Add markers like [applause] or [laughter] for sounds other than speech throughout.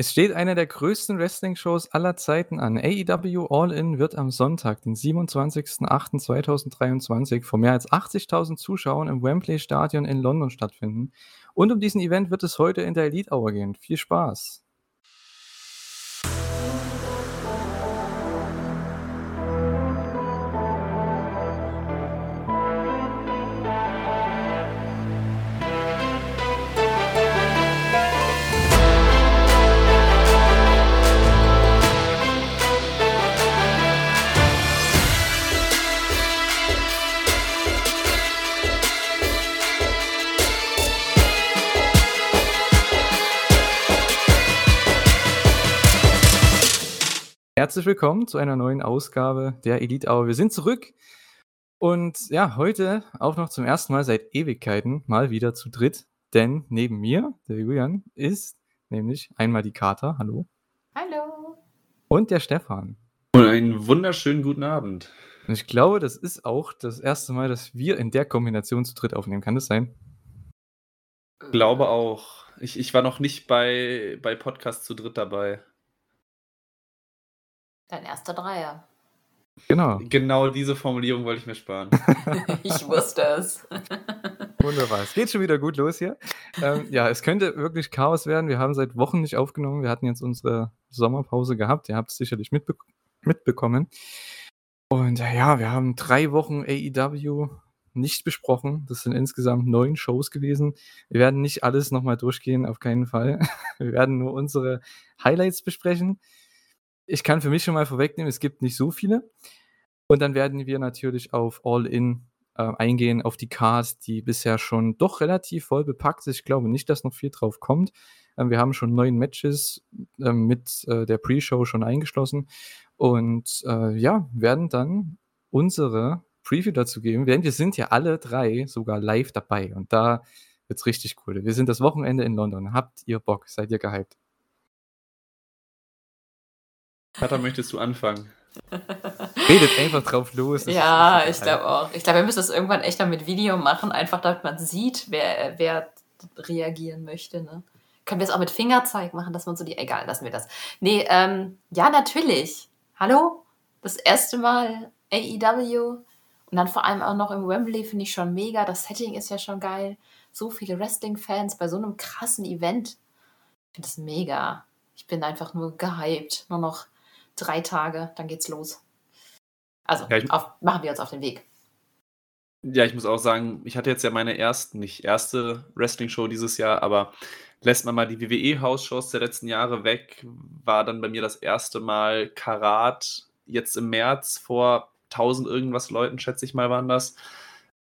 Es steht eine der größten Wrestling-Shows aller Zeiten an. AEW All In wird am Sonntag, den 27.08.2023, vor mehr als 80.000 Zuschauern im Wembley Stadion in London stattfinden. Und um diesen Event wird es heute in der Elite Hour gehen. Viel Spaß! Herzlich willkommen zu einer neuen Ausgabe der Elite Hour. Wir sind zurück und ja, heute auch noch zum ersten Mal seit Ewigkeiten mal wieder zu dritt, denn neben mir, der Julian, ist nämlich einmal die Kater, hallo. Hallo. Und der Stefan. Und einen wunderschönen guten Abend. Und ich glaube, das ist auch das erste Mal, dass wir in der Kombination zu dritt aufnehmen. Kann das sein? Glaube auch. Ich, ich war noch nicht bei, bei Podcast zu dritt dabei. Dein erster Dreier. Genau. Genau diese Formulierung wollte ich mir sparen. [laughs] ich wusste es. Wunderbar. Es geht schon wieder gut los hier. Ähm, ja, es könnte wirklich Chaos werden. Wir haben seit Wochen nicht aufgenommen. Wir hatten jetzt unsere Sommerpause gehabt. Ihr habt es sicherlich mitbe mitbekommen. Und ja, wir haben drei Wochen AEW nicht besprochen. Das sind insgesamt neun Shows gewesen. Wir werden nicht alles nochmal durchgehen, auf keinen Fall. [laughs] Wir werden nur unsere Highlights besprechen ich kann für mich schon mal vorwegnehmen, es gibt nicht so viele. Und dann werden wir natürlich auf All-In äh, eingehen, auf die Cast, die bisher schon doch relativ voll bepackt ist. Ich glaube nicht, dass noch viel drauf kommt. Ähm, wir haben schon neun Matches äh, mit äh, der Pre-Show schon eingeschlossen. Und äh, ja, werden dann unsere Preview dazu geben. Denn wir sind ja alle drei sogar live dabei. Und da wird es richtig cool. Wir sind das Wochenende in London. Habt ihr Bock? Seid ihr gehypt? Vater, möchtest du anfangen? Redet einfach drauf los. ja, ich glaube auch. Ich glaube, wir müssen das irgendwann echt mal mit Video machen, einfach damit man sieht, wer, wer reagieren möchte. Ne? Können wir es auch mit Fingerzeig machen, dass man so die. Egal, lassen wir das. Nee, ähm, ja, natürlich. Hallo? Das erste Mal AEW. Und dann vor allem auch noch im Wembley finde ich schon mega. Das Setting ist ja schon geil. So viele Wrestling-Fans bei so einem krassen Event. Ich finde das mega. Ich bin einfach nur gehypt. Nur noch drei Tage, dann geht's los. Also ja, auf, machen wir uns auf den Weg. Ja, ich muss auch sagen, ich hatte jetzt ja meine erste, nicht erste Wrestling-Show dieses Jahr, aber lässt man mal die WWE-Hausshows der letzten Jahre weg, war dann bei mir das erste Mal Karat jetzt im März vor 1000 irgendwas Leuten, schätze ich mal, waren das.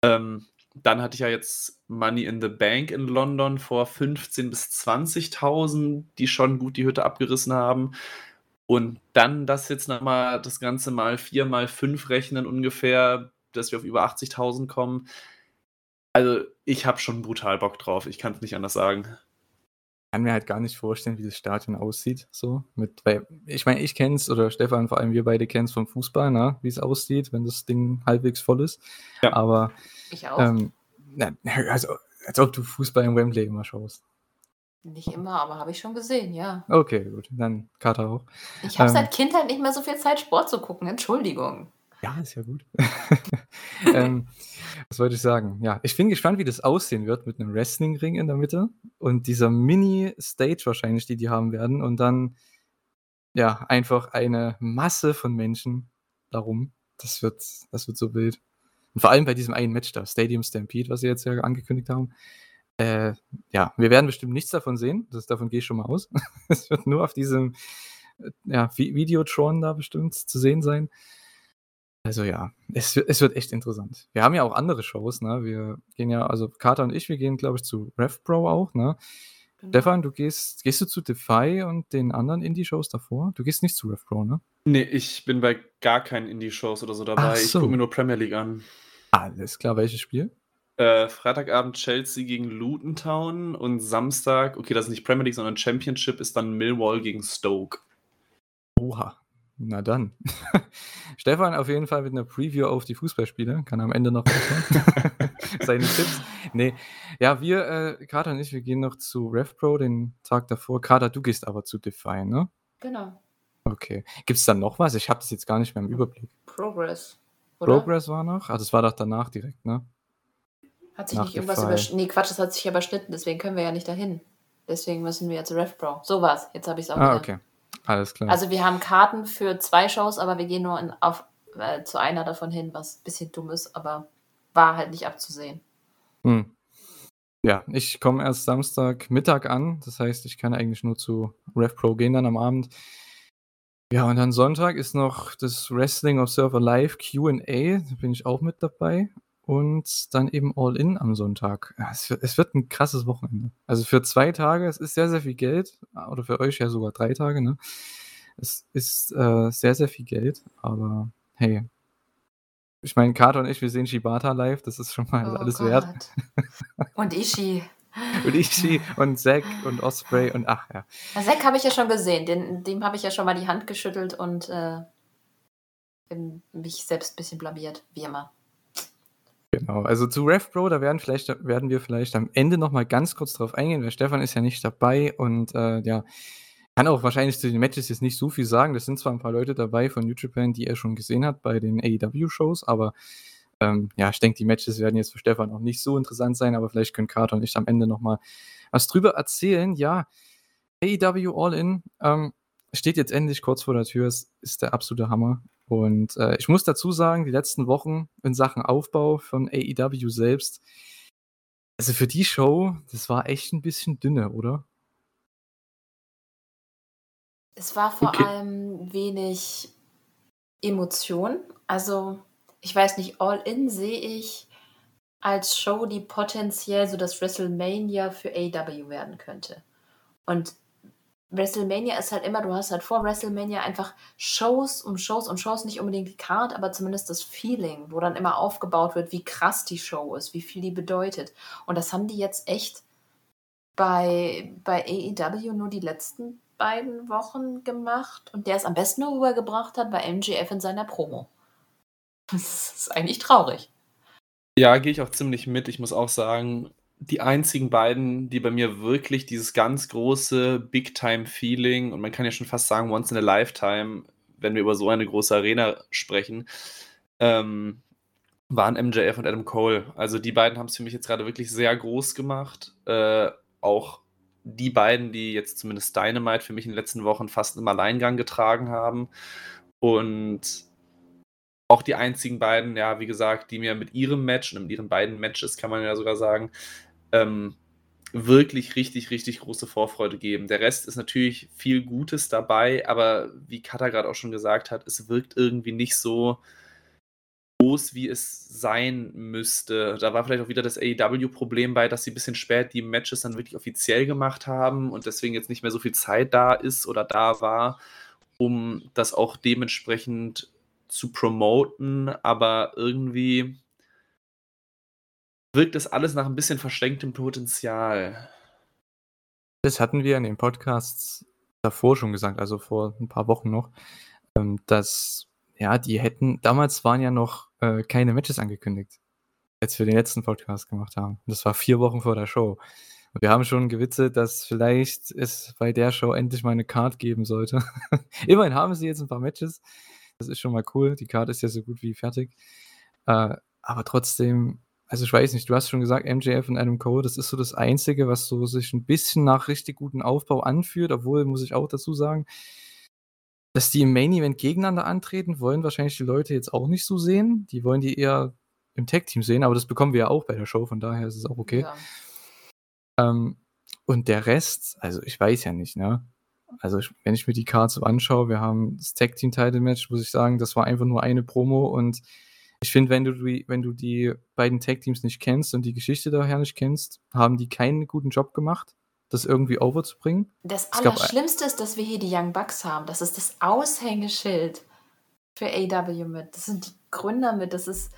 Ähm, dann hatte ich ja jetzt Money in the Bank in London vor 15.000 bis 20.000, die schon gut die Hütte abgerissen haben. Und dann das jetzt nochmal, das Ganze mal 4 mal 5 rechnen ungefähr, dass wir auf über 80.000 kommen. Also ich habe schon brutal Bock drauf, ich kann es nicht anders sagen. Ich kann mir halt gar nicht vorstellen, wie das Stadion aussieht. So mit, weil ich meine, ich kenne es, oder Stefan, vor allem wir beide kennen es vom Fußball, ne, wie es aussieht, wenn das Ding halbwegs voll ist. Ja. Aber ich auch. Ähm, na, also, als ob du Fußball im Wembley immer schaust. Nicht immer, aber habe ich schon gesehen, ja. Okay, gut. Dann Kater auch. Ich habe ähm, seit Kindheit nicht mehr so viel Zeit, Sport zu gucken. Entschuldigung. Ja, ist ja gut. [laughs] ähm, was wollte ich sagen? Ja, ich bin gespannt, wie das aussehen wird mit einem Wrestling-Ring in der Mitte und dieser Mini-Stage wahrscheinlich, die die haben werden. Und dann, ja, einfach eine Masse von Menschen darum. Das wird, das wird so wild. Und vor allem bei diesem einen Match da, Stadium Stampede, was sie jetzt ja angekündigt haben. Äh, ja, wir werden bestimmt nichts davon sehen. Das, davon gehe ich schon mal aus. [laughs] es wird nur auf diesem äh, ja, Videotron da bestimmt zu sehen sein. Also ja, es, es wird echt interessant. Wir haben ja auch andere Shows, ne? Wir gehen ja, also Carter und ich, wir gehen, glaube ich, zu RevPro auch, ne? Genau. Stefan, du gehst, gehst du zu Defy und den anderen Indie-Shows davor? Du gehst nicht zu RevPro, ne? Nee, ich bin bei gar keinen Indie-Shows oder so dabei. So. Ich gucke mir nur Premier League an. Alles klar, welches Spiel? Äh, Freitagabend Chelsea gegen Luton Town und Samstag, okay, das ist nicht Premier League, sondern Championship, ist dann Millwall gegen Stoke. Oha. Na dann. [laughs] Stefan auf jeden Fall mit einer Preview auf die Fußballspiele. Kann am Ende noch [laughs] seine Tipps. Nee. Ja, wir, äh, Kater und ich, wir gehen noch zu RevPro den Tag davor. Kater, du gehst aber zu Define, ne? Genau. Okay. Gibt es dann noch was? Ich habe das jetzt gar nicht mehr im Überblick. Progress. Oder? Progress war noch? Also es war doch danach direkt, ne? Hat sich nicht irgendwas überschnitten? Nee, Quatsch, das hat sich überschnitten, deswegen können wir ja nicht dahin. Deswegen müssen wir ja zu RevPro. So war's. Jetzt habe ich es auch Ah, okay. Alles klar. Also wir haben Karten für zwei Shows, aber wir gehen nur in, auf, äh, zu einer davon hin, was ein bisschen dumm ist, aber war halt nicht abzusehen. Hm. Ja, ich komme erst Samstag Mittag an. Das heißt, ich kann eigentlich nur zu RevPro gehen dann am Abend. Ja, und dann Sonntag ist noch das Wrestling Observer Live QA. Da bin ich auch mit dabei. Und dann eben All In am Sonntag. Es, wird, es wird ein krasses Wochenende. Also für zwei Tage, es ist sehr, sehr viel Geld. Oder für euch ja sogar drei Tage, ne? Es ist äh, sehr, sehr viel Geld. Aber hey. Ich meine, Kato und ich, wir sehen Shibata live. Das ist schon mal Oh alles wert. Gott. [laughs] Und Ishi. Und Ishii und Zack und Osprey und ach ja. Zack habe ich ja schon gesehen. Den, dem habe ich ja schon mal die Hand geschüttelt und äh, bin mich selbst ein bisschen blamiert, wie immer. Genau. Also zu RevPro, da werden, vielleicht, werden wir vielleicht am Ende nochmal ganz kurz drauf eingehen, weil Stefan ist ja nicht dabei und äh, ja, kann auch wahrscheinlich zu den Matches jetzt nicht so viel sagen. Das sind zwar ein paar Leute dabei von New Japan, die er schon gesehen hat bei den AEW-Shows, aber ähm, ja, ich denke, die Matches werden jetzt für Stefan auch nicht so interessant sein, aber vielleicht können Carter und ich am Ende nochmal was drüber erzählen. Ja, AEW All-In ähm, steht jetzt endlich kurz vor der Tür. Es ist der absolute Hammer. Und äh, ich muss dazu sagen, die letzten Wochen in Sachen Aufbau von AEW selbst, also für die Show, das war echt ein bisschen dünne, oder? Es war vor Okay. allem wenig Emotion. Also, ich weiß nicht, All In sehe ich als Show, die potenziell so das WrestleMania für AW werden könnte. Und WrestleMania ist halt immer, du hast halt vor WrestleMania einfach Shows um Shows um Shows, nicht unbedingt die Card, aber zumindest das Feeling, wo dann immer aufgebaut wird, wie krass die Show ist, wie viel die bedeutet. Und das haben die jetzt echt bei, bei AEW nur die letzten beiden Wochen gemacht und der es am besten nur rübergebracht hat bei MGF in seiner Promo. [laughs] Das ist eigentlich traurig. Ja, gehe ich auch ziemlich mit. Ich muss auch sagen, die einzigen beiden, die bei mir wirklich dieses ganz große Big-Time-Feeling und man kann ja schon fast sagen, once in a lifetime, wenn wir über so eine große Arena sprechen, ähm, waren MJF und Adam Cole. Also die beiden haben es für mich jetzt gerade wirklich sehr groß gemacht. Äh, auch die beiden, die jetzt zumindest Dynamite für mich in den letzten Wochen fast im Alleingang getragen haben. Und auch die einzigen beiden, ja, wie gesagt, die mir mit ihrem Match und mit ihren beiden Matches, kann man ja sogar sagen, ähm, wirklich richtig, richtig große Vorfreude geben. Der Rest ist natürlich viel Gutes dabei, aber wie Kata gerade auch schon gesagt hat, es wirkt irgendwie nicht so groß, wie es sein müsste. Da war vielleicht auch wieder das AEW-Problem bei, dass sie ein bisschen spät die Matches dann wirklich offiziell gemacht haben und deswegen jetzt nicht mehr so viel Zeit da ist oder da war, um das auch dementsprechend zu promoten, aber irgendwie wirkt das alles nach ein bisschen verschenktem Potenzial. Das hatten wir in den Podcasts davor schon gesagt, also vor ein paar Wochen noch, ähm, dass ja, die hätten, damals waren ja noch äh, keine Matches angekündigt, als wir den letzten Podcast gemacht haben. Das war vier Wochen vor der Show. Und wir haben schon gewitzelt, dass vielleicht es bei der Show endlich mal eine Card geben sollte. [laughs] Immerhin haben sie jetzt ein paar Matches. Das ist schon mal cool. Die Card ist ja so gut wie fertig. Äh, aber trotzdem, also ich weiß nicht, du hast schon gesagt, MJF und Adam Cole, das ist so das Einzige, was so sich ein bisschen nach richtig guten Aufbau anfühlt, obwohl, muss ich auch dazu sagen, dass die im Main Event gegeneinander antreten, wollen wahrscheinlich die Leute jetzt auch nicht so sehen. Die wollen die eher im Tag-Team sehen, aber das bekommen wir ja auch bei der Show, von daher ist es auch okay. Ja. Ähm, und der Rest, also ich weiß ja nicht, ne? Also ich, wenn ich mir die Cards so anschaue, wir haben das Tag Team Title Match, muss ich sagen, das war einfach nur eine Promo und ich finde, wenn du die, wenn du die beiden Tag Teams nicht kennst und die Geschichte daher nicht kennst, haben die keinen guten Job gemacht, das irgendwie overzubringen. Das Es Allerschlimmste ist, dass wir hier die Young Bucks haben. Das ist das Aushängeschild für AW mit. Das sind die Gründer mit. Das ist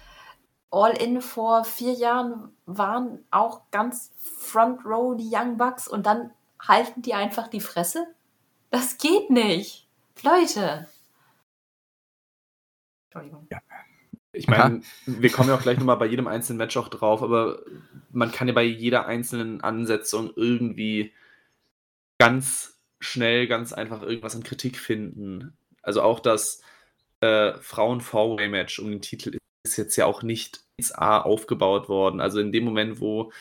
All-In vor vier Jahren waren auch ganz Front Row die Young Bucks und dann halten die einfach die Fresse? Das geht nicht. Leute. Entschuldigung. Ja. Ich meine, wir kommen ja auch gleich nochmal bei jedem einzelnen Match auch drauf, aber man kann ja bei jeder einzelnen Ansetzung irgendwie ganz schnell, ganz einfach irgendwas an Kritik finden. Also auch das äh, Frauen-Four-Way-Match um den Titel ist jetzt ja auch nicht ins A aufgebaut worden. Also in dem Moment, wo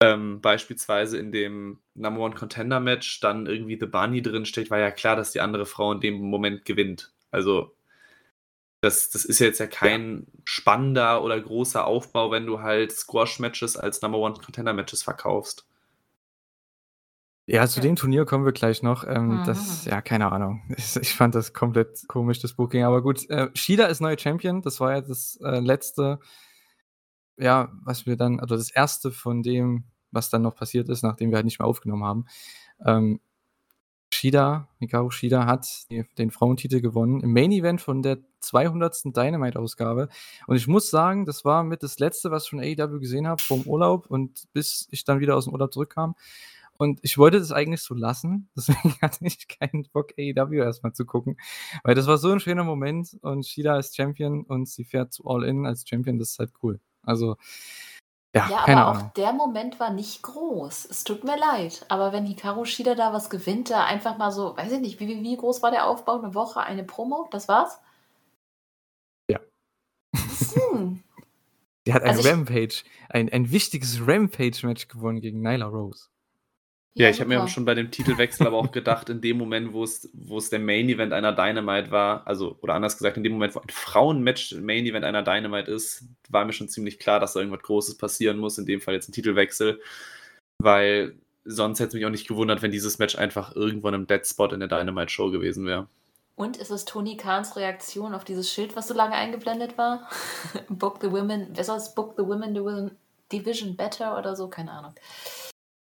ähm, beispielsweise in dem Number One Contender Match dann irgendwie The Bunny drin steht, war ja klar, dass die andere Frau in dem Moment gewinnt. Also das, das ist jetzt ja kein spannender oder großer Aufbau, wenn du halt Squash-Matches als Number One Contender-Matches verkaufst. Ja, zu dem Turnier kommen wir gleich noch. Ähm, Das, Mhm. ja, keine Ahnung. [laughs] Ich, ich fand das komplett komisch, das Booking. Aber gut, äh, Shida ist neuer Champion. Das war ja das äh, letzte, ja, was wir dann, also das erste von dem, was dann noch passiert ist, nachdem wir halt nicht mehr aufgenommen haben. Ähm, Shida, Hikaru Shida hat den Frauentitel gewonnen im Main Event von der 200. Dynamite-Ausgabe. Und ich muss sagen, das war mit das letzte, was ich von AEW gesehen habe, vom Urlaub und bis ich dann wieder aus dem Urlaub zurückkam. Und ich wollte das eigentlich so lassen, [laughs] deswegen hatte ich keinen Bock, AEW erstmal zu gucken, weil das war so ein schöner Moment und Shida ist Champion und sie fährt zu All In als Champion, das ist halt cool. Also, ja, Ja, keine aber auch Ahnung. der Moment war nicht groß. Es tut mir leid. Aber wenn Hikaru Shida da was gewinnt, da einfach mal so, weiß ich nicht, wie, wie groß war der Aufbau? Eine Woche, eine Promo? Das war's? Ja. Hm. Die hat ein Also Rampage, ein, ein wichtiges Rampage-Match gewonnen gegen Nyla Rose. Ja, ich habe mir schon bei dem Titelwechsel aber auch gedacht, in dem Moment, wo es, wo es der Main Event einer Dynamite war, also, oder anders gesagt, in dem Moment, wo ein Frauenmatch Main Event einer Dynamite ist, war mir schon ziemlich klar, dass da irgendwas Großes passieren muss, in dem Fall jetzt ein Titelwechsel, weil sonst hätte es mich auch nicht gewundert, wenn dieses Match einfach irgendwo in einem Dead Spot in der Dynamite Show gewesen wäre. Und ist es Tony Kahns Reaktion auf dieses Schild, was so lange eingeblendet war? [laughs] Book the Women, wer soll es Book the Women Division- Division Better oder so? Keine Ahnung.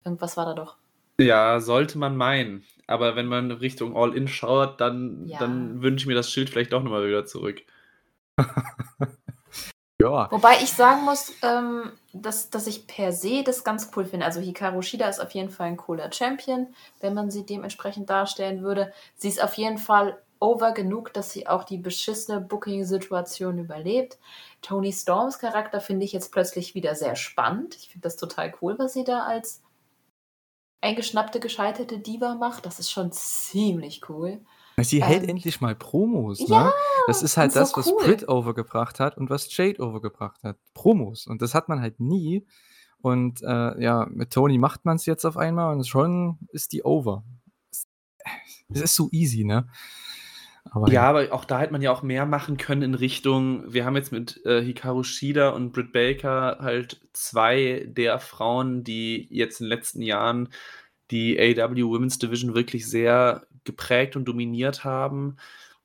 Irgendwas war da doch. Ja, sollte man meinen. Aber wenn man Richtung All-In schaut, dann, Ja. dann wünsche ich mir das Schild vielleicht doch nochmal wieder zurück. [laughs] Ja, Wobei ich sagen muss, ähm, dass, dass ich per se das ganz cool finde. Also Hikaru Shida ist auf jeden Fall ein cooler Champion, wenn man sie dementsprechend darstellen würde. Sie ist auf jeden Fall over genug, dass sie auch die beschissene Booking-Situation überlebt. Tony Storms Charakter finde ich jetzt plötzlich wieder sehr spannend. Ich finde das total cool, was sie da als eingeschnappte, gescheiterte Diva macht. Das ist schon ziemlich cool. sie hält Ähm, endlich mal Promos, ne? Ja, Das ist halt und so das, was cool. Britt overgebracht hat und was Jade overgebracht hat. Promos. Und das hat man halt nie. Und äh, ja, mit Tony macht man es jetzt auf einmal und schon ist die over. Es ist so easy, ne? Aber Ja, aber auch da hätte man ja auch mehr machen können in Richtung, wir haben jetzt mit äh, Hikaru Shida und Britt Baker halt zwei der Frauen, die jetzt in den letzten Jahren die AW Women's Division wirklich sehr geprägt und dominiert haben.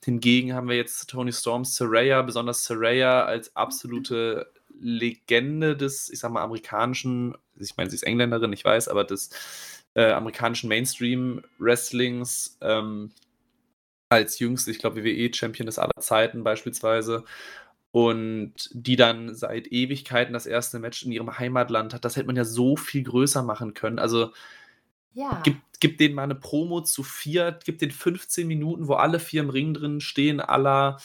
Hingegen haben wir jetzt Tony Storms Saraya, besonders Saraya als absolute Legende des, ich sag mal, amerikanischen, ich meine, sie ist Engländerin, ich weiß, aber des äh, amerikanischen Mainstream-Wrestlings. Ähm, als jüngste, ich glaube, WWE-Champion des aller Zeiten beispielsweise. Und die dann seit Ewigkeiten das erste Match in ihrem Heimatland hat. Das hätte man ja so viel größer machen können. Also Ja. gib, gib denen mal eine Promo zu viert, gib den 15 Minuten, wo alle vier im Ring drin stehen, aller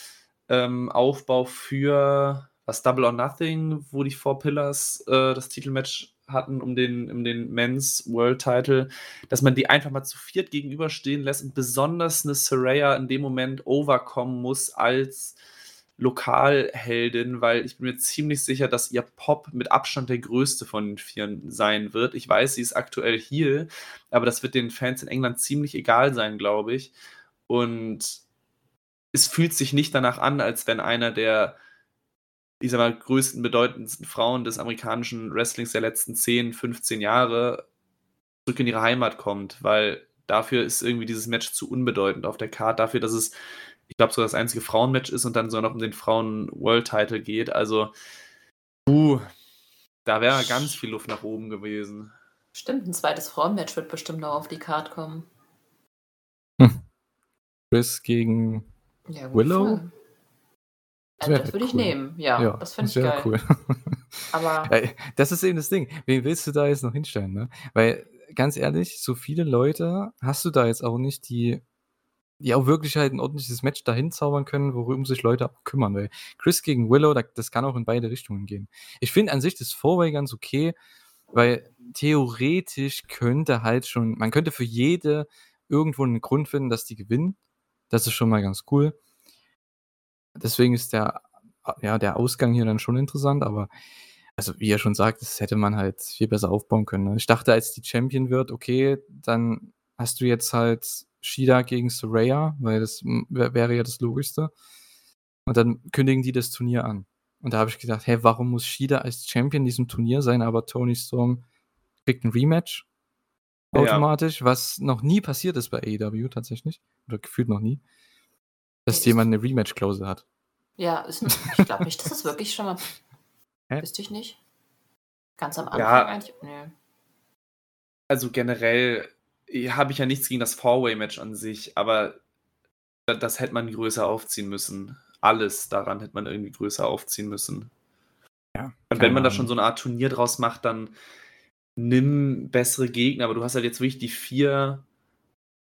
ähm, Aufbau für was Double or Nothing, wo die Four Pillars äh, das Titelmatch hatten um den, um den Men's World Title, dass man die einfach mal zu viert gegenüberstehen lässt und besonders eine Saraya in dem Moment overkommen muss als Lokalheldin, weil ich bin mir ziemlich sicher, dass ihr Pop mit Abstand der größte von den Vieren sein wird. Ich weiß, sie ist aktuell hier, aber das wird den Fans in England ziemlich egal sein, glaube ich. Und es fühlt sich nicht danach an, als wenn einer der, ich sag mal, größten, bedeutendsten Frauen des amerikanischen Wrestlings der letzten 10, 15 Jahre zurück in ihre Heimat kommt, weil dafür ist irgendwie dieses Match zu unbedeutend auf der Karte, dafür, dass es, ich glaube, so das einzige Frauenmatch ist und dann so noch um den Frauen-World-Title geht. Also, puh, da wäre ganz viel Luft nach oben gewesen. Stimmt, ein zweites Frauenmatch wird bestimmt noch auf die Karte kommen. Chris gegen. Ja, Willow? voll. Das Also das würde ich cool. nehmen, ja. das finde ich geil. cool. Aber [laughs] Das ist eben das Ding. Wen willst du da jetzt noch hinstellen, ne? Weil, ganz ehrlich, so viele Leute hast du da jetzt auch nicht, die die auch wirklich halt ein ordentliches Match dahin zaubern können, worum sich Leute auch kümmern. Weil Chris gegen Willow, das kann auch in beide Richtungen gehen. Ich finde an sich das Four-Way ganz okay, weil theoretisch könnte halt schon, man könnte für jede irgendwo einen Grund finden, dass die gewinnen. Das ist schon mal ganz cool. Deswegen ist der, ja, der Ausgang hier dann schon interessant, aber also wie er schon sagt, das hätte man halt viel besser aufbauen können. Ne? Ich dachte, als die Champion wird, okay, dann hast du jetzt halt Shida gegen Soraya, weil das wäre ja das Logischste. Und dann kündigen die das Turnier an. Und da habe ich gedacht, hey, warum muss Shida als Champion in diesem Turnier sein, aber Tony Storm kriegt ein Rematch automatisch, ja. was noch nie passiert ist bei AEW tatsächlich. Oder gefühlt noch nie. Dass nee, jemand eine Rematch-Klausel hat. Ja, ist, ich glaube nicht, dass es wirklich schon mal. [laughs] Hä? Wüsste ich nicht. Ganz am Anfang ja, eigentlich. Nee. Also generell habe ich ja nichts gegen das Four-Way-Match an sich, aber das hätte man größer aufziehen müssen. Alles daran hätte man irgendwie größer aufziehen müssen. Ja, Und wenn man da schon so eine Art Turnier draus macht, dann nimm bessere Gegner, aber du hast halt jetzt wirklich die vier,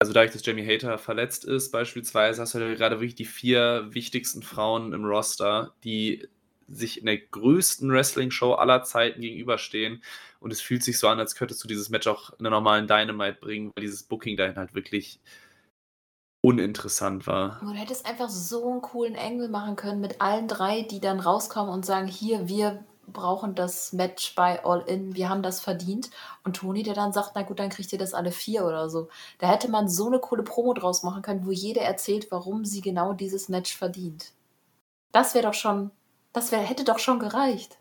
also dadurch, dass Jamie Hater verletzt ist, beispielsweise, hast du halt gerade wirklich die vier wichtigsten Frauen im Roster, die sich in der größten Wrestling-Show aller Zeiten gegenüberstehen. Und es fühlt sich so an, als könntest du dieses Match auch in einer normalen Dynamite bringen, weil dieses Booking dahin halt wirklich uninteressant war. Du hättest einfach so einen coolen Engel machen können mit allen drei, die dann rauskommen und sagen, hier, wir brauchen das Match bei All In, wir haben das verdient. Und Toni, der dann sagt, na gut, dann kriegt ihr das alle vier oder so. Da hätte man so eine coole Promo draus machen können, wo jeder erzählt, warum sie genau dieses Match verdient. Das wäre doch schon das wär, hätte doch schon gereicht.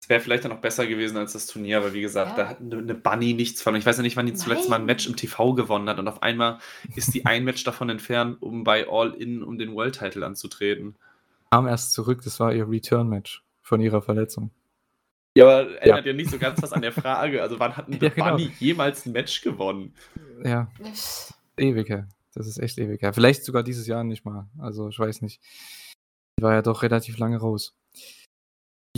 Es wäre vielleicht dann noch besser gewesen als das Turnier, aber wie gesagt, ja. da hat eine Bunny nichts von. Ich weiß ja nicht, wann die zuletzt Nein. mal ein Match im TV gewonnen hat und auf einmal ist die ein Match davon entfernt, um bei All In um den World Title anzutreten. Kam erst zurück, das war ihr Return-Match von ihrer Verletzung. Ja, aber ändert ja. ja nicht so ganz was an der Frage. Also, wann hat eine [laughs] ja, genau. Bunny jemals ein Match gewonnen? Ja. ewig her. Das ist echt ewig her. Vielleicht sogar dieses Jahr nicht mal. Also, ich weiß nicht. Die war ja doch relativ lange raus.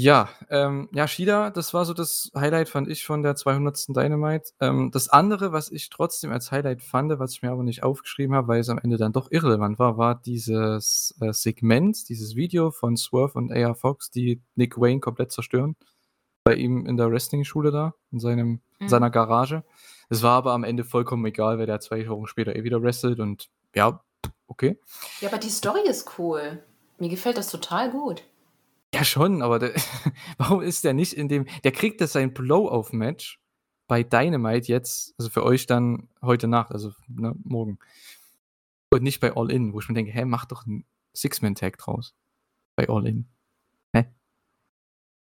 Ja, ähm, ja, Shida, das war so das Highlight, fand ich, von der 200. Dynamite. Ähm, das andere, was ich trotzdem als Highlight fand, was ich mir aber nicht aufgeschrieben habe, weil es am Ende dann doch irrelevant war, war dieses äh, Segment, dieses Video von Swerve und AR Fox, die Nick Wayne komplett zerstören. Bei ihm in der Wrestling-Schule da, in, seinem, mhm. seiner Garage. Es war aber am Ende vollkommen egal, weil der zwei Wochen später eh wieder wrestelt und ja, okay. Ja, aber die Story ist cool. Mir gefällt das total gut. Ja, schon, aber der, [laughs] warum ist der nicht in dem. Der kriegt das sein Blow-Off-Match bei Dynamite jetzt, also für euch dann heute Nacht, also ne, morgen. Und nicht bei All In, wo ich mir denke, hä, mach doch einen Six-Man-Tag draus. Bei All In. Hä?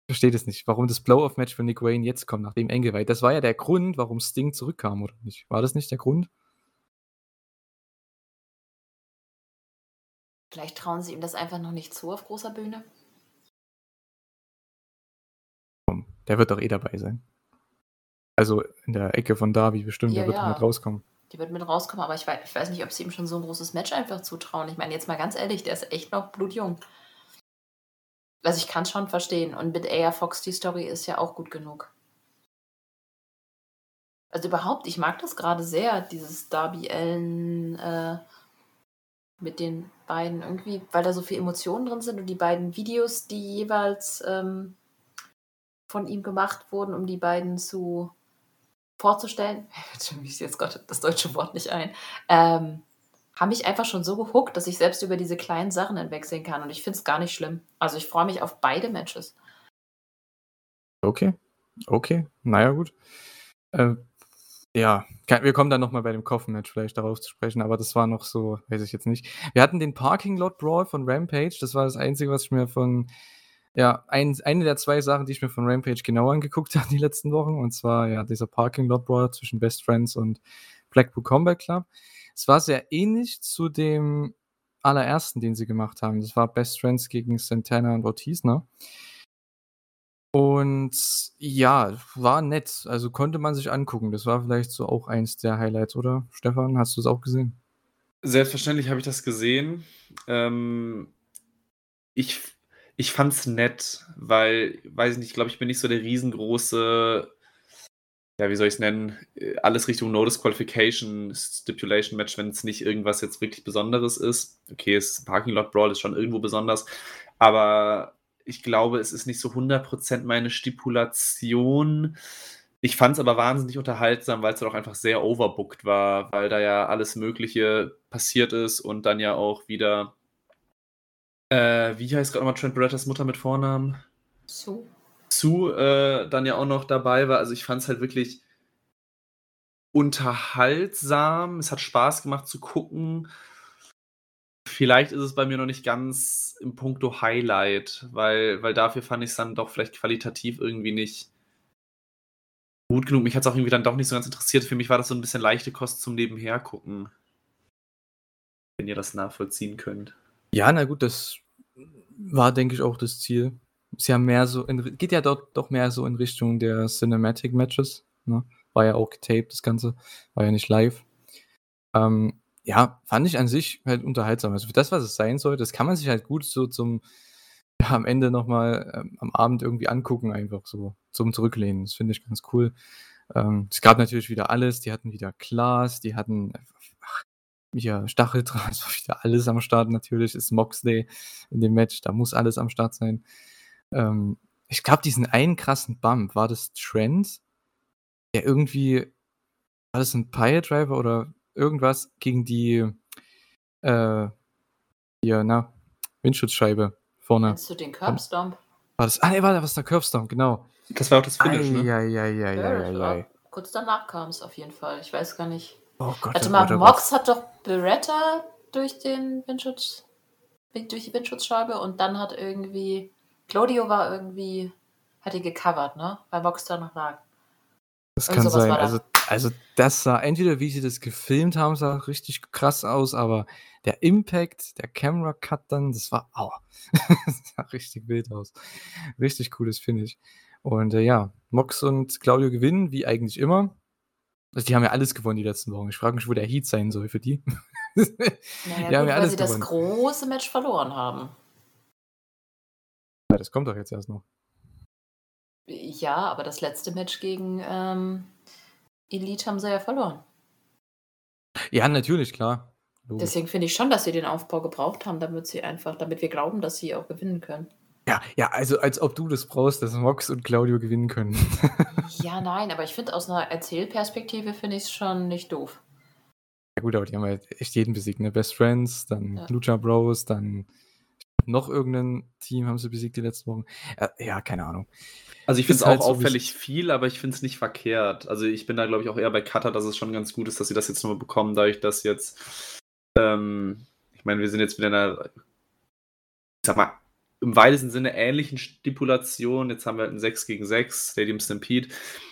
Ich verstehe das nicht. Warum das Blow-Off-Match für Nick Wayne jetzt kommt, nachdem Engelweit. Das war ja der Grund, warum Sting zurückkam, oder nicht? War das nicht der Grund? Vielleicht trauen sie ihm das einfach noch nicht zu auf großer Bühne. Der wird doch eh dabei sein. Also in der Ecke von Darby bestimmt, ja, der wird ja. mit rauskommen. Die wird mit rauskommen, aber ich weiß, ich weiß nicht, ob sie ihm schon so ein großes Match einfach zutrauen. Ich meine, jetzt mal ganz ehrlich, der ist echt noch blutjung. Also ich kann es schon verstehen. Und mit Aya Fox, die Story ist ja auch gut genug. Also überhaupt, ich mag das gerade sehr, dieses Darby Allen äh, mit den beiden irgendwie, weil da so viele Emotionen drin sind und die beiden Videos, die jeweils ähm, von ihm gemacht wurden, um die beiden zu vorzustellen, [laughs] mir ist jetzt Gott das deutsche Wort nicht ein, ähm, haben mich einfach schon so gehuckt, dass ich selbst über diese kleinen Sachen hinwegsehen kann und ich finde es gar nicht schlimm. Also ich freue mich auf beide Matches. Okay, okay, naja gut. Äh, ja, wir kommen dann nochmal bei dem Coffin-Match vielleicht darauf zu sprechen, aber das war noch so, weiß ich jetzt nicht. Wir hatten den Parking Lot Brawl von Rampage, das war das Einzige, was ich mir von, ja, ein, eine der zwei Sachen, die ich mir von Rampage genau angeguckt [laughs] habe die letzten Wochen, und zwar ja dieser Parking Lot Brawl zwischen Best Friends und Blackpool Combat Club. Es war sehr ähnlich zu dem allerersten, den sie gemacht haben. Das war Best Friends gegen Santana und Ortiz, ne? Und ja, war nett. Also konnte man sich angucken. Das war vielleicht so auch eins der Highlights, oder? Stefan, hast du es auch gesehen? Selbstverständlich habe ich das gesehen. Ähm, ich ich fand es nett, weil, weiß ich nicht, ich glaube, ich bin nicht so der riesengroße ja, wie soll ich es nennen, äh, alles Richtung No Disqualification, Stipulation Match, wenn es nicht irgendwas jetzt wirklich Besonderes ist. Okay, es Parking Lot Brawl ist schon irgendwo besonders, aber ich glaube, es ist nicht so 100% meine Stipulation. Ich fand es aber wahnsinnig unterhaltsam, weil es auch einfach sehr overbooked war, weil da ja alles Mögliche passiert ist und dann ja auch wieder, äh, wie heißt gerade nochmal Trent Berettas Mutter mit Vornamen? So. Sue äh, dann ja auch noch dabei war. Also ich fand es halt wirklich unterhaltsam. Es hat Spaß gemacht zu gucken. Vielleicht ist es bei mir noch nicht ganz im Punkto Highlight, weil, weil dafür fand ich es dann doch vielleicht qualitativ irgendwie nicht gut genug. Mich hat es auch irgendwie dann doch nicht so ganz interessiert. Für mich war das so ein bisschen leichte Kost zum Nebenher gucken. Wenn ihr das nachvollziehen könnt. Ja, na gut, das war, denke ich, auch das Ziel. Ist ja mehr so in, geht ja dort doch mehr so in Richtung der Cinematic Matches. Ne? War ja auch getaped, das Ganze. War ja nicht live. Ähm, ja, fand ich an sich halt unterhaltsam. Also für das, was es sein soll, das kann man sich halt gut so zum ja, am Ende nochmal ähm, am Abend irgendwie angucken, einfach so zum Zurücklehnen. Das finde ich ganz cool. Ähm, es gab natürlich wieder alles. Die hatten wieder Glas, die hatten hier Stacheldraht, [laughs] wieder alles am Start natürlich. Ist Moxley in dem Match, da muss alles am Start sein. Ähm, ich glaube, diesen einen krassen Bump, war das Trent, der irgendwie, war das ein Pile Driver oder irgendwas gegen die, äh, hier, na, Windschutzscheibe vorne. Meinst du den Curbstomp? War das, ah, nee, war das der Curbstomp, genau. Das war auch das Finish, ne? Ja, ja, ja, ja, ja, ja. Kurz danach kam es auf jeden Fall. Ich weiß gar nicht. Oh Gott, Warte oh mal, Gott, oh Mox hat doch Beretta durch den Windschutz, durch die Windschutzscheibe und dann hat irgendwie, Claudio war irgendwie, hat die gecovert, ne? Weil Mox da noch lag. Das Irgend kann sein. da. Also, also das sah, entweder wie sie das gefilmt haben, sah richtig krass aus, aber der Impact, der Camera Cut dann, das war, au, [laughs] das sah richtig wild aus. Richtig cooles Finish. Und äh, ja, Mox und Claudio gewinnen, wie eigentlich immer. Also die haben ja alles gewonnen die letzten Wochen. Ich frage mich, wo der Heat sein soll für die. [laughs] Naja, Die gut, ja weil sie das gewonnen. große Match verloren haben. Ja, das kommt doch jetzt erst noch. Ja, aber das letzte Match gegen ähm, Elite haben sie ja verloren. Ja, natürlich, klar. Logisch. Deswegen finde ich schon, dass sie den Aufbau gebraucht haben, damit sie einfach, damit wir glauben, dass sie auch gewinnen können. Ja, ja, also als ob du das brauchst, dass Mox und Claudio gewinnen können. Ja, nein, aber ich finde aus einer Erzählperspektive finde ich es schon nicht doof. Ja gut, aber die haben halt echt jeden besiegt, ne? Best Friends, dann Ja. Lucha Bros, dann noch irgendein Team haben sie besiegt die letzten Wochen. Äh, ja, keine Ahnung. Also ich finde es Ist halt auch so, auffällig viel, aber ich finde es nicht verkehrt. Also ich bin da, glaube ich, auch eher bei Cutter, dass es schon ganz gut ist, dass sie das jetzt nochmal bekommen, dadurch, dass jetzt, ähm, ich meine, wir sind jetzt wieder in einer, ich sag mal, im weitesten Sinne ähnlichen Stipulation. Jetzt haben wir halt ein 6 gegen 6, Stadium Stampede.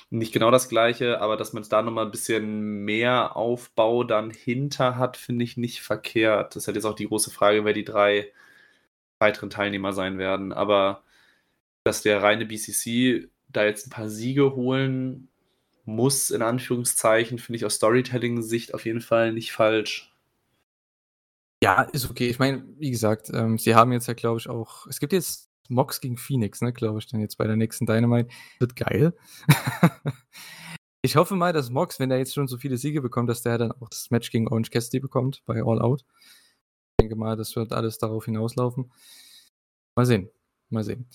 Nicht genau das gleiche, aber dass man da nochmal ein bisschen mehr Aufbau dann hinter hat, finde ich nicht verkehrt. Das ist halt jetzt auch die große Frage, wer die drei weiteren Teilnehmer sein werden. Aber dass der reine BCC da jetzt ein paar Siege holen muss, in Anführungszeichen, finde ich aus Storytelling-Sicht auf jeden Fall nicht falsch. Ja, ist okay. Ich meine, wie gesagt, ähm, sie haben jetzt ja, glaube ich, auch. Es gibt jetzt Mox gegen Phoenix, ne, glaube ich, dann jetzt bei der nächsten Dynamite. Wird geil. [laughs] ich hoffe mal, dass Mox, wenn er jetzt schon so viele Siege bekommt, dass der dann auch das Match gegen Orange Cassidy bekommt bei All Out. Ich denke mal, das wird alles darauf hinauslaufen. Mal sehen. Mal sehen.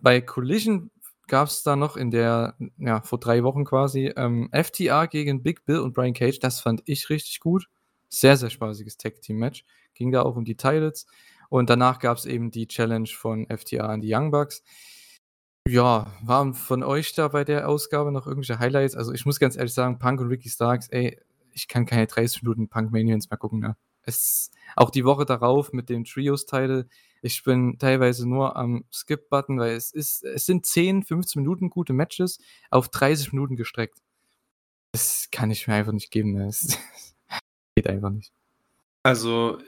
Bei Collision gab es da noch in der, ja, vor drei Wochen quasi, ähm, FTA gegen Big Bill und Brian Cage. Das fand ich richtig gut. Sehr, sehr spaßiges Tag-Team-Match. Ging da auch um die Titles. Und danach gab es eben die Challenge von FTA an die Young Bucks. Ja, waren von euch da bei der Ausgabe noch irgendwelche Highlights? Also ich muss ganz ehrlich sagen, Punk und Ricky Starks, ey, ich kann keine 30 Minuten Punk Manians mehr gucken. Ne? Es, auch die Woche darauf mit dem Trios-Title, ich bin teilweise nur am Skip-Button, weil es ist, es sind 10, 15 Minuten gute Matches auf 30 Minuten gestreckt. Das kann ich mir einfach nicht geben. Ne? Das [laughs] geht einfach nicht. Also,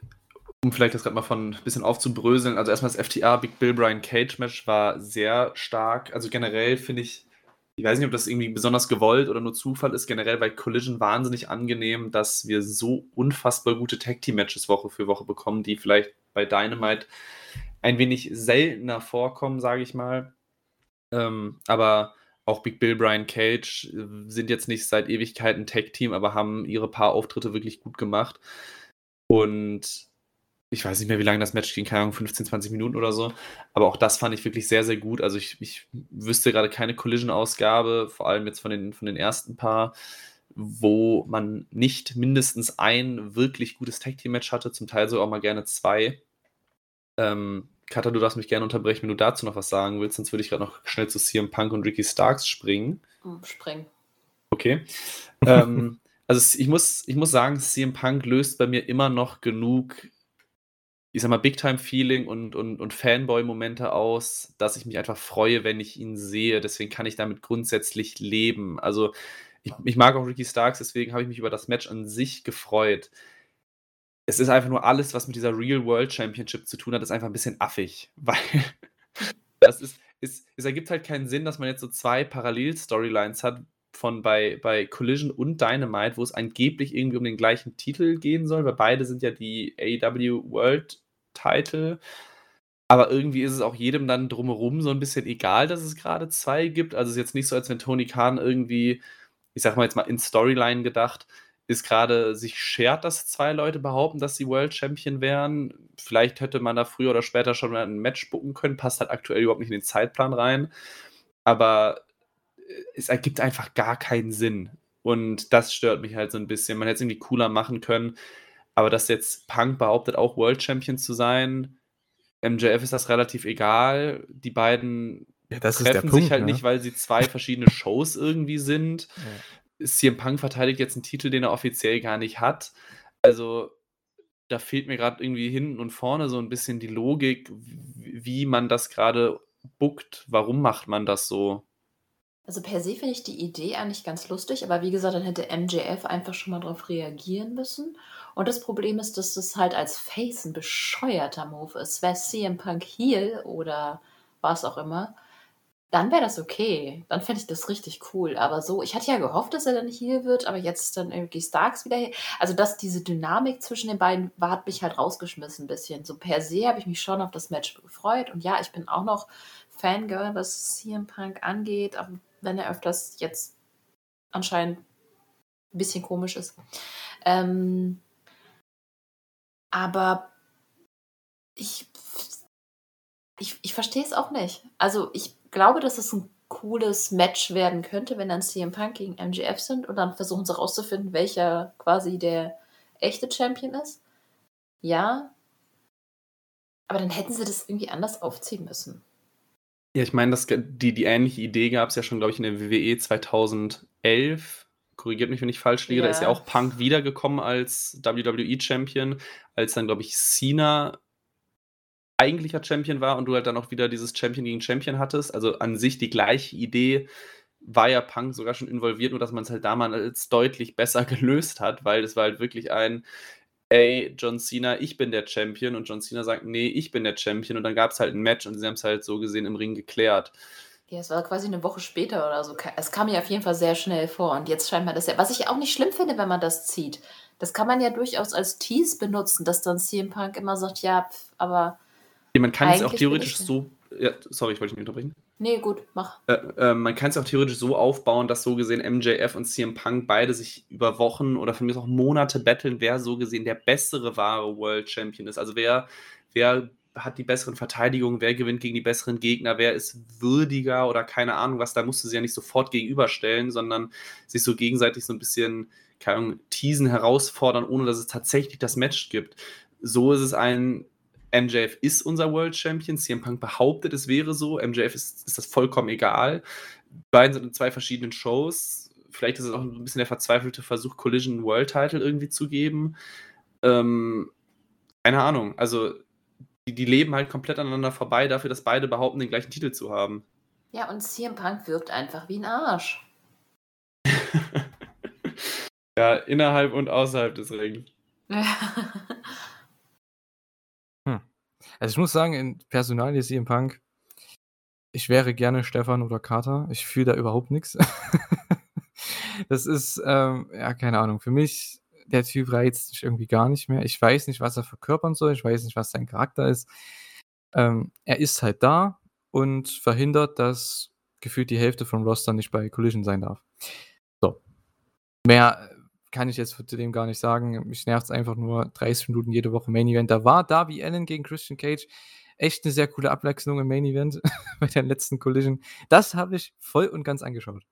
um vielleicht das gerade mal von ein bisschen aufzubröseln, also erstmal das FTA Big Bill Brian Cage Match war sehr stark. Also generell finde ich, ich weiß nicht, ob das irgendwie besonders gewollt oder nur Zufall ist, generell bei Collision wahnsinnig angenehm, dass wir so unfassbar gute Tag Team Matches Woche für Woche bekommen, die vielleicht bei Dynamite ein wenig seltener vorkommen, sage ich mal. Ähm, aber auch Big Bill, Brian Cage äh, sind jetzt nicht seit Ewigkeiten Tag-Team, aber haben ihre paar Auftritte wirklich gut gemacht. Und ich weiß nicht mehr, wie lange das Match ging, keine Ahnung, 15, 20 Minuten oder so. Aber auch das fand ich wirklich sehr, sehr gut. Also ich, ich wüsste gerade keine Collision-Ausgabe, vor allem jetzt von den, von den ersten paar, wo man nicht mindestens ein wirklich gutes Tag-Team-Match hatte, zum Teil sogar auch mal gerne zwei. Ähm, Katha, du darfst mich gerne unterbrechen, wenn du dazu noch was sagen willst, sonst würde ich gerade noch schnell zu CM Punk und Ricky Starks springen. Hm, springen. Okay. ähm, [laughs] also ich muss, ich muss sagen, CM Punk löst bei mir immer noch genug, ich sag mal, Big-Time-Feeling und, und, und Fanboy-Momente aus, dass ich mich einfach freue, wenn ich ihn sehe. Deswegen kann ich damit grundsätzlich leben. Also ich, ich mag auch Ricky Starks, deswegen habe ich mich über das Match an sich gefreut es ist einfach nur alles, was mit dieser Real World Championship zu tun hat, ist einfach ein bisschen affig, [laughs] weil das ist, ist, es ergibt halt keinen Sinn, dass man jetzt so zwei Parallel-Storylines hat von bei, bei Collision und Dynamite, wo es angeblich irgendwie um den gleichen Titel gehen soll, weil beide sind ja die AEW World Title. Aber irgendwie ist es auch jedem dann drumherum so ein bisschen egal, dass es gerade zwei gibt. Also es ist jetzt nicht so, als wenn Tony Khan irgendwie, ich sag mal jetzt mal in Storyline gedacht, ist gerade sich schert, dass zwei Leute behaupten, dass sie World Champion wären. Vielleicht hätte man da früher oder später schon mal ein Match bucken können, passt halt aktuell überhaupt nicht in den Zeitplan rein. Aber äh, es ergibt einfach gar keinen Sinn. Und das stört mich halt so ein bisschen. Man hätte es irgendwie cooler machen können. Aber dass jetzt Punk behauptet, auch World Champion zu sein, MJF ist das relativ egal. Die beiden ja, treffen sich Punkt, halt ne? nicht, weil sie zwei verschiedene Shows irgendwie sind. [laughs] Ja. CM Punk verteidigt jetzt einen Titel, den er offiziell gar nicht hat. Also da fehlt mir gerade irgendwie hinten und vorne so ein bisschen die Logik, wie man das gerade bookt. Warum macht man das so? Also per se finde ich die Idee eigentlich ganz lustig, aber wie gesagt, dann hätte MJF einfach schon mal darauf reagieren müssen. Und das Problem ist, dass das halt als Face ein bescheuerter Move ist. Wäre CM Punk Heel oder was auch immer, dann wäre das okay. Dann fände ich das richtig cool. Aber so, ich hatte ja gehofft, dass er dann hier wird, aber jetzt ist dann irgendwie Starks wieder hier. Also, dass diese Dynamik zwischen den beiden war, hat mich halt rausgeschmissen ein bisschen. So per se habe ich mich schon auf das Match gefreut. Und ja, ich bin auch noch Fangirl, was CM Punk angeht, auch wenn er öfters jetzt anscheinend ein bisschen komisch ist. Ähm, aber ich, ich, ich verstehe es auch nicht. Also ich glaube, dass es ein cooles Match werden könnte, wenn dann CM Punk gegen MGF sind und dann versuchen sie herauszufinden, welcher quasi der echte Champion ist. Ja. Aber dann hätten sie das irgendwie anders aufziehen müssen. Ja, ich meine, die, die ähnliche Idee gab es ja schon, glaube ich, in der WWE 2011. Korrigiert mich, wenn ich falsch liege. Ja. Da ist ja auch Punk wiedergekommen als WWE-Champion, als dann, glaube ich, Cena eigentlicher Champion war und du halt dann auch wieder dieses Champion gegen Champion hattest. Also an sich die gleiche Idee war ja Punk sogar schon involviert, nur dass man es halt damals deutlich besser [laughs] gelöst hat, weil es war halt wirklich ein, ey, John Cena, ich bin der Champion und John Cena sagt, nee, ich bin der Champion und dann gab es halt ein Match und sie haben es halt so gesehen im Ring geklärt. Ja, es war quasi eine Woche später oder so. Es kam mir auf jeden Fall sehr schnell vor und jetzt scheint man das ja, was ich auch nicht schlimm finde, wenn man das zieht. Das kann man ja durchaus als Tease benutzen, dass dann CM Punk immer sagt, ja, pf, aber Ja, man kann es auch theoretisch so. Ja, sorry, ich wollte nicht unterbrechen. Nee, gut, mach. Äh, äh, man kann es auch theoretisch so aufbauen, dass so gesehen MJF und CM Punk beide sich über Wochen oder von mir auch Monate betteln, wer so gesehen der bessere wahre World Champion ist. Also wer, wer hat die besseren Verteidigungen, wer gewinnt gegen die besseren Gegner, wer ist würdiger oder keine Ahnung was, da musst du sie ja nicht sofort gegenüberstellen, sondern sich so gegenseitig so ein bisschen, keine Ahnung, teasen, herausfordern, ohne dass es tatsächlich das Match gibt. So ist es ein MJF ist unser World Champion. CM Punk behauptet, es wäre so. MJF ist, ist das vollkommen egal. Beide sind in zwei verschiedenen Shows. Vielleicht ist es auch ein bisschen der verzweifelte Versuch, Collision World Title irgendwie zu geben. Ähm, keine Ahnung. Also, die, die leben halt komplett aneinander vorbei, dafür, dass beide behaupten, den gleichen Titel zu haben. Ja, und CM Punk wirkt einfach wie ein Arsch. [laughs] ja, innerhalb und außerhalb des Rings. [laughs] Also ich muss sagen, in Personalie CM Punk, ich wäre gerne Stefan oder Carter. Ich fühle da überhaupt nichts. [laughs] Das ist, ähm, ja, keine Ahnung. Für mich, der Typ reizt sich irgendwie gar nicht mehr. Ich weiß nicht, was er verkörpern soll. Ich weiß nicht, was sein Charakter ist. Ähm, er ist halt da und verhindert, dass gefühlt die Hälfte vom Roster nicht bei Collision sein darf. So. Mehr kann ich jetzt zu dem gar nicht sagen. Mich nervt es einfach nur 30 Minuten jede Woche Main Event. Da war Darby Allen gegen Christian Cage echt eine sehr coole Abwechslung im Main Event [laughs] bei der letzten Collision. Das habe ich voll und ganz angeschaut.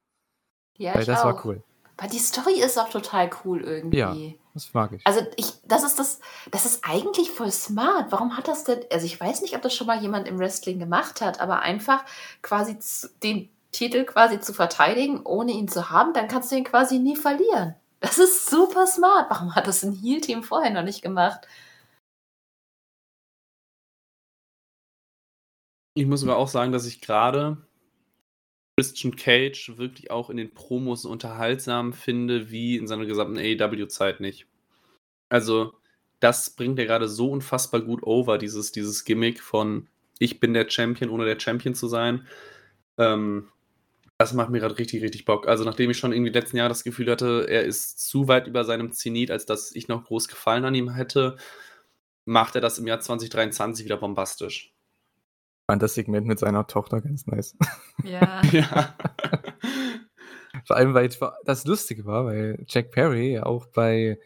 Ja, Weil ich das auch. war cool. Weil die Story ist auch total cool irgendwie. Ja. Das mag ich. Also ich, das ist das, das ist eigentlich voll smart. Warum hat das denn, also ich weiß nicht, ob das schon mal jemand im Wrestling gemacht hat, aber einfach quasi den Titel quasi zu verteidigen, ohne ihn zu haben, dann kannst du ihn quasi nie verlieren. Das ist super smart. Warum hat das ein Heal-Team vorher noch nicht gemacht? Ich muss aber auch sagen, dass ich gerade Christian Cage wirklich auch in den Promos unterhaltsam finde, wie in seiner gesamten AEW-Zeit nicht. Also, das bringt er gerade so unfassbar gut over, dieses, dieses Gimmick von ich bin der Champion, ohne der Champion zu sein. Ähm, das macht mir gerade richtig, richtig Bock. Also, nachdem ich schon irgendwie letzten Jahr das Gefühl hatte, er ist zu weit über seinem Zenit, als dass ich noch groß Gefallen an ihm hätte, macht er das im Jahr 2023 wieder bombastisch. Ich fand das Segment mit seiner Tochter ganz nice. [laughs] Ja. [laughs] Ja. [laughs] Vor allem, weil das Lustige war, weil Jack Perry ja auch bei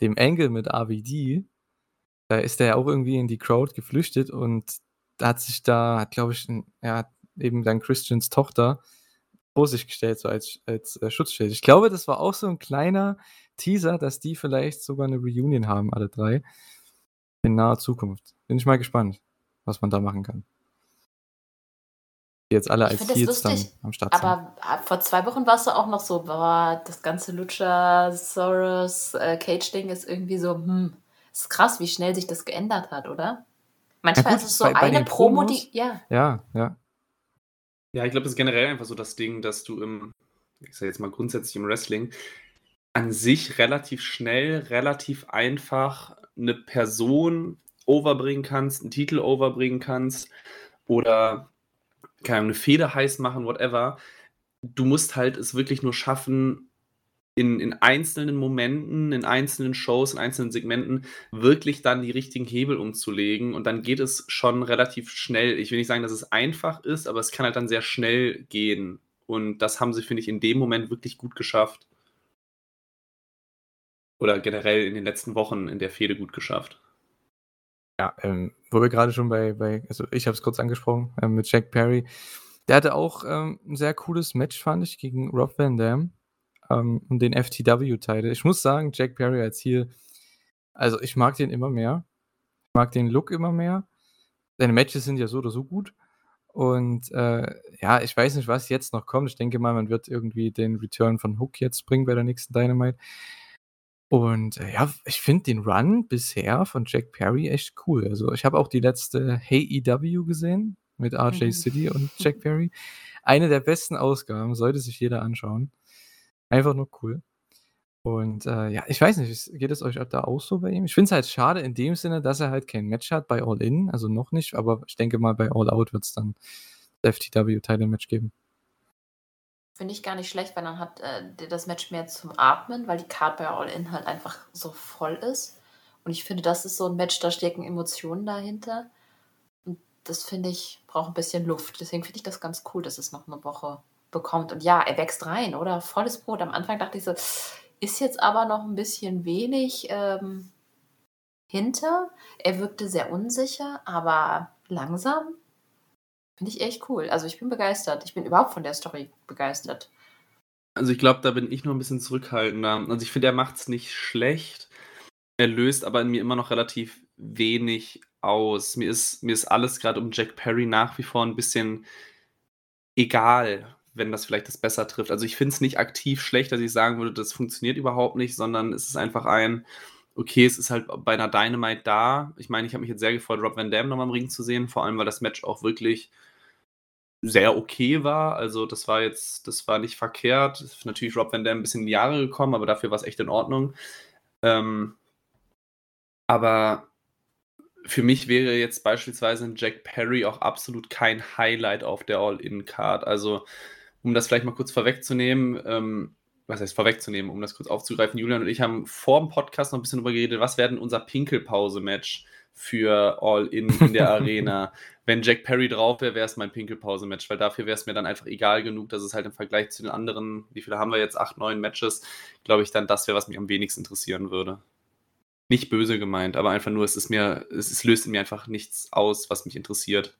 dem Angle mit RVD, da ist er ja auch irgendwie in die Crowd geflüchtet und da hat sich da, hat glaube ich, ein, er hat eben dann Christians Tochter vor sich gestellt, so als, als äh, Schutzschild. Ich glaube, das war auch so ein kleiner Teaser, dass die vielleicht sogar eine Reunion haben, alle drei, in naher Zukunft. Bin ich mal gespannt, was man da machen kann. Die jetzt alle als Heels dann am Start sind. Aber ah, vor zwei Wochen warst du auch noch so, boah, das ganze Luchasaurus äh, Cage-Ding ist irgendwie so, hm, ist krass, wie schnell sich das geändert hat, oder? Manchmal gut, ist es so bei- bei eine den Promo, Promos- die, ja, Ja, ja. Ja, ich glaube, das ist generell einfach so das Ding, dass du im, ich sag jetzt mal grundsätzlich im Wrestling, an sich relativ schnell, relativ einfach eine Person overbringen kannst, einen Titel overbringen kannst oder keine Ahnung, eine Fehde heiß machen, whatever. Du musst halt es wirklich nur schaffen, in, in einzelnen Momenten, in einzelnen Shows, in einzelnen Segmenten wirklich dann die richtigen Hebel umzulegen und dann geht es schon relativ schnell. Ich will nicht sagen, dass es einfach ist, aber es kann halt dann sehr schnell gehen. Und das haben sie, finde ich, in dem Moment wirklich gut geschafft. Oder generell in den letzten Wochen in der Fehde gut geschafft. Ja, ähm, wo wir gerade schon bei, bei also ich habe es kurz angesprochen, ähm, mit Jack Perry. Der hatte auch ähm, ein sehr cooles Match, fand ich, gegen Rob Van Dam ähm, und den FTW-Title. Ich muss sagen, Jack Perry als hier, also ich mag den immer mehr. Ich mag den Look immer mehr. Seine Matches sind ja so oder so gut. Und äh, ja, ich weiß nicht, was jetzt noch kommt. Ich denke mal, man wird irgendwie den Return von Hook jetzt bringen bei der nächsten Dynamite. Und äh, ja, ich finde den Run bisher von Jack Perry echt cool. Also ich habe auch die letzte Hey EW gesehen mit RJ Mhm. City und [laughs] Jack Perry. Eine der besten Ausgaben, sollte sich jeder anschauen. Einfach nur cool. Und äh, ja, ich weiß nicht, geht es euch da auch so bei ihm? Ich finde es halt schade in dem Sinne, dass er halt kein Match hat bei All In, also noch nicht, aber ich denke mal bei All Out wird es dann das FTW-Title-Match geben. finde ich gar nicht schlecht, weil dann hat äh, das Match mehr zum Atmen, weil die Card bei All In halt einfach so voll ist. Und ich finde, das ist so ein Match, da stecken Emotionen dahinter. Und das finde ich, braucht ein bisschen Luft. Deswegen finde ich das ganz cool, dass es noch eine Woche bekommt. Und ja, er wächst rein, oder? Volles Brot. Am Anfang dachte ich so, ist jetzt aber noch ein bisschen wenig ähm, hinter. Er wirkte sehr unsicher, aber langsam. Finde ich echt cool. Also ich bin begeistert. Ich bin überhaupt von der Story begeistert. Also ich glaube, da bin ich noch ein bisschen zurückhaltender. Also ich finde, er macht es nicht schlecht. Er löst aber in mir immer noch relativ wenig aus. Mir ist, mir ist alles gerade um Jack Perry nach wie vor ein bisschen egal, wenn das vielleicht das besser trifft. Also ich finde es nicht aktiv schlecht, dass ich sagen würde, das funktioniert überhaupt nicht, sondern es ist einfach ein, okay, es ist halt bei einer Dynamite da. Ich meine, ich habe mich jetzt sehr gefreut, Rob Van Dam nochmal im Ring zu sehen, vor allem, weil das Match auch wirklich sehr okay war. Also das war jetzt, das war nicht verkehrt. Natürlich Rob Van Dam ein bisschen in die Jahre gekommen, aber dafür war es echt in Ordnung. Ähm, aber für mich wäre jetzt beispielsweise ein Jack Perry auch absolut kein Highlight auf der All-In-Card. Also, um das vielleicht mal kurz vorwegzunehmen, ähm, was heißt vorwegzunehmen, um das kurz aufzugreifen, Julian und ich haben vor dem Podcast noch ein bisschen darüber geredet, was werden unser Pinkelpause-Match für All-In in der [laughs] Arena. Wenn Jack Perry drauf wäre, wäre es mein Pinkelpause-Match, weil dafür wäre es mir dann einfach egal genug, dass es halt im Vergleich zu den anderen, wie viele haben wir jetzt, acht, neun Matches, glaube ich dann, das wäre, was mich am wenigsten interessieren würde. Nicht böse gemeint, aber einfach nur, es ist mir, es, es löst in mir einfach nichts aus, was mich interessiert.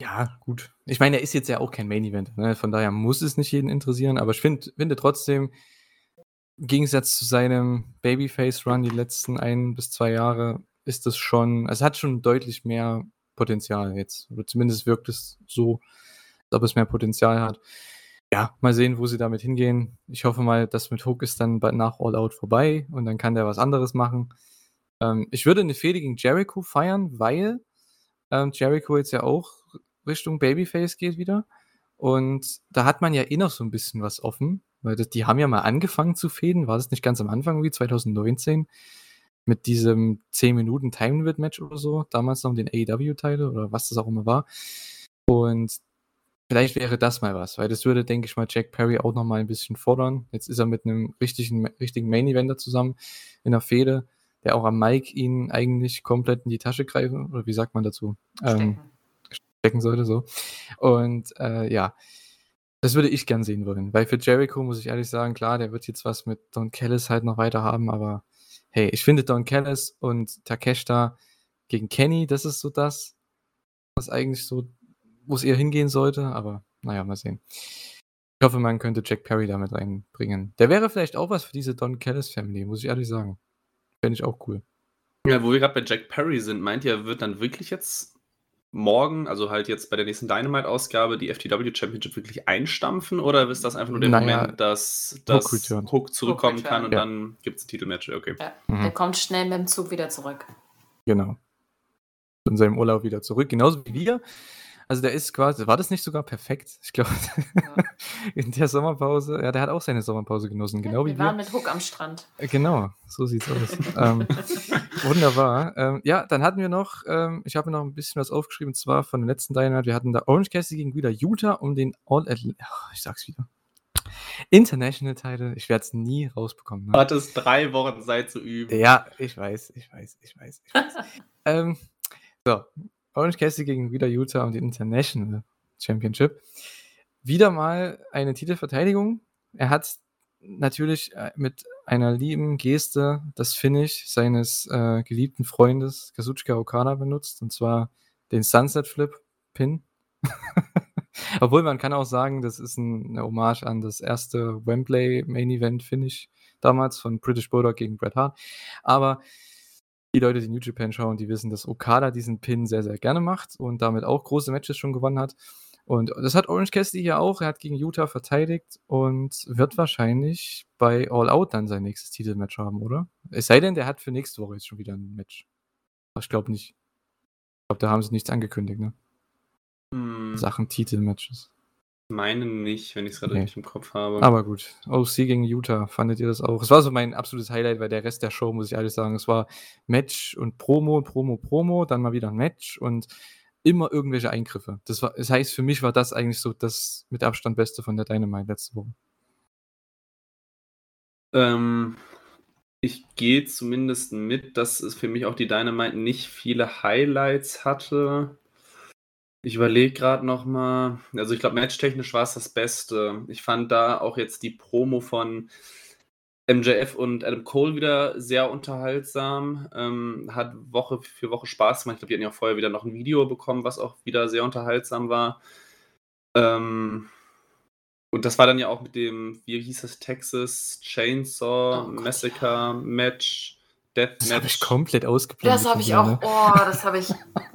Ja, gut. Ich meine, er ist jetzt ja auch kein Main Event, ne? von daher muss es nicht jeden interessieren, aber ich find, finde trotzdem, im Gegensatz zu seinem Babyface-Run die letzten ein bis zwei Jahre, ist das schon, es hat schon deutlich mehr Potenzial jetzt. Oder zumindest wirkt es so, als ob es mehr Potenzial hat. Ja, mal sehen, wo sie damit hingehen. Ich hoffe mal, das mit Hook ist dann nach All Out vorbei und dann kann der was anderes machen. Ähm, ich würde eine Fehde gegen Jericho feiern, weil ähm, Jericho jetzt ja auch Richtung Babyface geht wieder. Und da hat man ja eh noch so ein bisschen was offen, weil das, die haben ja mal angefangen zu fäden. War das nicht ganz am Anfang wie 2019? Mit diesem 10 Minuten Time Limit Match oder so. Damals noch den AEW-Teile oder was das auch immer war. Und vielleicht wäre das mal was, weil das würde, denke ich mal, Jack Perry auch noch mal ein bisschen fordern. Jetzt ist er mit einem richtigen, richtigen Main-Eventer zusammen in der Fehde, der auch am Mike ihn eigentlich komplett in die Tasche greifen, oder wie sagt man dazu? Ähm, stecken sollte, so. Und äh, ja, das würde ich gern sehen wollen. Weil für Jericho muss ich ehrlich sagen, klar, der wird jetzt was mit Don Callis halt noch weiter haben, aber hey, ich finde Don Callis und Takeshita gegen Kenny, das ist so das, was eigentlich so, wo es eher hingehen sollte, aber naja, mal sehen. Ich hoffe, man könnte Jack Perry damit reinbringen. Der wäre vielleicht auch was für diese Don Callis Family, muss ich ehrlich sagen. Fände ich auch cool. Ja, wo wir gerade bei Jack Perry sind, meint ihr, wird dann wirklich jetzt morgen, also halt jetzt bei der nächsten Dynamite-Ausgabe, die FTW Championship wirklich einstampfen oder ist das einfach nur der naja, Moment, dass, dass Hook, Hook zurückkommen Hook kann und ja. dann gibt es ein Titelmatch? Okay. Ja, mhm. Der kommt schnell mit dem Zug wieder zurück. Genau. In seinem Urlaub wieder zurück, genauso wie wir. Also der ist quasi, war das nicht sogar perfekt? Ich glaube, ja. [laughs] in der Sommerpause, ja, der hat auch seine Sommerpause genossen, genau ja, wir wie wir. waren mit Hook am Strand. Äh, genau, so sieht's aus. [laughs] ähm, wunderbar. Ähm, ja, dann hatten wir noch, ähm, ich habe mir noch ein bisschen was aufgeschrieben, und zwar von den letzten Dynamite, wir hatten da Orange Cassidy gegen wieder Utah um den All Atlantic, ich sag's wieder. International Title, ich werde es nie rausbekommen. Ne? Du hattest drei Wochen Zeit zu üben. Ja, ich weiß, ich weiß, ich weiß, ich weiß. [laughs] ähm, so, Orange Cassidy gegen wieder Utah um die International Championship. Wieder mal eine Titelverteidigung. Er hat natürlich äh, mit einer lieben Geste das Finish seines äh, geliebten Freundes Kazuchika Okada benutzt, und zwar den Sunset Flip Pin. [laughs] Obwohl man kann auch sagen, das ist ein, eine Hommage an das erste Wembley Main Event Finish damals von British Bulldog gegen Bret Hart. Aber die Leute, die New Japan schauen, die wissen, dass Okada diesen Pin sehr, sehr gerne macht und damit auch große Matches schon gewonnen hat. Und das hat Orange Cassidy hier auch. Er hat gegen Utah verteidigt und wird wahrscheinlich bei All Out dann sein nächstes Titelmatch haben, oder? Es sei denn, der hat für nächste Woche jetzt schon wieder ein Match. Ich glaube nicht. Ich glaube, da haben sie nichts angekündigt, ne? Hm. Sachen Titelmatches meine nicht, wenn ich es gerade richtig im Kopf habe. Aber gut. OC gegen Utah, fandet ihr das auch? Es war so mein absolutes Highlight, weil der Rest der Show, muss ich ehrlich sagen, es war Match und Promo, Promo, Promo, dann mal wieder ein Match und immer irgendwelche Eingriffe. Das, war, das heißt, für mich war das eigentlich so das mit Abstand Beste von der Dynamite letzte Woche. Ähm, ich gehe zumindest mit, dass es für mich auch die Dynamite nicht viele Highlights hatte. Ich überlege gerade noch mal. Also, ich glaube, matchtechnisch war es das Beste. Ich fand da auch jetzt die Promo von MJF und Adam Cole wieder sehr unterhaltsam. Ähm, hat Woche für Woche Spaß gemacht. Ich glaube, die hatten ja auch vorher wieder noch ein Video bekommen, was auch wieder sehr unterhaltsam war. Ähm, und das war dann ja auch mit dem, wie hieß das, Texas Chainsaw oh Massacre. Match. Death das habe ich komplett ausgeblendet. Das habe ich auch, ne? oh, das habe ich,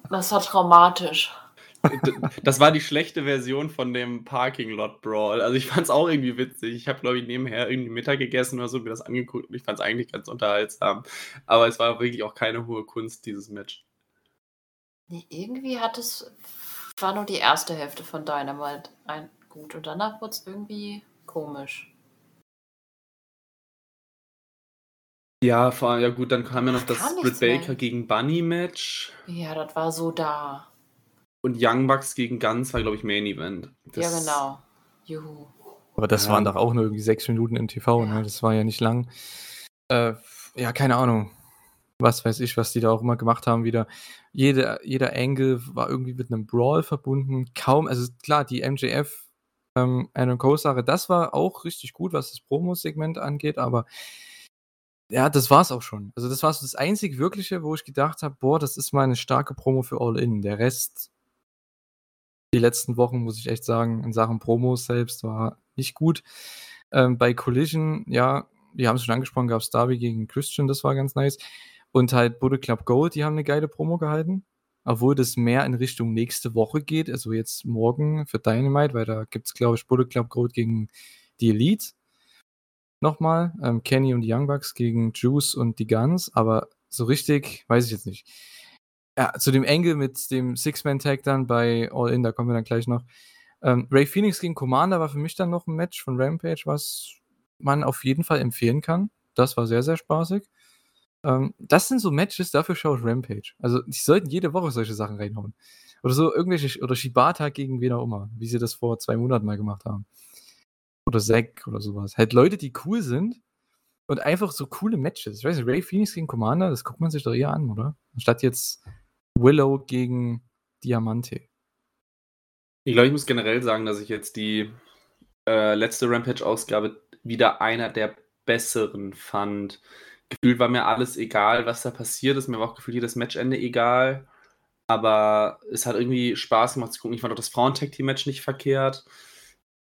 das war traumatisch [laughs] das war die schlechte Version von dem Parking Lot Brawl. Also ich fand es auch irgendwie witzig. Ich habe, glaube ich, nebenher irgendwie Mittag gegessen oder so, mir das angeguckt und ich fand es eigentlich ganz unterhaltsam. Aber es war wirklich auch keine hohe Kunst, dieses Match. Nee, irgendwie hat es, war nur die erste Hälfte von Dynamite ein, gut und danach wurde es irgendwie komisch. Ja, vor allem, ja gut, dann kam ja noch das Britt Baker gegen Bunny Match. Ja, das war so da. Und Young Bucks gegen Guns war, glaube ich, Main Event. Das ja, genau. Juhu. Aber das Ja. waren doch auch nur irgendwie sechs Minuten im TV, ne? Das war ja nicht lang. Äh, ja, keine Ahnung. Was weiß ich, was die da auch immer gemacht haben, wieder. Jede, jeder Angle war irgendwie mit einem Brawl verbunden. Kaum, also klar, die MJF ähm, Adam Cole-Sache, das war auch richtig gut, was das Promo-Segment angeht, aber ja, das war's auch schon. Also, das war so das einzig Wirkliche, wo ich gedacht habe: „Boah, das ist mal 'ne starke Promo für All In.“ Der Rest die letzten Wochen, muss ich echt sagen, in Sachen Promos selbst war nicht gut. Ähm, bei Collision, ja, wir haben's schon angesprochen, gab's Darby gegen Christian, das war ganz nice. Und halt Bullet Club Gold, die haben 'ne geile Promo gehalten, obwohl das mehr in Richtung nächste Woche geht, also jetzt morgen für Dynamite, weil da gibt's, glaube ich, Bullet Club Gold gegen die Elite noch mal, ähm, Kenny und die Young Bucks gegen Juice und die Guns, aber so richtig weiß ich jetzt nicht. Ja, zu dem Angle mit dem Six-Man-Tag dann bei All In, da kommen wir dann gleich noch. Ähm, Rey Fenix gegen Commander war für mich dann noch 'n Match von Rampage, was man auf jeden Fall empfehlen kann. Das war sehr, sehr spaßig. Ähm, das sind so Matches, dafür schaue ich Rampage. Also, die sollten jede Woche solche Sachen reinhauen. Oder so irgendwelche oder Shibata gegen wen auch immer, wie sie das vor 2 Monaten mal gemacht haben. Oder Zack oder so was. Halt Leute, die cool sind und einfach so coole Matches. Ich weiß nicht, Rey Fenix gegen Commander, das guckt man sich doch eher an, oder? Anstatt jetzt Willow gegen Diamante. Ich glaube, ich muss generell sagen, dass ich jetzt die, äh, letzte Rampage-Ausgabe wieder einer der besseren fand. Gefühlt war mir alles egal, was da passiert ist. Mir war auch gefühlt jedes Matchende egal. Aber es hat irgendwie Spaß gemacht zu gucken. Ich fand auch das Frauen-Tag-Team-Match nicht verkehrt.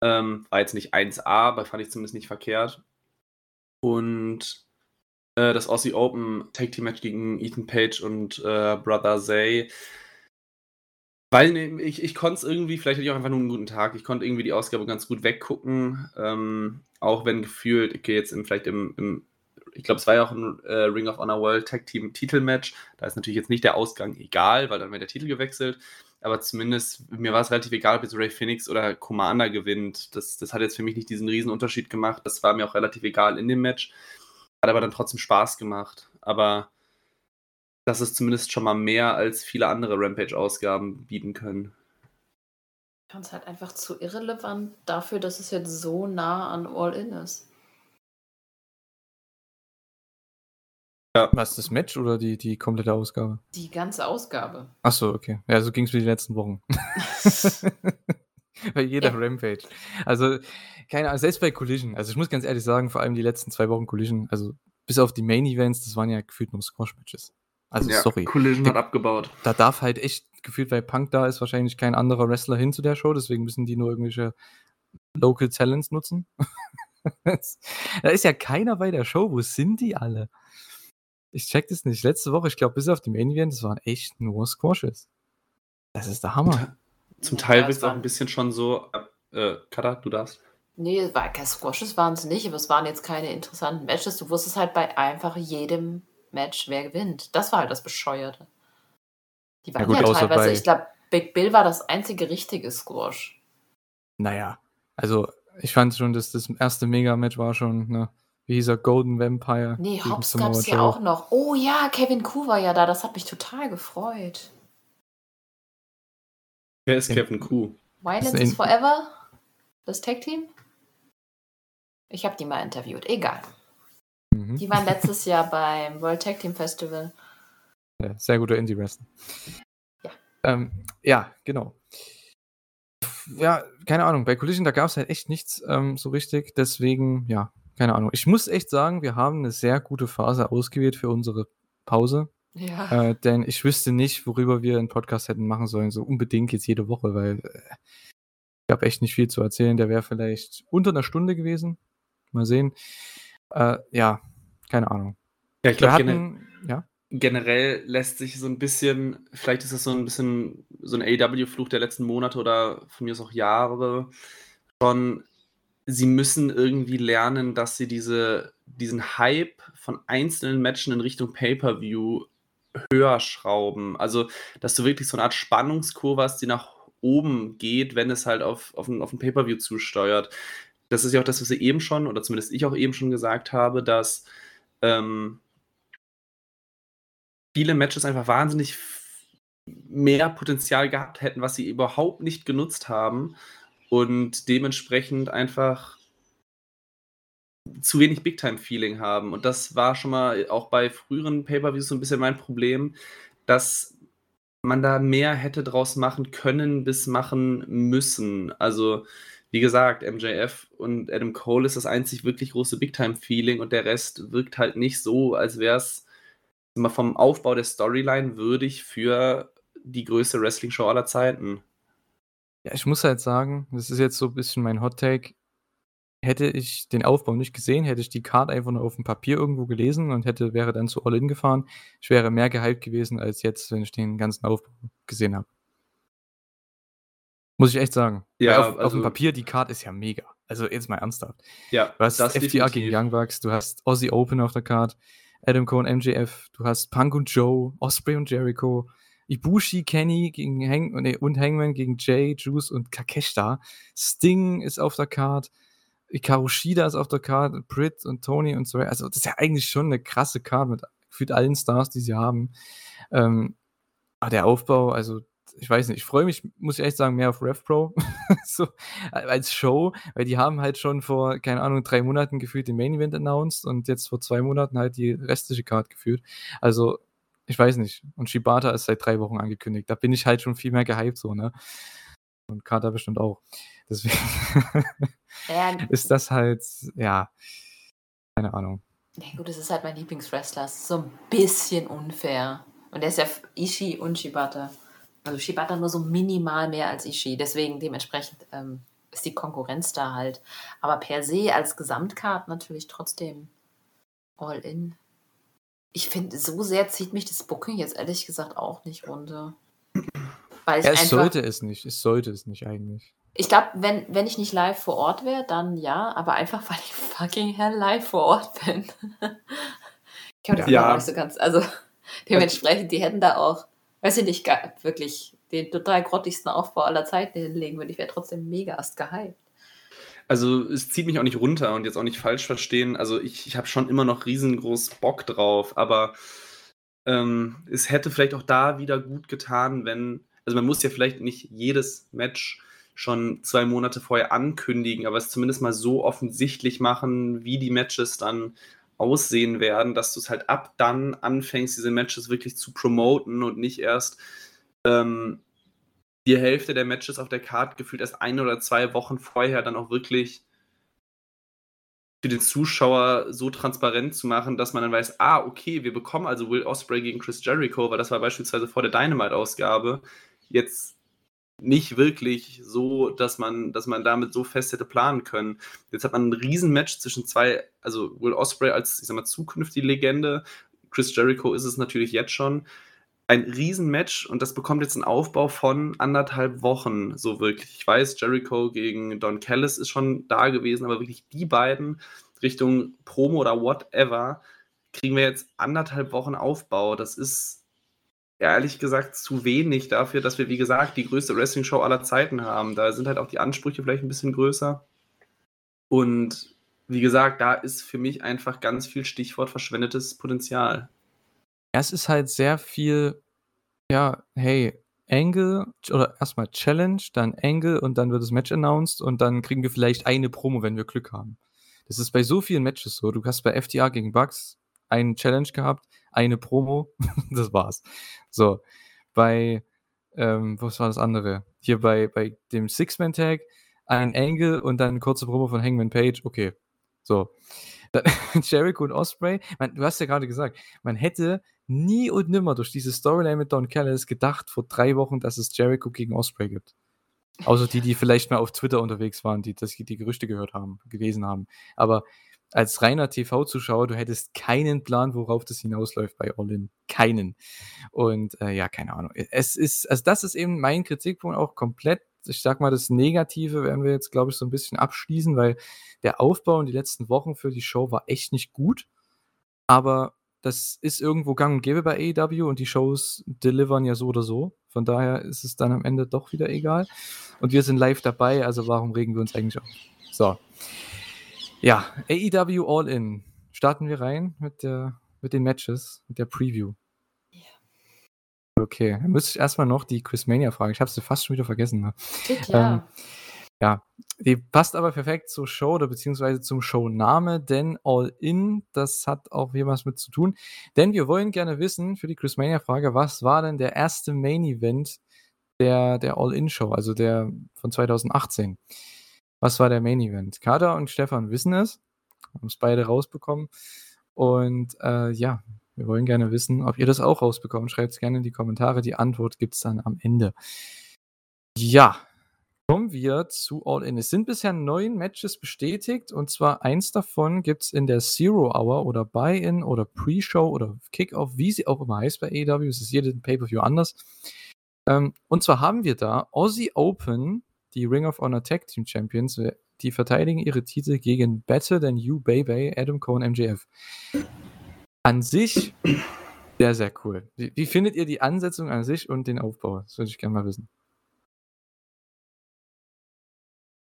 Ähm, war jetzt nicht 1A, aber fand ich zumindest nicht verkehrt. Und, äh, das Aussie Open Tag-Team-Match gegen Ethan Page und, äh, Brother Zay weil ne, ich ich konnte es irgendwie vielleicht hatte ich auch einfach nur 'n guten Tag. Ich konnte irgendwie die Ausgabe ganz gut weggucken, ähm, auch wenn gefühlt okay, jetzt im vielleicht im im ich glaube, es war ja auch 'n, äh, Ring of Honor World Tag Team Titelmatch. Da ist natürlich jetzt nicht der Ausgang egal, weil dann wäre der Titel gewechselt. Aber zumindest mir war es relativ egal, ob jetzt Rey Fenix oder Commander gewinnt. Das das hat jetzt für mich nicht diesen Riesenunterschied gemacht. Das war mir auch relativ egal in dem Match. Hat aber dann trotzdem Spaß gemacht. Aber das ist zumindest schon mal mehr, als viele andere Rampage-Ausgaben bieten können. Ich fand's halt einfach zu irrelevant dafür, dass es jetzt so nah an All In ist. Ja. Was, das Match oder die die komplette Ausgabe? Die ganze Ausgabe. Ach so, okay. Ja, so ging's mir die letzten Wochen. [laughs] [laughs] [laughs] Bei jeder Ja. Rampage. Also, keine Ahnung, selbst bei Collision. Also, ich muss ganz ehrlich sagen, vor allem die letzten 2 Wochen Collision, also bis auf die Main Events, das waren ja gefühlt nur Squash-Matches. Also, Ja, sorry. Collision Da hat abgebaut. da darf halt echt gefühlt, weil Punk da ist, wahrscheinlich kein anderer Wrestler hin zu der Show, deswegen müssen die nur irgendwelche Local Talents nutzen. [laughs] Da ist ja keiner bei der Show. Wo sind die alle? Ich check das nicht. Letzte Woche, ich glaube, bis auf die Main Event, das waren echt nur Squashes. Das ist der Hammer. Zum Ja, Teil es wirkt's auch waren- 'n bisschen schon so äh, Kata, du darfst. Ne, es war Squashes waren's nicht, aber es waren jetzt keine interessanten Matches. Du wusstest halt bei einfach jedem Match, wer gewinnt. Das war halt das Bescheuerte. Die Ja waren gut, ja teilweise bei ich glaube, Big Bill war das einzige richtige Squash. Na ja, also, ich fand schon, dass das erste Mega-Match war schon, ne wie hieß er? Golden Vampire Ne, gegen Hobbs Samoa gab's ja auch noch. Oh ja, Kevin Ku war ja da, das hat mich total gefreut. Wer ist Kevin Ku? Violence is Forever? Das Tag-Team? Ich habe die mal interviewt. Egal. Mhm. Die waren letztes Jahr [laughs] beim World Tag Team Festival. Ja, sehr guter Indie-Wrestler. Ja. Ähm, ja, genau. Ja, keine Ahnung, bei Collision, da gab's halt echt nichts, ähm, so richtig, deswegen, ja, keine Ahnung. Ich muss echt sagen, wir haben 'ne sehr gute Phase ausgewählt für unsere Pause. Ja. Äh, denn ich wüsste nicht, worüber wir 'n Podcast hätten machen sollen, so unbedingt jetzt jede Woche, weil, äh, ich habe echt nicht viel zu erzählen. Der wäre vielleicht unter 'ner Stunde gewesen. Mal sehen. Äh, ja, keine Ahnung. Ja, ich Wir glaube, gene hatten ja? generell lässt sich so 'n bisschen vielleicht ist das so 'n bisschen so 'n AEW-Fluch der letzten Monate oder von mir aus auch Jahre schon sie müssen irgendwie lernen, dass sie diese diesen Hype von einzelnen Matchen in Richtung Pay-per-View höher schrauben. Also, dass du wirklich so 'ne Art Spannungskurve hast, die nach oben geht, wenn es halt auf auf 'n auf 'n Pay-per-View zusteuert. Das ist ja auch das, was wir eben schon oder zumindest ich auch eben schon gesagt habe, dass, ähm viele Matches einfach wahnsinnig mehr Potenzial gehabt hätten, was sie überhaupt nicht genutzt haben und dementsprechend einfach zu wenig Big-Time-Feeling haben. Und das war schon mal auch bei früheren Pay-Per-Views so ein bisschen mein Problem, dass man da mehr hätte draus machen können bis machen müssen. Also, wie gesagt, MJF und Adam Cole ist das einzig wirklich große Big-Time-Feeling und der Rest wirkt halt nicht so, als wäre es vom Aufbau der Storyline würdig für die größte Wrestling-Show aller Zeiten. Ja, ich muss halt sagen, das ist jetzt so ein bisschen mein Hot Take. Hätte ich den Aufbau nicht gesehen, hätte ich die Card einfach nur auf dem Papier irgendwo gelesen und hätte wäre dann zu All-In gefahren. Ich wäre mehr gehypt gewesen als jetzt, wenn ich den ganzen Aufbau gesehen habe. Muss ich echt sagen. Ja, auf, auf dem also Papier, die Card ist ja mega. Also jetzt mal ernsthaft. ja, Du hast das FTR gegen. Young Bucks, du hast Aussie Open auf der Card, Adam Cole und MJF, du hast Punk und Joe, Osprey und Jericho, Ibushi, Kenny gegen Hang nee, und Hangman gegen Jay, Juice und Takeshita. Sting ist auf der Card, Hikaru Shida ist auf der Card, Britt und Tony und so. Also das ist ja eigentlich schon eine krasse Card mit gefühlt allen Stars, die sie haben. Ähm, aber der Aufbau, also ich weiß nicht, ich freue mich, muss ich echt sagen, mehr auf RevPro [laughs] so, als Show, weil die haben halt schon vor, keine Ahnung, drei Monaten gefühlt den Main Event announced und jetzt vor zwei Monaten halt die restliche Card geführt. Also, ich weiß nicht. Und Shibata ist seit drei Wochen angekündigt. Da bin ich halt schon viel mehr gehypt, so, ne? Und Carter bestimmt auch. Deswegen [laughs] Ja, ist das halt, ja, keine Ahnung. ja, gut, es ist halt mein Lieblingswrestler. So ein bisschen unfair. Und der ist ja Ishii und Shibata. Also Shibata nur so minimal mehr als Ishii. Deswegen dementsprechend ähm, ist die Konkurrenz da halt. Aber per se als Gesamtkart natürlich trotzdem all in. Ich finde, so sehr zieht mich das Booking jetzt ehrlich gesagt auch nicht runter. Weil ich Ja, es sollte es nicht. Es sollte es nicht eigentlich. Ich glaube, wenn, wenn ich nicht live vor Ort wäre, dann ja, aber einfach, [laughs] weil ich fucking hell live vor Ort bin. ich kann das Ja. nicht so ganz. Also dementsprechend, die hätten da auch, weiß ich nicht, wirklich den total grottigsten Aufbau aller Zeiten hinlegen würden. Ich wäre trotzdem mega erst gehypt. Also es zieht mich auch nicht runter und jetzt auch nicht falsch verstehen. Also ich, ich habe schon immer noch riesengroß Bock drauf, aber ähm, es hätte vielleicht auch da wieder gut getan, wenn, also man muss ja vielleicht nicht jedes Match schon zwei Monate vorher ankündigen, aber es zumindest mal so offensichtlich machen, wie die Matches dann aussehen werden, dass du es halt ab dann anfängst, diese Matches wirklich zu promoten und nicht erst ähm, die Hälfte der Matches auf der Card gefühlt erst ein oder zwei Wochen vorher dann auch wirklich für den Zuschauer so transparent zu machen, dass man dann weiß, ah, okay, wir bekommen also Will Ospreay gegen Chris Jericho, weil das war beispielsweise vor der Dynamite-Ausgabe, jetzt nicht wirklich so, dass man, dass man damit so fest hätte planen können. Jetzt hat man ein Riesenmatch zwischen zwei, also Will Ospreay als, ich sag mal, zukünftige Legende, Chris Jericho ist es natürlich jetzt schon, ein Riesenmatch und das bekommt jetzt einen Aufbau von anderthalb Wochen, so wirklich. Ich weiß, Jericho gegen Don Callis ist schon da gewesen, aber wirklich die beiden Richtung Promo oder whatever kriegen wir jetzt anderthalb Wochen Aufbau. Das ist ehrlich gesagt zu wenig dafür, dass wir, wie gesagt, die größte Wrestling-Show aller Zeiten haben. Da sind halt auch die Ansprüche vielleicht ein bisschen größer. Und wie gesagt, da ist für mich einfach ganz viel Stichwort verschwendetes Potenzial. Es ist halt sehr viel, ja, hey, Angle oder erstmal Challenge, dann Angle und dann wird das Match announced und dann kriegen wir vielleicht eine Promo, wenn wir Glück haben. Das ist bei so vielen Matches so. Du hast bei FTA gegen Bucks einen Challenge gehabt, eine Promo, [laughs] das war's. So, bei, ähm, was war das andere? Hier bei, bei dem Six-Man-Tag ein Angle und dann eine kurze Promo von Hangman Page, okay. So. [laughs] Dann Jericho und Osprey, man, du hast ja gerade gesagt, man hätte nie und nimmer durch diese Storyline mit Don Callis gedacht vor drei Wochen, dass es Jericho gegen Osprey gibt. Außer die, die vielleicht mal auf Twitter unterwegs waren, die das, die Gerüchte gehört haben, gelesen haben. Aber als reiner TV-Zuschauer, du hättest keinen Plan, worauf das hinausläuft bei All In. Keinen. Und äh, ja, keine Ahnung. Es ist, also das ist eben mein Kritikpunkt auch komplett. Ich sag mal, das Negative werden wir jetzt, glaube ich, so ein bisschen abschließen, weil der Aufbau in die letzten Wochen für die Show war echt nicht gut. Aber das ist irgendwo gang und gäbe bei AEW und die Shows delivern ja so oder so. Von daher ist es dann am Ende doch wieder egal. Und wir sind live dabei, also warum regen wir uns eigentlich auf? So. Ja, AEW All In. Starten wir rein mit, der, mit den Matches, mit der Preview. Ja. Okay, dann müsste ich erstmal noch die Quizmania fragen. Ich habe sie fast schon wieder vergessen. Ne? Ähm, Ja, die passt aber perfekt zur Show oder beziehungsweise zum Showname, denn All In, das hat auch hier was mit zu tun. Denn wir wollen gerne wissen, für die Chris Mania-Frage, was war denn der erste Main-Event der, der All-In-Show, also der von 2018? Was war der Main-Event? Kader und Stefan wissen es, haben es beide rausbekommen. Und äh, ja, wir wollen gerne wissen, ob ihr das auch rausbekommt. Schreibt es gerne in die Kommentare. Die Antwort gibt es dann am Ende. Ja, Kommen wir zu All In. Es sind bisher neun Matches bestätigt und zwar eins davon gibt es in der Zero Hour oder Buy-In oder Pre-Show oder Kickoff, wie sie auch immer heißt bei AEW. Es ist jeden Pay-Per-View anders. Ähm, und zwar haben wir da Aussie Open, die Ring of Honor Tag Team Champions, die verteidigen ihre Titel gegen Better Than You Baby, Adam Cole MJF. An sich sehr, sehr cool. Wie, wie findet ihr die Ansetzung an sich und den Aufbau? Das würde ich gerne mal wissen.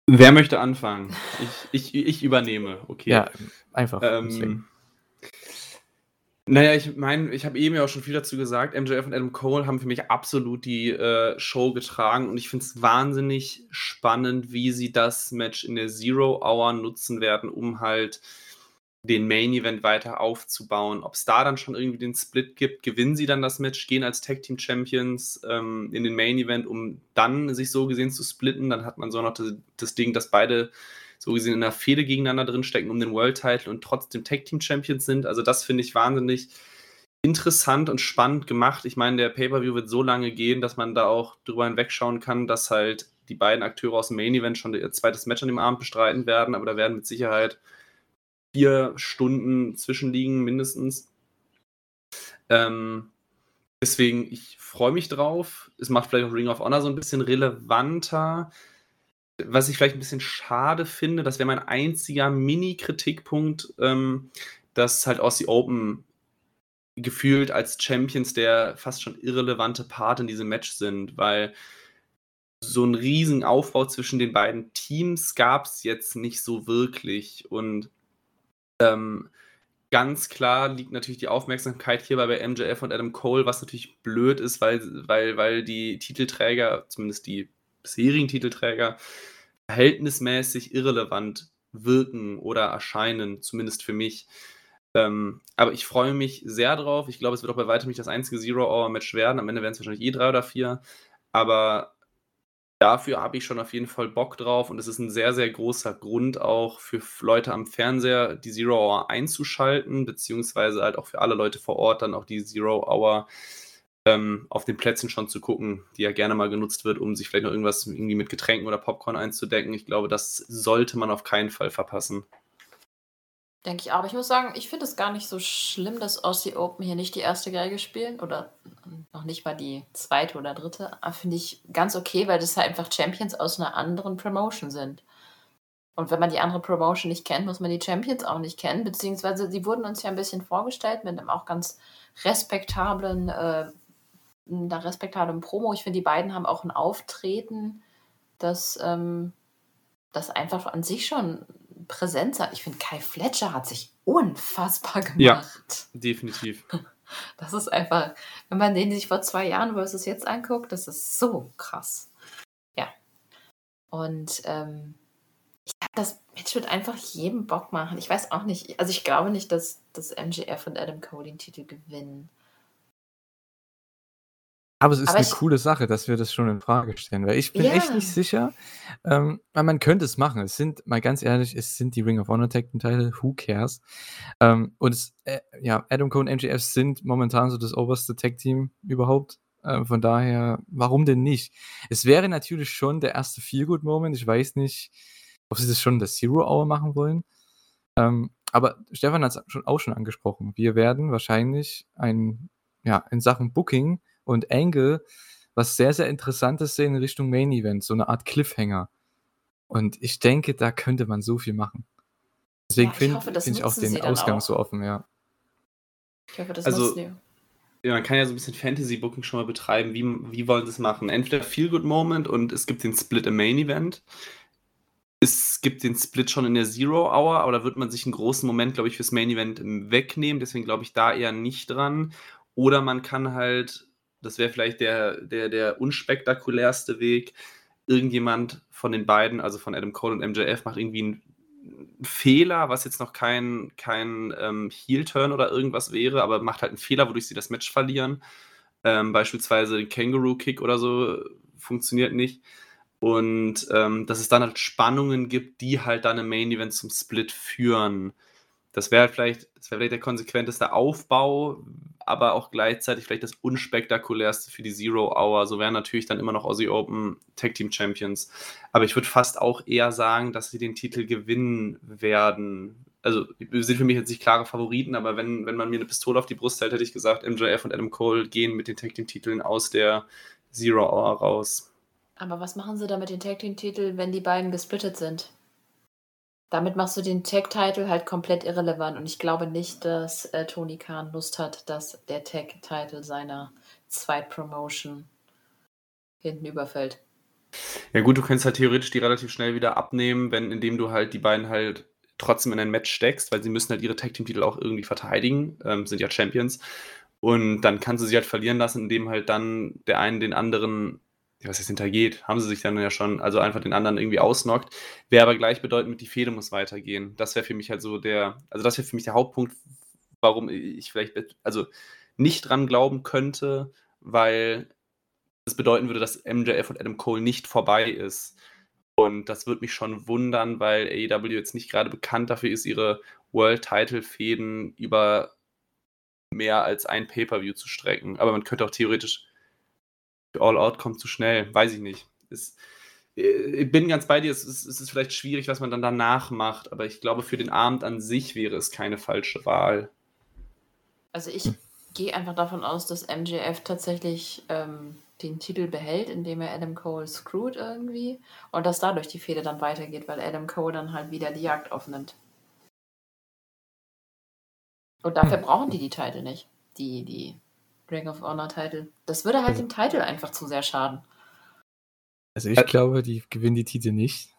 Wer möchte anfangen? Ich, ich, ich übernehme, okay. Ja, einfach. Ähm, naja, ich meine, ich habe eben ja auch schon viel dazu gesagt. MJF und Adam Cole haben für mich absolut die äh, Show getragen und ich finde es wahnsinnig spannend, wie sie das Match in der Zero Hour nutzen werden, um halt den Main Event weiter aufzubauen. Ob es da dann schon irgendwie den Split gibt, gewinnen sie dann das Match, gehen als Tag Team Champions ähm, in den Main Event, um dann sich so gesehen zu splitten. Dann hat man so noch das, das Ding, dass beide so gesehen in einer Fehde gegeneinander drinstecken um den World Title und trotzdem Tag Team Champions sind. Also das finde ich wahnsinnig interessant und spannend gemacht. Ich meine, der Pay-Per-View wird so lange gehen, dass man da auch drüber hinwegschauen kann, dass halt die beiden Akteure aus dem Main Event schon ihr zweites Match an dem Abend bestreiten werden, aber da werden mit Sicherheit vier Stunden zwischenliegen, mindestens. Ähm, deswegen, ich freue mich drauf. Es macht vielleicht auch Ring of Honor so ein bisschen relevanter. Was ich vielleicht ein bisschen schade finde, das wäre mein einziger Mini-Kritikpunkt, ähm, dass halt Aussie Open gefühlt als Champions der fast schon irrelevante Part in diesem Match sind, weil so einen riesen Aufbau zwischen den beiden Teams gab es jetzt nicht so wirklich. Und ähm, ganz klar liegt natürlich die Aufmerksamkeit hierbei bei MJF und Adam Cole, was natürlich blöd ist, weil, weil, weil die Titelträger, zumindest die bisherigen Titelträger, verhältnismäßig irrelevant wirken oder erscheinen, zumindest für mich. Ähm, aber ich freue mich sehr drauf. Ich glaube, es wird auch bei weitem nicht das einzige Zero-Hour-Match werden. Am Ende werden es wahrscheinlich eh drei oder vier. Aber dafür habe ich schon auf jeden Fall Bock drauf und es ist ein sehr, sehr großer Grund auch für Leute am Fernseher, die Zero Hour einzuschalten, beziehungsweise halt auch für alle Leute vor Ort dann auch die Zero Hour ähm, auf den Plätzen schon zu gucken, die ja gerne mal genutzt wird, um sich vielleicht noch irgendwas irgendwie mit Getränken oder Popcorn einzudecken. Ich glaube, das sollte man auf keinen Fall verpassen. Denke ich auch. Aber ich muss sagen, ich finde es gar nicht so schlimm, dass Aussie Open hier nicht die erste Geige spielen oder noch nicht mal die zweite oder dritte. Finde ich ganz okay, weil das halt einfach Champions aus einer anderen Promotion sind. Und wenn man die andere Promotion nicht kennt, muss man die Champions auch nicht kennen. Beziehungsweise sie wurden uns ja ein bisschen vorgestellt mit einem auch ganz respektablen, äh, einer respektablen Promo. Ich finde, die beiden haben auch ein Auftreten, das, ähm, das einfach an sich schon Präsenz hat. Ich finde, Kai Fletcher hat sich unfassbar gemacht. Ja, definitiv. [laughs] Das ist einfach, wenn man den sich vor zwei Jahren versus jetzt anguckt, das ist so krass. Ja. Und ähm, ich glaube, das Match wird einfach jedem Bock machen. Ich weiß auch nicht, also ich glaube nicht, dass, dass MGF und Adam Cole den Titel gewinnen. Aber es ist Aber eine coole Sache, dass wir das schon in Frage stellen, weil ich bin echt nicht sicher, ähm, weil man könnte es machen. Es sind, mal ganz ehrlich, es sind die Ring of Honor Tag Teile, who cares? Ähm, und es, äh, ja, Adam Cole und MJF sind momentan so das oberste Tag Team überhaupt. Äh, von daher, warum denn nicht? Es wäre natürlich schon der erste Feel-Good-Moment. Ich weiß nicht, ob sie das schon in der Zero Hour machen wollen. Ähm, aber Stefan hat es schon, auch schon angesprochen. Wir werden wahrscheinlich ein, ja, in Sachen Booking und Angle was sehr, sehr Interessantes sehen in Richtung Main Event, so eine Art Cliffhanger. Und ich denke, da könnte man so viel machen. Deswegen ja, finde find ich auch den Ausgang auch. so offen, ja. Ich hoffe, das also, ja, man kann ja so ein bisschen Fantasy-Booking schon mal betreiben. Wie, wie wollen sie es machen? Entweder Feel Good Moment und es gibt den Split im Main Event. Es gibt den Split schon in der Zero Hour, aber da wird man sich einen großen Moment, glaube ich, fürs Main Event wegnehmen. Deswegen glaube ich da eher nicht dran. Oder man kann halt das wäre vielleicht der, der, der unspektakulärste Weg. irgendjemand von den beiden, also von Adam Cole und MJF, macht irgendwie einen Fehler, was jetzt noch kein, kein ähm, Heel-Turn oder irgendwas wäre, aber macht halt einen Fehler, wodurch sie das Match verlieren. Ähm, beispielsweise den Kangaroo-Kick oder so funktioniert nicht. Und ähm, dass es dann halt Spannungen gibt, die halt dann im Main Event zum Split führen. Das wäre vielleicht, das wäre vielleicht der konsequenteste Aufbau, aber auch gleichzeitig vielleicht das unspektakulärste für die Zero Hour. So wären natürlich dann immer noch Aussie Open Tag Team Champions. Aber ich würde fast auch eher sagen, dass sie den Titel gewinnen werden. Also sind für mich jetzt nicht klare Favoriten, aber wenn, wenn man mir eine Pistole auf die Brust hält, hätte ich gesagt, MJF und Adam Cole gehen mit den Tag Team Titeln aus der Zero Hour raus. Aber was machen sie da mit den Tag Team Titeln, wenn die beiden gesplittet sind? Damit machst du den Tag-Title halt komplett irrelevant und ich glaube nicht, dass äh, Tony Khan Lust hat, dass der Tag-Title seiner Zweitpromotion hinten überfällt. Ja gut, du kannst halt theoretisch die relativ schnell wieder abnehmen, wenn indem du halt die beiden halt trotzdem in ein Match steckst, weil sie müssen halt ihre Tag-Team-Titel auch irgendwie verteidigen, ähm, sind ja Champions. Und dann kannst du sie halt verlieren lassen, indem halt dann der einen den anderen was jetzt hintergeht, haben sie sich dann ja schon, also einfach den anderen irgendwie ausnockt. Wäre aber gleichbedeutend mit die Fehde muss weitergehen. Das wäre für mich halt so der, also das wäre für mich der Hauptpunkt, warum ich vielleicht, also nicht dran glauben könnte, weil das bedeuten würde, dass MJF und Adam Cole nicht vorbei ist. Und das würde mich schon wundern, weil AEW jetzt nicht gerade bekannt dafür ist, ihre World-Title-Fäden über mehr als ein Pay-Per-View zu strecken. Aber man könnte auch theoretisch All Out kommt zu schnell, weiß ich nicht. Ist, äh, ich bin ganz bei dir, es ist, es ist vielleicht schwierig, was man dann danach macht, aber ich glaube, für den Abend an sich wäre es keine falsche Wahl. Also ich gehe einfach davon aus, dass MJF tatsächlich ähm, den Titel behält, indem er Adam Cole screwt irgendwie und dass dadurch die Fehde dann weitergeht, weil Adam Cole dann halt wieder die Jagd aufnimmt. Und dafür hm. brauchen die die Titel nicht. Die, die Ring of Honor Titel. Das würde halt also, dem Titel einfach zu sehr schaden. Also ich glaube, die gewinnen die Titel nicht.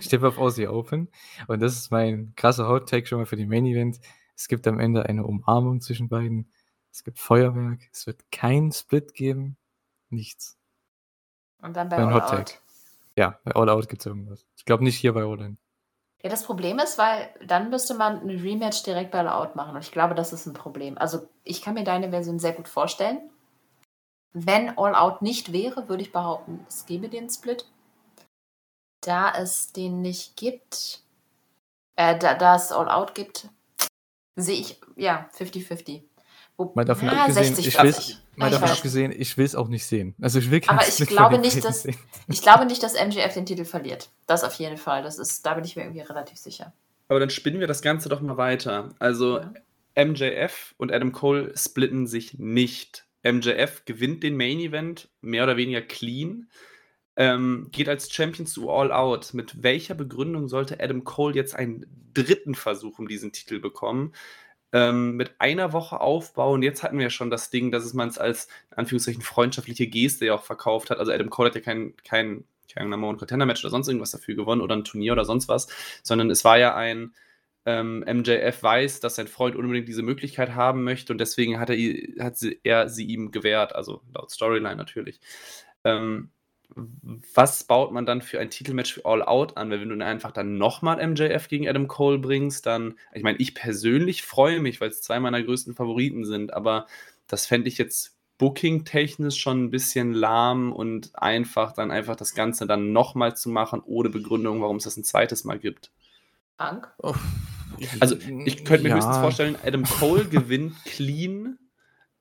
ich tippe auf Aussie Open. Und das ist mein krasser Hot Take schon mal für den Main Event. Es gibt am Ende eine Umarmung zwischen beiden. Es gibt Feuerwerk. Es wird kein Split geben. Nichts. Und dann bei All Hot Out. Ja, bei All Out gibt es irgendwas. Ich glaube nicht hier bei All In. Ja, das Problem ist, weil dann müsste man ein Rematch direkt bei All Out machen. Und ich glaube, das ist ein Problem. Also ich kann mir deine Version sehr gut vorstellen. Wenn All Out nicht wäre, würde ich behaupten, es gäbe den Split. Da es den nicht gibt, äh, da, da es All Out gibt, sehe ich, ja, 50-50. Mal davon ja, abgesehen, 60, ich will mal davon abgesehen, ich will es auch nicht sehen. Also ich will Aber ich glaube nicht, dass sehen. ich glaube nicht, dass MJF den Titel verliert. Das auf jeden Fall. Das ist, da bin ich mir irgendwie relativ sicher. Aber dann spinnen wir das Ganze doch mal weiter. Also ja. MJF und Adam Cole splitten sich nicht. MJF gewinnt den Main Event mehr oder weniger clean. Ähm, geht als Champion zu All Out. Mit welcher Begründung sollte Adam Cole jetzt einen dritten Versuch um diesen Titel bekommen? Ähm, mit einer Woche Aufbau und jetzt hatten wir ja schon das Ding, dass man es als in Anführungszeichen freundschaftliche Geste ja auch verkauft hat. Also Adam Cole hat ja kein, kein, kein Number One Contender Match oder sonst irgendwas dafür gewonnen oder ein Turnier oder sonst was, sondern es war ja ein ähm, MJF weiß, dass sein Freund unbedingt diese Möglichkeit haben möchte und deswegen hat er, hat sie, er sie ihm gewährt, also laut Storyline natürlich. Ähm, was baut man dann für ein Titelmatch für All Out an? Weil wenn du einfach dann nochmal MJF gegen Adam Cole bringst, dann, ich meine, ich persönlich freue mich, weil es zwei meiner größten Favoriten sind, aber das fände ich jetzt booking-technisch schon ein bisschen lahm und einfach dann einfach das Ganze dann nochmal zu machen, ohne Begründung, warum es das ein zweites Mal gibt. Frank? Also, ich könnte mir ja. höchstens vorstellen, Adam Cole gewinnt clean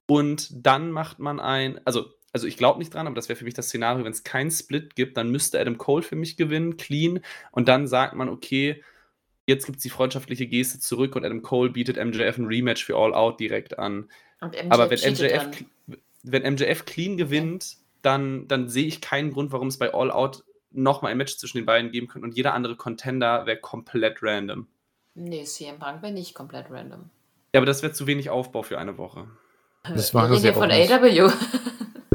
und dann macht man ein, also also ich glaube nicht dran, aber das wäre für mich das Szenario, wenn es keinen Split gibt, dann müsste Adam Cole für mich gewinnen, clean, und dann sagt man, okay, jetzt gibt es die freundschaftliche Geste zurück und Adam Cole bietet MJF ein Rematch für All Out direkt an. aber wenn MJF, wenn MJF clean gewinnt, ja. dann, dann sehe ich keinen Grund, warum es bei All Out nochmal ein Match zwischen den beiden geben könnte und jeder andere Contender wäre komplett random. Nee, CM Punk wäre nicht komplett random. Ja, aber das wäre zu wenig Aufbau für eine Woche. Das war Wir von AW.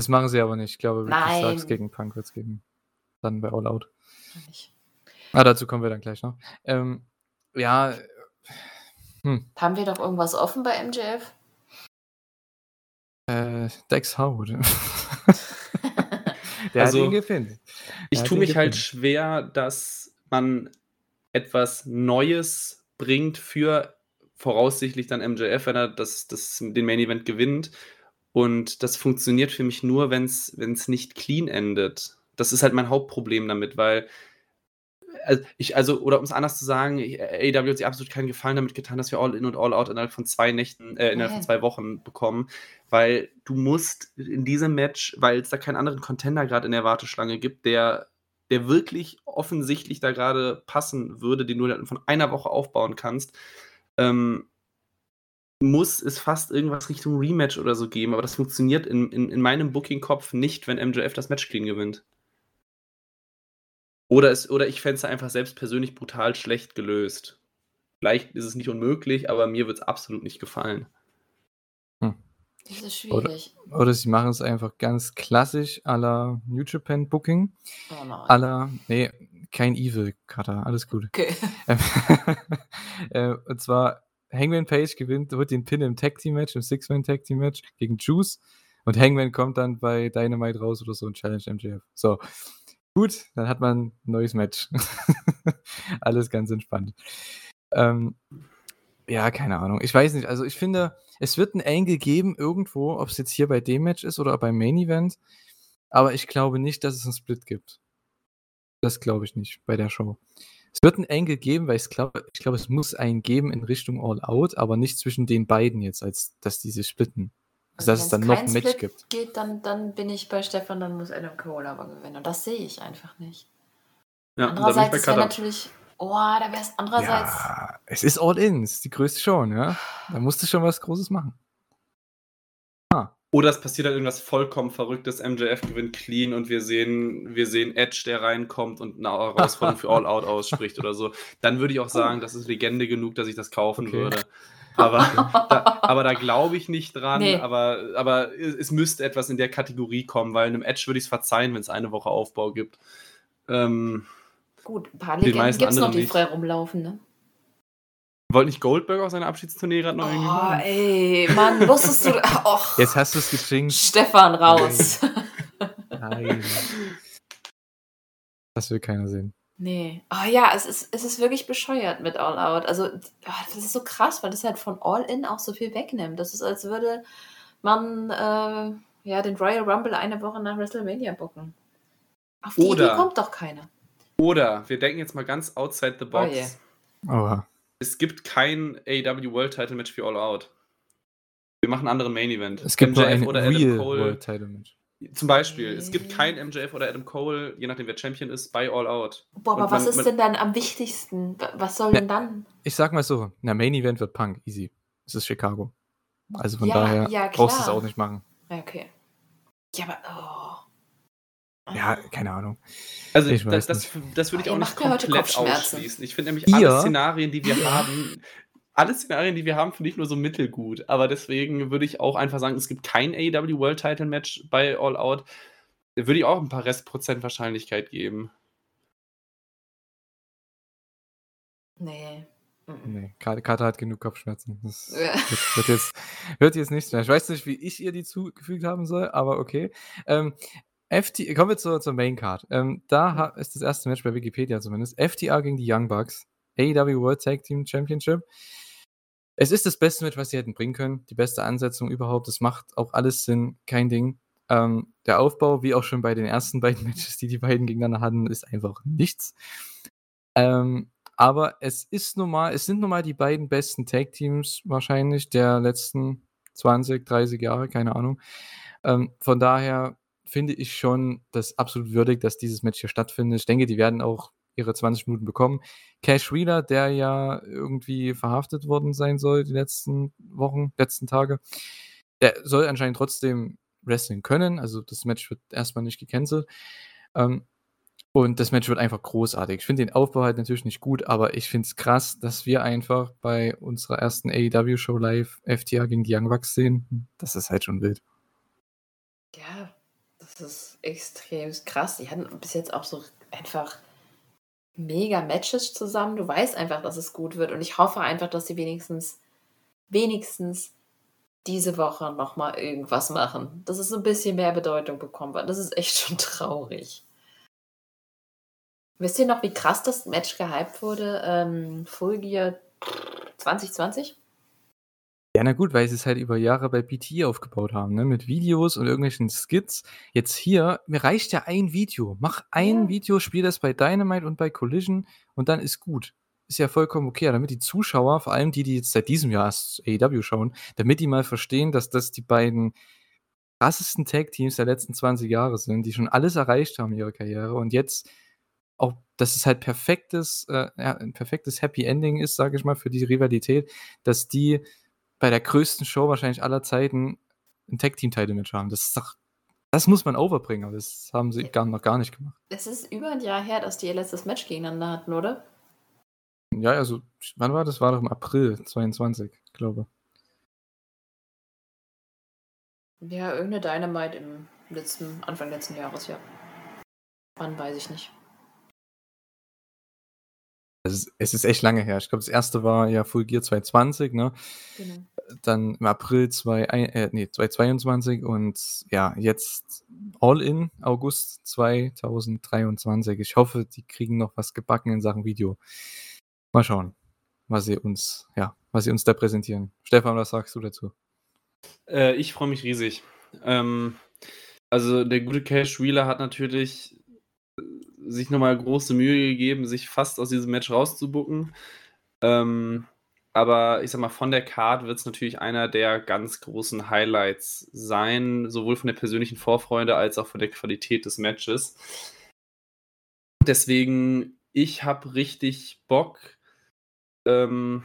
Das machen sie aber nicht. Ich glaube, Ricky Starks gegen Punk wird es geben. Dann bei All Out. Ah, dazu kommen wir dann gleich noch. Ähm, ja. Hm. Haben wir doch irgendwas offen bei MJF? Äh, Dex Howard. [laughs] Der Also, hat ihn gefunden. Ich tue mich halt schwer, dass man etwas Neues bringt für voraussichtlich dann MJF, wenn er das, das, den Main Event gewinnt. Und das funktioniert für mich nur, wenn es nicht clean endet. Das ist halt mein Hauptproblem damit, weil also ich, also, oder um es anders zu sagen, AEW hat sich absolut keinen Gefallen damit getan, dass wir All In und All Out innerhalb von zwei Nächten, äh, innerhalb von Nee. zwei Wochen bekommen, weil du musst in diesem Match, weil es da keinen anderen Contender gerade in der Warteschlange gibt, der, der wirklich offensichtlich da gerade passen würde, den du dann von einer Woche aufbauen kannst, ähm, muss es fast irgendwas Richtung Rematch oder so geben, aber das funktioniert in, in, in meinem Booking-Kopf nicht, wenn MJF das Match clean gewinnt. Oder, es, oder ich fände es einfach selbst persönlich brutal schlecht gelöst. Vielleicht ist es nicht unmöglich, aber mir wird es absolut nicht gefallen. Das ist schwierig. Oder sie machen es einfach ganz klassisch à la New Japan Booking. Oh nein. À la, nee, kein Evil, Cutter, alles gut. Okay. Ähm, [laughs] äh, und zwar Hangman Page gewinnt, wird den Pin im Tag Team Match, im Six-Man Tag Team Match gegen Juice und Hangman kommt dann bei Dynamite raus oder so und Challenge MJF. So, gut, dann hat man ein neues Match. [laughs] Alles ganz entspannt. Ähm, ja, keine Ahnung. Ich weiß nicht. Also ich finde, es wird ein Angle geben irgendwo, ob es jetzt hier bei dem Match ist oder beim Main Event. Aber ich glaube nicht, dass es einen Split gibt. Das glaube ich nicht bei der Show. Es wird einen Angle geben, weil ich glaube, ich glaube, es muss einen geben in Richtung All Out, aber nicht zwischen den beiden jetzt, als dass die sich splitten. Also, dass es dann noch ein Match Split gibt. Geht, dann, dann bin ich bei Stefan, dann muss Adam Cole aber gewinnen. Und das sehe ich einfach nicht. Ja, Andererseits Cutter. natürlich, oh, da wäre es andererseits. Ja, es ist All In, es ist die größte Show, ja. Da musst du schon was Großes machen. Oder es passiert halt irgendwas vollkommen Verrücktes. MJF gewinnt clean und wir sehen, wir sehen Edge, der reinkommt und eine Herausforderung für All Out ausspricht oder so. Dann würde ich auch sagen, das ist Legende genug, dass ich das kaufen Okay. würde. Aber da, aber da glaube ich nicht dran. Nee. Aber, aber es, es müsste etwas in der Kategorie kommen, weil einem Edge würde ich es verzeihen, wenn es eine Woche Aufbau gibt. Ähm, Gut, ein paar Legenden gibt es noch, die nicht. frei rumlaufen, ne? Wollte nicht Goldberg auf seiner Abschiedstournee gerade noch irgendwie Oh, machen? ey, Mann, wusstest du. [laughs] Och, Jetzt hast du es geschinkt. Stefan raus. [laughs] Nein. Das will keiner sehen. Nee. Oh ja, es ist, es ist wirklich bescheuert mit All Out. Also, ah, das ist so krass, weil das halt von All In auch so viel wegnimmt. Das ist, als würde man äh, ja, den Royal Rumble eine Woche nach WrestleMania bucken. Auf die Oder- Idee kommt doch keiner. Oder wir denken jetzt mal ganz outside the box. Oh je. Oha. Es gibt kein AEW World Title Match für All Out. Wir machen einen anderen Main Event. Es gibt nur MJF ein oder Adam Real Cole. World Title Match. Zum Beispiel. Es gibt kein MJF oder Adam Cole, je nachdem wer Champion ist, bei All Out. Boah, aber Und was man- ist man- denn dann am wichtigsten? Wa- Was soll Ne. denn dann? Ich sag mal so, na, Main Event wird Punk, easy. Es ist Chicago. Also von Ja, daher ja, brauchst du es auch nicht machen. Ja, okay. Ja, aber. Oh. Ja, keine Ahnung. Also Ich das, das, das würde ich auch nicht komplett Kopfschmerzen. ausschließen. Ich finde nämlich Ihr? alle Szenarien, die wir haben, alle Szenarien, die wir haben, finde ich nur so mittelgut. Aber deswegen würde ich auch einfach sagen, es gibt kein AEW World Title Match bei All Out. Da würde ich auch ein paar Restprozent Wahrscheinlichkeit geben. Nee. Nee, Karte, Karte hat genug Kopfschmerzen. Das [laughs] Ja. wird, wird, jetzt, wird jetzt nicht mehr. Ich weiß nicht, wie ich ihr die zugefügt haben soll, aber okay. Ähm, FT, kommen wir zur, zur Main Card. Ähm, da ha, ist das erste Match bei Wikipedia zumindest. FTR gegen die Young Bucks. AEW World Tag Team Championship. Es ist das beste Match, was sie hätten bringen können. Die beste Ansetzung überhaupt. Das macht auch alles Sinn. Kein Ding. Ähm, der Aufbau, wie auch schon bei den ersten [laughs] beiden Matches, die die beiden gegeneinander hatten, ist einfach nichts. Ähm, aber es ist normal, es sind nun mal die beiden besten Tag-Teams wahrscheinlich der letzten 20, 30 Jahre, keine Ahnung. Ähm, von daher finde ich schon das absolut würdig, dass dieses Match hier stattfindet. Ich denke, die werden auch ihre 20 Minuten bekommen. Cash Wheeler, der ja irgendwie verhaftet worden sein soll die letzten Wochen, letzten Tage, der soll anscheinend trotzdem wrestling können. Also das Match wird erstmal nicht gecancelt. Ähm, und das Match wird einfach großartig. Ich finde den Aufbau halt natürlich nicht gut, aber ich finde es krass, dass wir einfach bei unserer ersten AEW-Show live FTA gegen die Young Bucks sehen. Das ist halt schon wild. Ja, das ist extrem krass. Die hatten bis jetzt auch so einfach mega Matches zusammen. Du weißt einfach, dass es gut wird. Und ich hoffe einfach, dass sie wenigstens, wenigstens diese Woche nochmal irgendwas machen. Dass es ein bisschen mehr Bedeutung bekommen hat. Das ist echt [laughs] schon traurig. Wisst ihr noch, wie krass das Match gehypt wurde? Ähm, Full Gear 2020? Ja, na gut, weil sie es halt über Jahre bei BT aufgebaut haben, ne? Mit Videos und irgendwelchen Skits. Jetzt hier, mir reicht ja ein Video. Mach ein Ja. Video, spiel das bei Dynamite und bei Collision und dann ist gut. Ist ja vollkommen okay, damit die Zuschauer, vor allem die, die jetzt seit diesem Jahr erst AEW schauen, damit die mal verstehen, dass das die beiden krassesten Tag-Teams der letzten 20 Jahre sind, die schon alles erreicht haben in ihrer Karriere und jetzt auch, dass es halt perfektes, äh, ja, ein perfektes Happy Ending ist, sage ich mal, für die Rivalität, dass die bei der größten Show wahrscheinlich aller Zeiten ein Tag-Team-Title-Match haben. Das ist doch, das muss man overbringen, aber das haben sie gar, noch gar nicht gemacht. Es ist über ein Jahr her, dass die ihr letztes Match gegeneinander hatten, oder? Ja, also, wann war das? War doch im April 22, glaube Ja, irgendeine Dynamite im letzten, Anfang letzten Jahres, ja. Wann weiß ich nicht. Es ist, es ist echt lange her. Ich glaube, das erste war ja Full Gear 2020, ne? Genau. Dann im April 2, äh, nee, 2022 und ja, jetzt All in August 2023. Ich hoffe, die kriegen noch was gebacken in Sachen Video. Mal schauen, was sie uns, ja, was sie uns da präsentieren. Stefan, was sagst du dazu? Äh, ich freue mich riesig. Ähm, also der gute Cash Wheeler hat natürlich sich nochmal große Mühe gegeben, sich fast aus diesem Match rauszubucken. Ähm, aber ich sag mal, von der Card wird es natürlich einer der ganz großen Highlights sein, sowohl von der persönlichen Vorfreude als auch von der Qualität des Matches. Deswegen, ich habe richtig Bock. Ähm,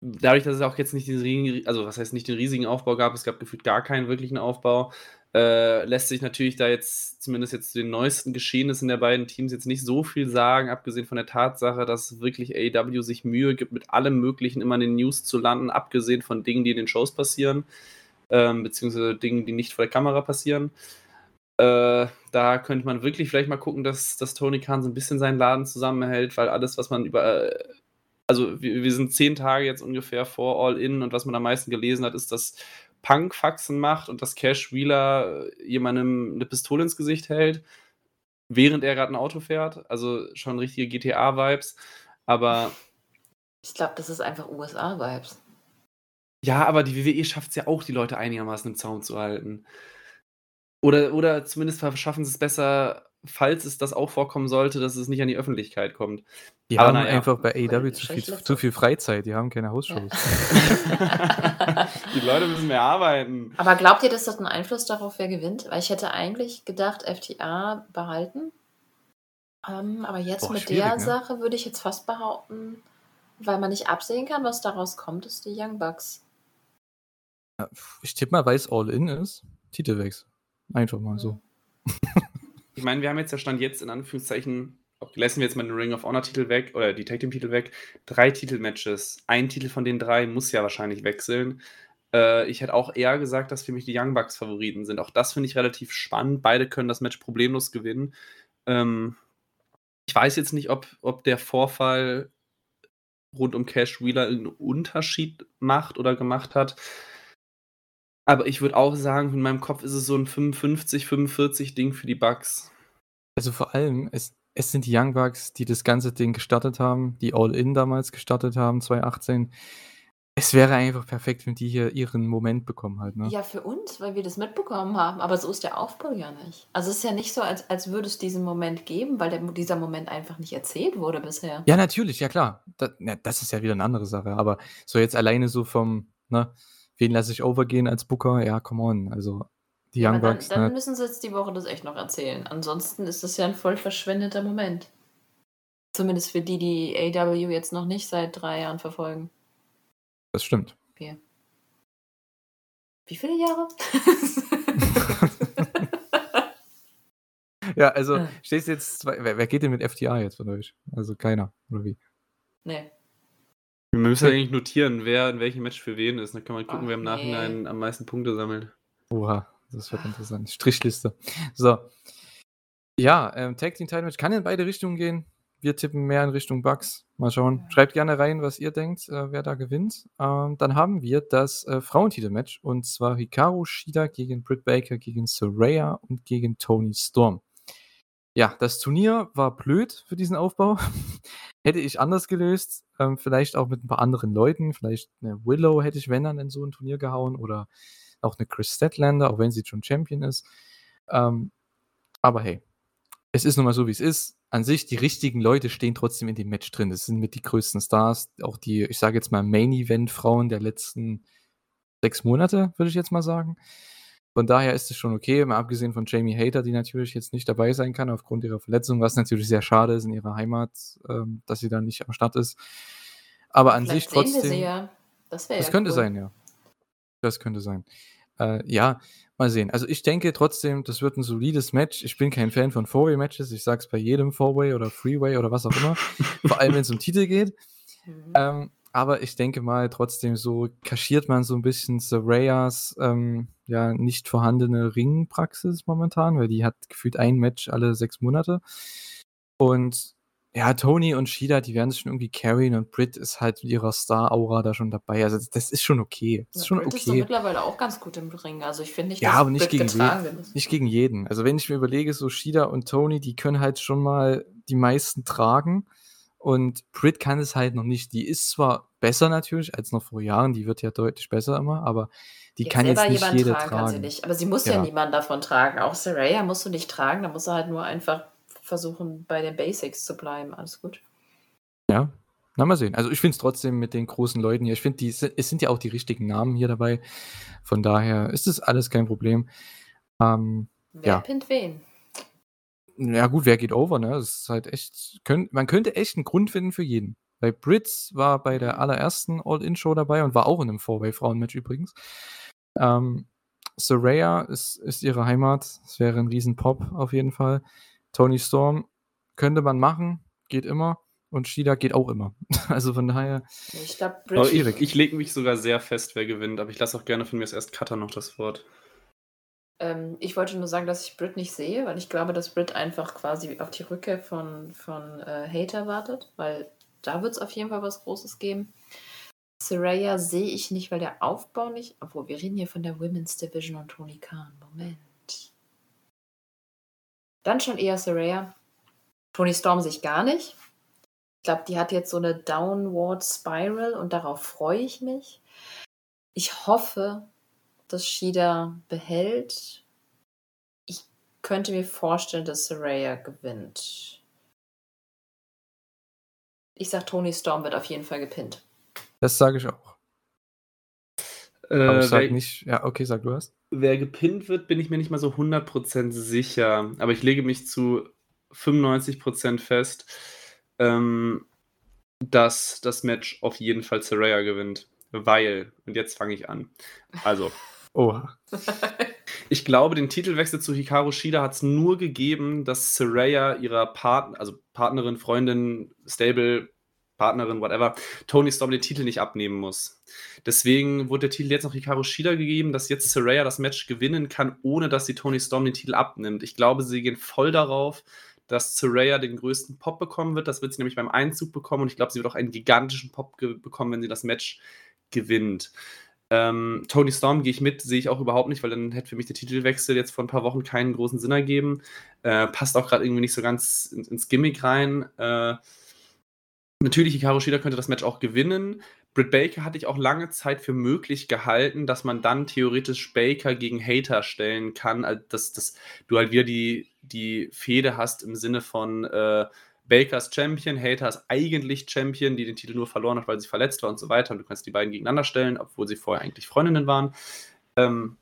dadurch, dass es auch jetzt nicht diesen riesigen, also was heißt nicht den riesigen Aufbau gab, es gab gefühlt gar keinen wirklichen Aufbau, äh, lässt sich natürlich da jetzt, zumindest jetzt zu den neuesten Geschehnissen der beiden Teams, jetzt nicht so viel sagen, abgesehen von der Tatsache, dass wirklich AEW sich Mühe gibt, mit allem Möglichen immer in den News zu landen, abgesehen von Dingen, die in den Shows passieren, ähm, beziehungsweise Dingen, die nicht vor der Kamera passieren. Äh, da könnte man wirklich vielleicht mal gucken, dass, dass Tony Khan so ein bisschen seinen Laden zusammenhält, weil alles, was man über äh, also wir, wir, sind zehn Tage jetzt ungefähr vor All-In und was man am meisten gelesen hat, ist, dass Punk Faxen macht und dass Cash Wheeler jemandem eine Pistole ins Gesicht hält, während er gerade ein Auto fährt. Also schon richtige GTA-Vibes. Aber. Ich glaube, das ist einfach USA-Vibes. Ja, aber die WWE schafft es ja auch, die Leute einigermaßen im Zaun zu halten. Oder, oder zumindest schaffen sie es besser, falls es das auch vorkommen sollte, dass es nicht an die Öffentlichkeit kommt. Die Aber haben naja. einfach bei AEW zu viel, zu viel Freizeit, die haben keine Hausshows. [laughs] die Leute müssen mehr arbeiten. Aber glaubt ihr, dass das einen Einfluss darauf, wer gewinnt? Weil ich hätte eigentlich gedacht, FTA behalten. Ähm, aber jetzt Boah, mit der ne? Sache würde ich jetzt fast behaupten, weil man nicht absehen kann, was daraus kommt, ist die Young Bucks. Ich tippe mal, weil es All-In ist, Titelwechsel. Einfach mal so. [laughs] Ich meine, wir haben jetzt ja Stand jetzt in Anführungszeichen, lassen wir jetzt mal den Ring of Honor Titel weg oder die Tag Team Titel weg, drei Titelmatches. Ein Titel von den drei muss ja wahrscheinlich wechseln. Äh, ich hätte auch eher gesagt, dass für mich die Young Bucks Favoriten sind. Auch das finde ich relativ spannend. Beide können das Match problemlos gewinnen. Ähm, ich weiß jetzt nicht, ob, ob der Vorfall rund um Cash Wheeler einen Unterschied macht oder gemacht hat. Aber ich würde auch sagen, in meinem Kopf ist es so ein 55, 45 Ding für die Bucks. Also vor allem, es, es sind die Young Bucks, die das ganze Ding gestartet haben, die All-In damals gestartet haben, 2018. Es wäre einfach perfekt, wenn die hier ihren Moment bekommen halt, ne? Ja, für uns, weil wir das mitbekommen haben. Aber so ist der Aufbau ja nicht. Also es ist ja nicht so, als, als würde es diesen Moment geben, weil der, dieser Moment einfach nicht erzählt wurde bisher. Ja, natürlich, ja klar. Das, na, das ist ja wieder eine andere Sache. Aber so jetzt alleine so vom, ne, wen lasse ich overgehen als Booker? Ja, come on. Also die Ja, Young dann, Bucks, dann ne? müssen sie jetzt die Woche das echt noch erzählen. Ansonsten ist das ja ein voll verschwendeter Moment. Zumindest für die, die AW jetzt noch nicht seit drei Jahren verfolgen. Das stimmt. Wir. Wie viele Jahre? [laughs] Ja, also Ah. stehst jetzt, zwei, wer, wer geht denn mit FTA jetzt von euch? Also keiner, oder wie? nee. Wir müssen ja eigentlich notieren, wer in welchem Match für wen ist. Dann kann man gucken, Ach, wer im nee. Nachhinein am meisten Punkte sammelt. Oha, das wird interessant. Strichliste. So. Ja, ähm, Tag Team Title Match kann in beide Richtungen gehen. wir tippen mehr in Richtung Bucks. Mal schauen. Schreibt gerne rein, was ihr denkt, äh, wer da gewinnt. Ähm, dann haben wir das äh, Frauentitelmatch und zwar Hikaru Shida gegen Britt Baker, gegen Soraya und gegen Tony Storm. Ja, das Turnier war blöd für diesen Aufbau. [laughs] hätte ich anders gelöst. Ähm, vielleicht auch mit ein paar anderen Leuten. Vielleicht eine Willow hätte ich, wenn dann, in so ein Turnier gehauen. Oder auch eine Chris Statlander, auch wenn sie schon Champion ist. Ähm, aber hey, es ist nun mal so, wie es ist. An sich, die richtigen Leute stehen trotzdem in dem Match drin. Das sind mit die größten Stars, auch die, ich sage jetzt mal, Main-Event-Frauen der letzten sechs Monate, würde ich jetzt mal sagen. Von daher ist es schon okay, mal abgesehen von Jamie Hater, die natürlich jetzt nicht dabei sein kann aufgrund ihrer Verletzung, was natürlich sehr schade ist in ihrer Heimat, ähm, dass sie da nicht am Start ist. Aber an Vielleicht sich trotzdem. Wir sie ja. Das, das ja könnte cool. sein, ja. Das könnte sein. Äh, ja, Mal sehen. Also ich denke trotzdem, das wird ein solides Match. Ich bin kein Fan von Four-Way-Matches. Ich sage es bei jedem Four-Way oder Freeway oder was auch immer. [laughs] Vor allem, wenn es um Titel geht. Mhm. Ähm, aber ich denke mal, trotzdem so kaschiert man so ein bisschen Sarayas ähm, ja nicht vorhandene Ringpraxis momentan, weil die hat gefühlt ein Match alle sechs Monate. Und ja, Tony und Shida, die werden sich schon irgendwie carryen und Brit ist halt mit ihrer Star-Aura da schon dabei. Also das ist schon okay. Das ist schon Brit okay. ist doch mittlerweile auch ganz gut im Ring. Also ich finde nicht, ja, aber nicht Brit gegen jeden, nicht gegen jeden. Also wenn ich mir überlege, so Shida und Tony, die können halt schon mal die meisten tragen. Und Brit kann es halt noch nicht. Die ist zwar besser natürlich als noch vor Jahren, die wird ja deutlich besser immer, aber die jetzt kann jetzt nicht jede tragen. tragen. sie nicht. Aber sie muss ja, ja niemand davon tragen. Auch Saraya musst du nicht tragen, da muss er halt nur einfach versuchen, bei den Basics zu bleiben. Alles gut. Ja, na mal sehen. Also ich finde es trotzdem mit den großen Leuten hier, ich finde, es sind ja auch die richtigen Namen hier dabei. Von daher ist es alles kein Problem. Ähm, wer ja. pinnt wen? Ja gut, wer geht over, ne? Das ist halt echt, könnt, man könnte echt einen Grund finden für jeden. Weil Brits war bei der allerersten All-In-Show dabei und war auch in einem Four-Way-Frauen-Match übrigens. Ähm, Soraya ist, ist ihre Heimat. Das wäre ein riesen Pop auf jeden Fall. Tony Storm könnte man machen, geht immer. Und Shida geht auch immer. [laughs] Also von daher. Ich glaube, ich, ich lege mich sogar sehr fest, wer gewinnt, aber ich lasse auch gerne von mir erst Cutter noch das Wort. Ähm, ich wollte nur sagen, dass ich Brit nicht sehe, weil ich glaube, dass Brit einfach quasi auf die Rückkehr von, von äh, Hater wartet, weil da wird es auf jeden Fall was Großes geben. Saraya sehe ich nicht, weil der Aufbau nicht. Obwohl, wir reden hier von der Women's Division und Tony Khan. Moment. Dann schon eher Saraya. Tony Storm sich gar nicht. Ich glaube, die hat jetzt so eine Downward Spiral und darauf freue ich mich. Ich hoffe, dass Shida behält. Ich könnte mir vorstellen, dass Saraya gewinnt. Ich sag, Tony Storm wird auf jeden Fall gepinnt. Das sage ich auch. Äh, Aber ich sag nicht, ja, okay, sag du hast. Wer gepinnt wird, bin ich mir nicht mal so 100% sicher. Aber ich lege mich zu 95% fest, ähm, dass das Match auf jeden Fall Saraya gewinnt. Weil, und jetzt fange ich an. Also. Oh. [laughs] ich glaube, den Titelwechsel zu Hikaru Shida hat es nur gegeben, dass Saraya ihrer Part also Partnerin, Freundin, Stable, Partnerin, whatever, Tony Storm den Titel nicht abnehmen muss. Deswegen wurde der Titel jetzt noch Hikaru Shida gegeben, dass jetzt Saraya das Match gewinnen kann, ohne dass sie Tony Storm den Titel abnimmt. Ich glaube, sie gehen voll darauf, dass Saraya den größten Pop bekommen wird. Das wird sie nämlich beim Einzug bekommen und ich glaube, sie wird auch einen gigantischen Pop bekommen, wenn sie das Match gewinnt. Ähm, Tony Storm gehe ich mit, sehe ich auch überhaupt nicht, weil dann hätte für mich der Titelwechsel jetzt vor ein paar Wochen keinen großen Sinn ergeben. Äh, passt auch gerade irgendwie nicht so ganz ins, ins Gimmick rein. Äh, Natürlich, Hikaru Shida könnte das Match auch gewinnen. Britt Baker hatte ich auch lange Zeit für möglich gehalten, dass man dann theoretisch Baker gegen Hater stellen kann, also dass, dass du halt wieder die, die Fehde hast im Sinne von äh, Bakers Champion, Hater ist eigentlich Champion, die den Titel nur verloren hat, weil sie verletzt war und so weiter. Und du kannst die beiden gegeneinander stellen, obwohl sie vorher eigentlich Freundinnen waren. Ähm,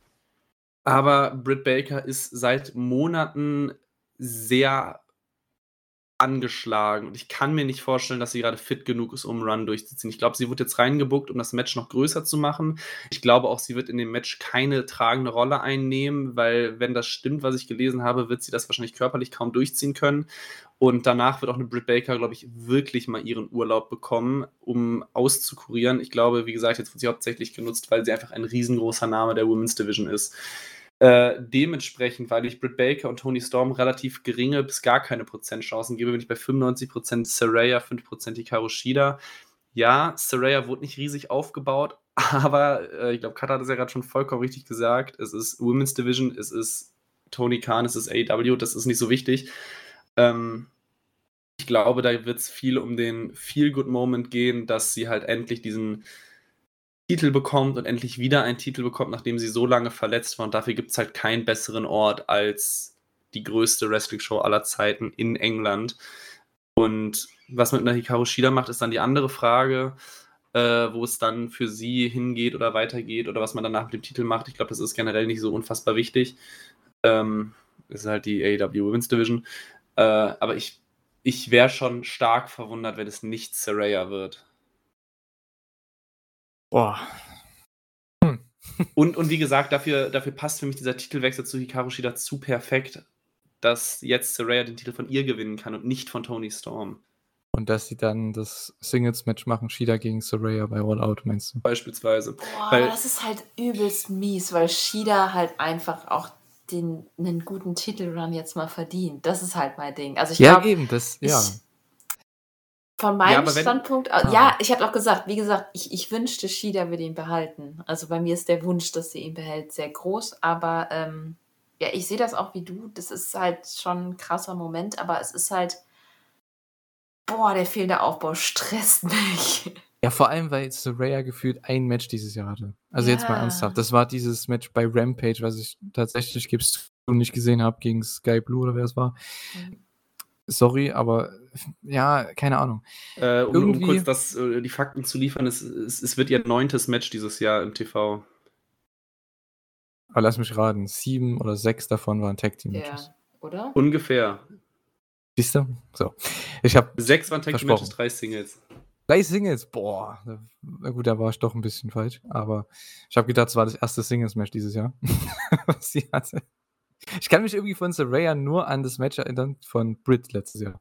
aber Britt Baker ist seit Monaten sehr angeschlagen und ich kann mir nicht vorstellen, dass sie gerade fit genug ist, um Run durchzuziehen. Ich glaube, sie wird jetzt reingebuckt, um das Match noch größer zu machen. Ich glaube auch, sie wird in dem Match keine tragende Rolle einnehmen, weil wenn das stimmt, was ich gelesen habe, wird sie das wahrscheinlich körperlich kaum durchziehen können. Und danach wird auch eine Britt Baker, glaube ich, wirklich mal ihren Urlaub bekommen, um auszukurieren. Ich glaube, wie gesagt, jetzt wird sie hauptsächlich genutzt, weil sie einfach ein riesengroßer Name der Women's Division ist. Äh, dementsprechend, weil ich Britt Baker und Tony Storm relativ geringe bis gar keine Prozentchancen gebe, bin ich bei 95% Saraya, 5% Hikaru Shida. Ja, Saraya wurde nicht riesig aufgebaut, [laughs] aber äh, ich glaube, Kata hat es ja gerade schon vollkommen richtig gesagt. Es ist Women's Division, es ist Tony Khan, es ist AEW, das ist nicht so wichtig. Ähm, ich glaube, da wird es viel um den Feel-Good-Moment gehen, dass sie halt endlich diesen Titel bekommt und endlich wieder einen Titel bekommt, nachdem sie so lange verletzt war. Und dafür gibt es halt keinen besseren Ort als die größte Wrestling-Show aller Zeiten in England. Und was mit einer Hikaru Shida macht, ist dann die andere Frage, äh, wo es dann für sie hingeht oder weitergeht oder was man danach mit dem Titel macht. Ich glaube, das ist generell nicht so unfassbar wichtig. Ähm, ist halt die AEW Women's Division. Äh, aber ich, ich wäre schon stark verwundert, wenn es nicht Saraya wird. Boah. Hm. [laughs] Und, und wie gesagt, dafür, dafür passt für mich dieser Titelwechsel zu Hikaru Shida zu perfekt, dass jetzt Saraya den Titel von ihr gewinnen kann und nicht von Tony Storm. Und dass sie dann das Singles-Match machen, Shida gegen Saraya bei All Out, meinst du? Beispielsweise. Boah, weil, das ist halt übelst mies, weil Shida halt einfach auch den, einen guten Titelrun jetzt mal verdient. Das ist halt mein Ding. Also ich ja, glaub, eben, das, ja. Ich, von meinem ja, Standpunkt, ah. ja, ich habe auch gesagt, wie gesagt, ich, ich wünschte, Shida würde ihn behalten. Also bei mir ist der Wunsch, dass sie ihn behält, sehr groß, aber ähm, ja, ich sehe das auch wie du. Das ist halt schon ein krasser Moment, aber es ist halt, boah, der fehlende Aufbau stresst [laughs] mich. Ja, vor allem, weil Soraya gefühlt ein Match dieses Jahr hatte. Also ja. jetzt mal ernsthaft. Das war dieses Match bei Rampage, was ich tatsächlich, gibst nicht gesehen habe, gegen Sky Blue oder wer es war. Mhm sorry, aber ja, keine Ahnung. Äh, um, um, kurz das, äh, die Fakten zu liefern, es, es, es, wird ihr neuntes Match dieses Jahr im TV. Aber lass mich raten, sieben oder sechs davon waren Tag Team Matches. Ja, oder? Ungefähr. Siehst du? So. Ich habe sechs waren Tag Team Matches, drei Singles. Drei Singles, boah. Na gut, da war ich doch ein bisschen falsch. Aber ich habe gedacht, es war das erste Singles-Match dieses Jahr, [laughs] was sie hatte. Ich kann mich irgendwie von Saraya nur an das Match erinnern von Britt letztes Jahr.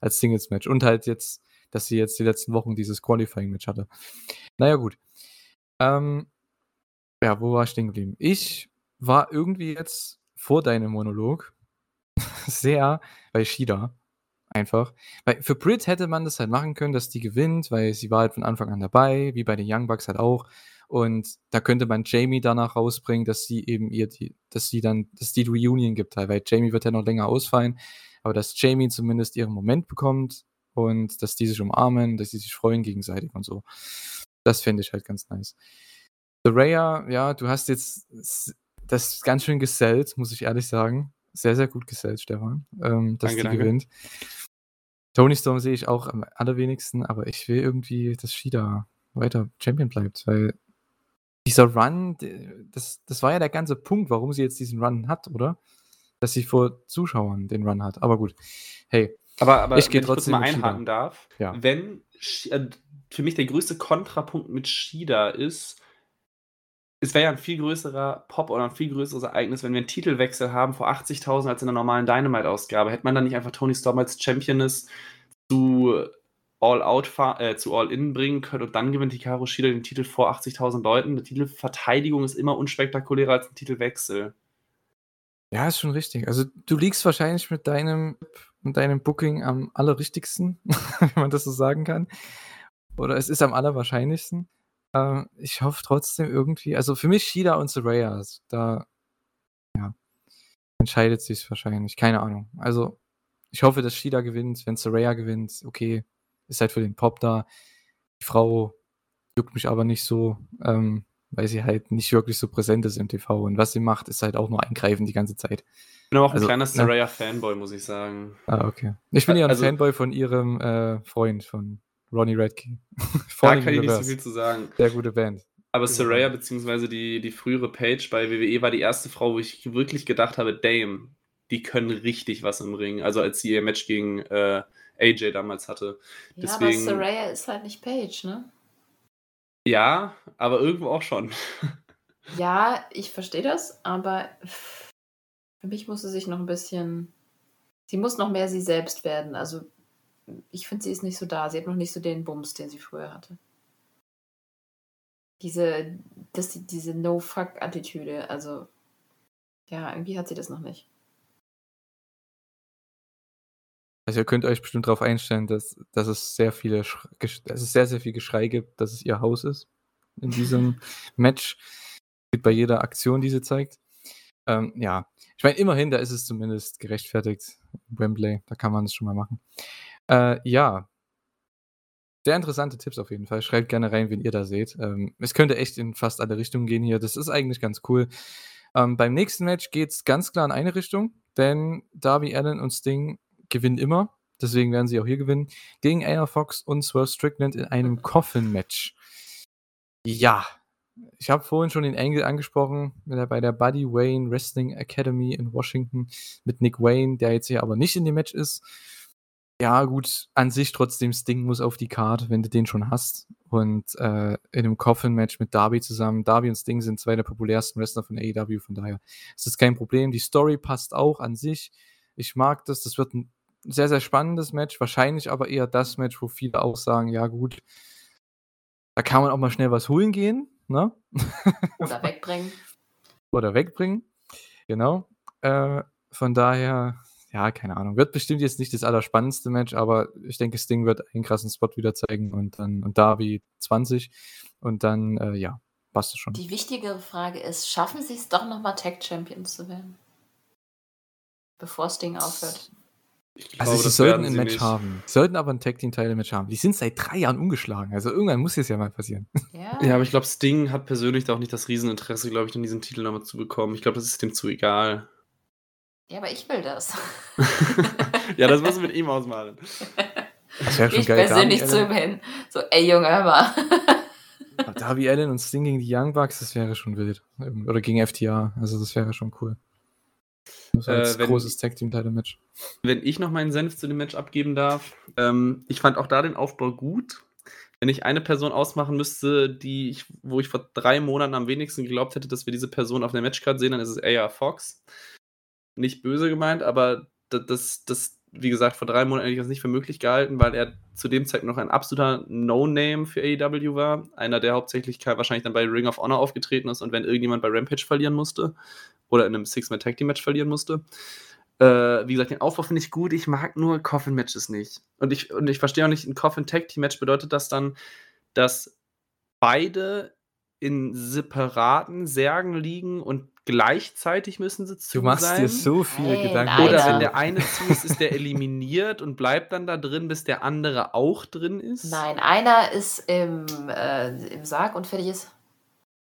Als Singles-Match. Und halt jetzt, dass sie jetzt die letzten Wochen dieses Qualifying-Match hatte. Naja, gut. Ähm, ja, wo war ich stehen geblieben? Ich war irgendwie jetzt vor deinem Monolog [laughs] sehr bei Shida. Einfach. Weil für Britt hätte man das halt machen können, dass die gewinnt, weil sie war halt von Anfang an dabei, wie bei den Young Bucks halt auch. Und da könnte man Jamie danach rausbringen, dass sie eben ihr die, dass sie dann, dass die Reunion gibt, weil Jamie wird ja noch länger ausfallen, aber dass Jamie zumindest ihren Moment bekommt und dass die sich umarmen, dass sie sich freuen gegenseitig und so. Das finde ich halt ganz nice. Raya, ja, du hast jetzt das ganz schön gesellt, muss ich ehrlich sagen. Sehr, sehr gut gesellt, Stefan, ähm, dass danke, die danke. gewinnt. Tony Storm sehe ich auch am allerwenigsten, aber ich will irgendwie, dass Shida weiter Champion bleibt, weil dieser Run, das, das war ja der ganze Punkt, warum sie jetzt diesen Run hat, oder? Dass sie vor Zuschauern den Run hat. Aber gut, hey. Aber, aber ich gehe trotzdem mal einhaken darf, ja. wenn äh, für mich der größte Kontrapunkt mit Shida ist, es wäre ja ein viel größerer Pop oder ein viel größeres Ereignis, wenn wir einen Titelwechsel haben vor 80.000 als in der normalen Dynamite-Ausgabe. Hätte man dann nicht einfach Tony Storm als Championess zu All-Out äh, zu All-In bringen können und dann gewinnt Hikaru Shida den Titel vor 80.000 Leuten. Eine Titelverteidigung ist immer unspektakulärer als ein Titelwechsel. Ja, ist schon richtig. Also du liegst wahrscheinlich mit deinem, mit deinem Booking am allerrichtigsten, [laughs] wenn man das so sagen kann. Oder es ist am allerwahrscheinlichsten. Ähm, ich hoffe trotzdem irgendwie, also für mich Shida und Soraya, da ja, entscheidet sich wahrscheinlich. Keine Ahnung. Also ich hoffe, dass Shida gewinnt. Wenn Soraya gewinnt, okay, ist halt für den Pop da. Die Frau juckt mich aber nicht so, ähm, weil sie halt nicht wirklich so präsent ist im TV. Und was sie macht, ist halt auch nur eingreifen die ganze Zeit. Ich bin auch also, ein kleiner Saraya-Fanboy, muss ich sagen. Ah, okay. Ich bin ja ein also, Fanboy von ihrem äh, Freund, von Ronnie Redkey. [laughs] da kann ich nicht so viel zu sagen. Sehr gute Band. Aber Saraya, beziehungsweise die, die frühere Page bei WWE, war die erste Frau, wo ich wirklich gedacht habe, Dame, die können richtig was im Ring. Also als sie ihr Match gegen äh, AJ damals hatte. Ja, Deswegen, aber Saraya ist halt nicht Paige, ne? Ja, aber irgendwo auch schon. [laughs] ja, ich verstehe das, aber für mich muss sie sich noch ein bisschen. Sie muss noch mehr sie selbst werden. Also, ich finde, sie ist nicht so da. Sie hat noch nicht so den Bums, den sie früher hatte. Diese, das, diese No-Fuck-Attitüde, also Ja, irgendwie hat sie das noch nicht. Also ihr könnt euch bestimmt darauf einstellen, dass, dass es sehr viele, dass es sehr, sehr viel Geschrei gibt, dass es ihr Haus ist in diesem [laughs] Match. Bei jeder Aktion, die sie zeigt. Ähm, ja, ich meine, immerhin, da ist es zumindest gerechtfertigt. Wembley, da kann man es schon mal machen. Äh, ja. Sehr interessante Tipps auf jeden Fall. Schreibt gerne rein, wen ihr da seht. Ähm, es könnte echt in fast alle Richtungen gehen hier. Das ist eigentlich ganz cool. Ähm, beim nächsten Match geht es ganz klar in eine Richtung, denn Darby Allen und Sting gewinnen immer. Deswegen werden sie auch hier gewinnen. Gegen AR Fox und Swerve Strickland in einem [laughs] Coffin-Match. Ja, ich habe vorhin schon den Angle angesprochen, bei der Buddy Wayne Wrestling Academy in Washington mit Nick Wayne, der jetzt hier aber nicht in dem Match ist. Ja, gut, an sich trotzdem Sting muss auf die Karte, wenn du den schon hast. Und äh, in einem Coffin-Match mit Darby zusammen. Darby und Sting sind zwei der populärsten Wrestler von AEW, von daher ist das kein Problem. Die Story passt auch an sich. Ich mag das. Das wird ein sehr, sehr spannendes Match. Wahrscheinlich aber eher das Match, wo viele auch sagen: Ja, gut, da kann man auch mal schnell was holen gehen. Ne? [laughs] Oder wegbringen. Oder wegbringen. Genau. Äh, von daher, ja, keine Ahnung. Wird bestimmt jetzt nicht das allerspannendste Match, aber ich denke, Sting wird einen krassen Spot wieder zeigen und dann und Darby 20 und dann, äh, ja, passt es schon. Die wichtigere Frage ist, schaffen sie es doch nochmal Tag Champions zu werden? Bevor Sting aufhört. Glaube, also sie sollten ein Match nicht. haben. Sollten aber ein Tag Team Title Match haben. Die sind seit drei Jahren ungeschlagen. Also irgendwann muss es ja mal passieren. [laughs] Ja, ja aber ich glaube, Sting hat persönlich auch nicht das Rieseninteresse, glaube ich, diesen Titel nochmal zu bekommen. Ich glaube, das ist dem zu egal. Ja, aber ich will das. [laughs] ja, das musst du mit ihm ausmachen. Das wäre schon ich geil. persönlich zu ihm hin. So, ey Junge, hör mal. Darby Allen und Sting gegen die Young Bucks, das wäre schon wild. Oder gegen FTA. Also das wäre schon cool. Das war äh, wenn, großes Tag Team Title Match. Wenn ich noch meinen Senf zu dem Match abgeben darf, ähm, ich fand auch da den Aufbau gut. Wenn ich eine Person ausmachen müsste, die ich, wo ich vor drei Monaten am wenigsten geglaubt hätte, dass wir diese Person auf der Matchcard sehen, dann ist es AR Fox. Nicht böse gemeint, aber das, das, das wie gesagt, vor drei Monaten hätte ich das nicht für möglich gehalten, weil er zu dem Zeitpunkt noch ein absoluter No-Name für AEW war. Einer, der hauptsächlich wahrscheinlich dann bei Ring of Honor aufgetreten ist und wenn irgendjemand bei Rampage verlieren musste oder in einem Six-Man-Tag-Team-Match verlieren musste. Äh, wie gesagt, den Aufbau finde ich gut. Ich mag nur Coffin-Matches nicht. Und ich, und ich verstehe auch nicht, ein Coffin-Tag-Team-Match bedeutet das dann, dass beide in separaten Särgen liegen und gleichzeitig müssen sie zu Du machst sein. dir so viele Nein, Gedanken. Oder wenn der eine zu ist, ist der eliminiert und bleibt dann da drin, bis der andere auch drin ist. Nein, einer ist im, äh, im Sarg und fertig ist.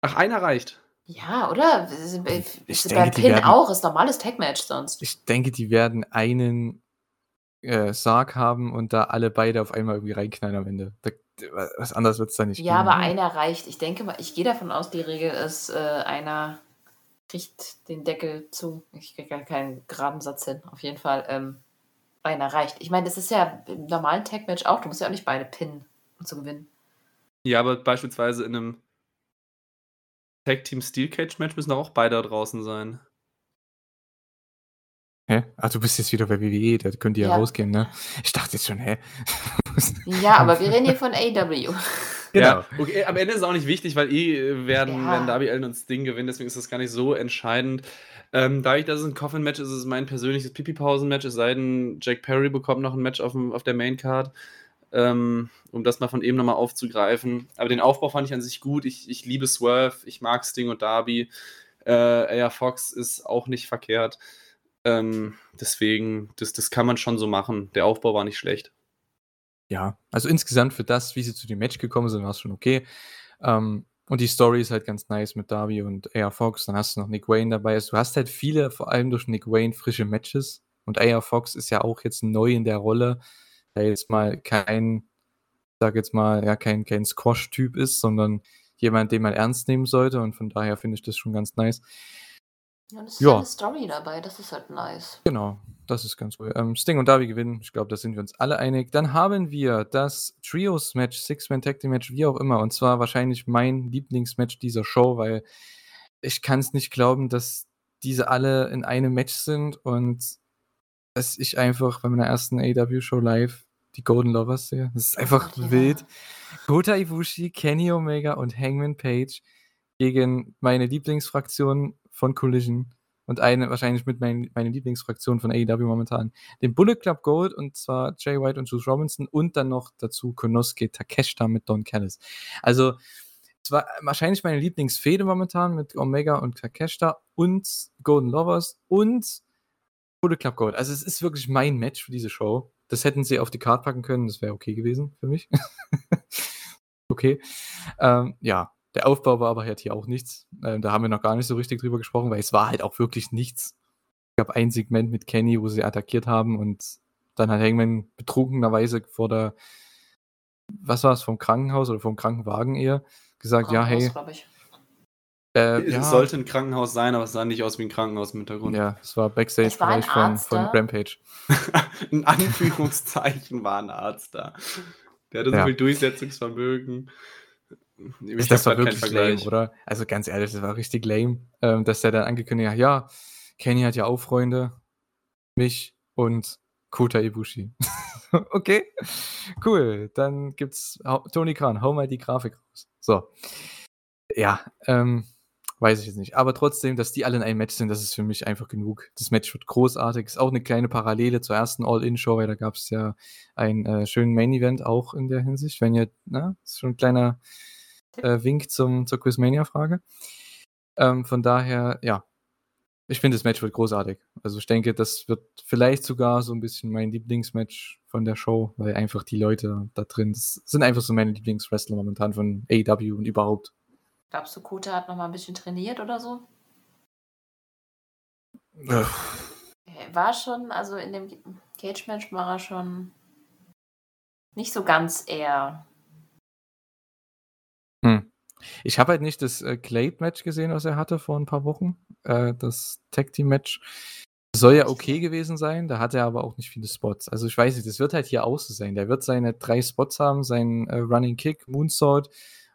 Ach, einer reicht. Ja, oder? Ich Ist beim denke, Pin werden, auch, ist normales Tag-Match sonst. ich denke, die werden einen äh, Sarg haben und da alle beide auf einmal irgendwie reinknallen am Ende. Da, was anderes wird es da nicht Ja, aber geben. einer reicht. Ich denke mal, ich gehe davon aus, die Regel ist, äh, einer kriegt den Deckel zu. Ich kriege gar keinen geraden Satz hin. Auf jeden Fall, ähm, einer reicht. Ich meine, das ist ja im normalen Tag-Match auch. Du musst ja auch nicht beide pinnen, um zu gewinnen. Ja, aber beispielsweise in einem Tag Team Steel Cage Match müssen auch beide da draußen sein. Hä? Ach, du bist jetzt wieder bei WWE, da könnt ihr ja Ja. rausgehen, ne? Ich dachte jetzt schon, hä? [laughs] Ja, aber wir reden hier von AW. [laughs] Genau. Ja, okay, am Ende ist es auch nicht wichtig, weil eh werden, Ja. werden Darby Allen und Sting gewinnen, deswegen ist das gar nicht so entscheidend. Ähm, dadurch, dass es ein Coffin-Match ist, ist es mein persönliches Pipi-Pausen-Match, es sei denn, Jack Perry bekommt noch ein Match auf, dem, auf der Main-Card, ähm, um das mal von eben nochmal aufzugreifen. Aber den Aufbau fand ich an sich gut. Ich, ich liebe Swerve, ich mag Sting und Darby. Äh, AR Fox ist auch nicht verkehrt. Ähm, deswegen, das, das kann man schon so machen. Der Aufbau war nicht schlecht. Ja, also insgesamt für das, wie sie zu dem Match gekommen sind, war es schon okay. Ähm, und die Story ist halt ganz nice mit Darby und AR Fox. Dann hast du noch Nick Wayne dabei. Also du hast halt viele, vor allem durch Nick Wayne, frische Matches. Und AR Fox ist ja auch jetzt neu in der Rolle, der jetzt mal kein, sag jetzt mal, ja, kein, kein Squash-Typ ist, sondern jemand, den man ernst nehmen sollte. Und von daher finde ich das schon ganz nice. Ja, und es ist Ja. eine Story dabei, das ist halt nice. Genau, das ist ganz cool. Ähm, Sting und Darby gewinnen. Ich glaube, da sind wir uns alle einig. Dann haben wir das Trios-Match, Six-Man-Tag-Team-Match, wie auch immer. Und zwar wahrscheinlich mein Lieblingsmatch dieser Show, weil ich kann es nicht glauben, dass diese alle in einem Match sind und dass ich einfach bei meiner ersten AW-Show live die Golden Lovers sehe. Das ist einfach ja. wild. Kota Ibushi, Kenny Omega und Hangman Page gegen meine Lieblingsfraktion von Collision. und eine wahrscheinlich mit mein, meine Lieblingsfraktion von AEW momentan, den Bullet Club Gold und zwar Jay White und Juice Robinson und dann noch dazu Konosuke Takeshita mit Don Callis. Also es war wahrscheinlich meine Lieblingsfehde momentan mit Omega und Takeshita und Golden Lovers und Bullet Club Gold. Also es ist wirklich mein Match für diese Show. Das hätten sie auf die Karte packen können, das wäre okay gewesen für mich. [laughs] okay. Ähm, ja, der Aufbau war aber halt hier auch nichts. Ähm, da haben wir noch gar nicht so richtig drüber gesprochen, weil es war halt auch wirklich nichts. Es gab ein Segment mit Kenny, wo sie attackiert haben und dann hat Hangman betrunkenerweise vor der, was war es, vom Krankenhaus oder vom Krankenwagen eher, gesagt, ja, hey. Äh, es ja. sollte ein Krankenhaus sein, aber es sah nicht aus wie ein Krankenhaus im Hintergrund. Ja, es war Backstage-Bereich von, von Rampage. [laughs] in Anführungszeichen war ein Arzt da. Der hatte so ja. viel Durchsetzungsvermögen. Ich das war wirklich lame, oder? Also ganz ehrlich, das war richtig lame, ähm, dass der dann angekündigt hat, ja, Kenny hat ja auch Freunde, mich und Kota Ibushi. [laughs] okay, cool. Dann gibt's Tony Khan, hau mal die Grafik raus. So. Ja, ähm, weiß ich jetzt nicht. Aber trotzdem, dass die alle in einem Match sind, das ist für mich einfach genug. Das Match wird großartig. Ist auch eine kleine Parallele zur ersten All-In-Show, weil da gab es ja einen äh, schönen Main-Event auch in der Hinsicht. Wenn ihr, na, ist schon ein kleiner äh, Wink zum, zur Quizmania-Frage. Ähm, von daher, ja, ich finde, das Match wird großartig. Also ich denke, das wird vielleicht sogar so ein bisschen mein Lieblingsmatch von der Show, weil einfach die Leute da drin, das sind einfach so meine Lieblingswrestler momentan von AEW und überhaupt. Glaubst du, Kota hat noch mal ein bisschen trainiert oder so? Äh. War schon, also in dem Cage-Match war er schon nicht so ganz eher hm. Ich habe halt nicht das, äh, Clade-Match gesehen, was er hatte vor ein paar Wochen. Äh, das Tag-Team-Match soll ja okay gewesen sein, da hat er aber auch nicht viele Spots. Also, ich weiß nicht, das wird halt hier auch so sein. Der wird seine drei Spots haben, seinen, äh, Running Kick, Moonsault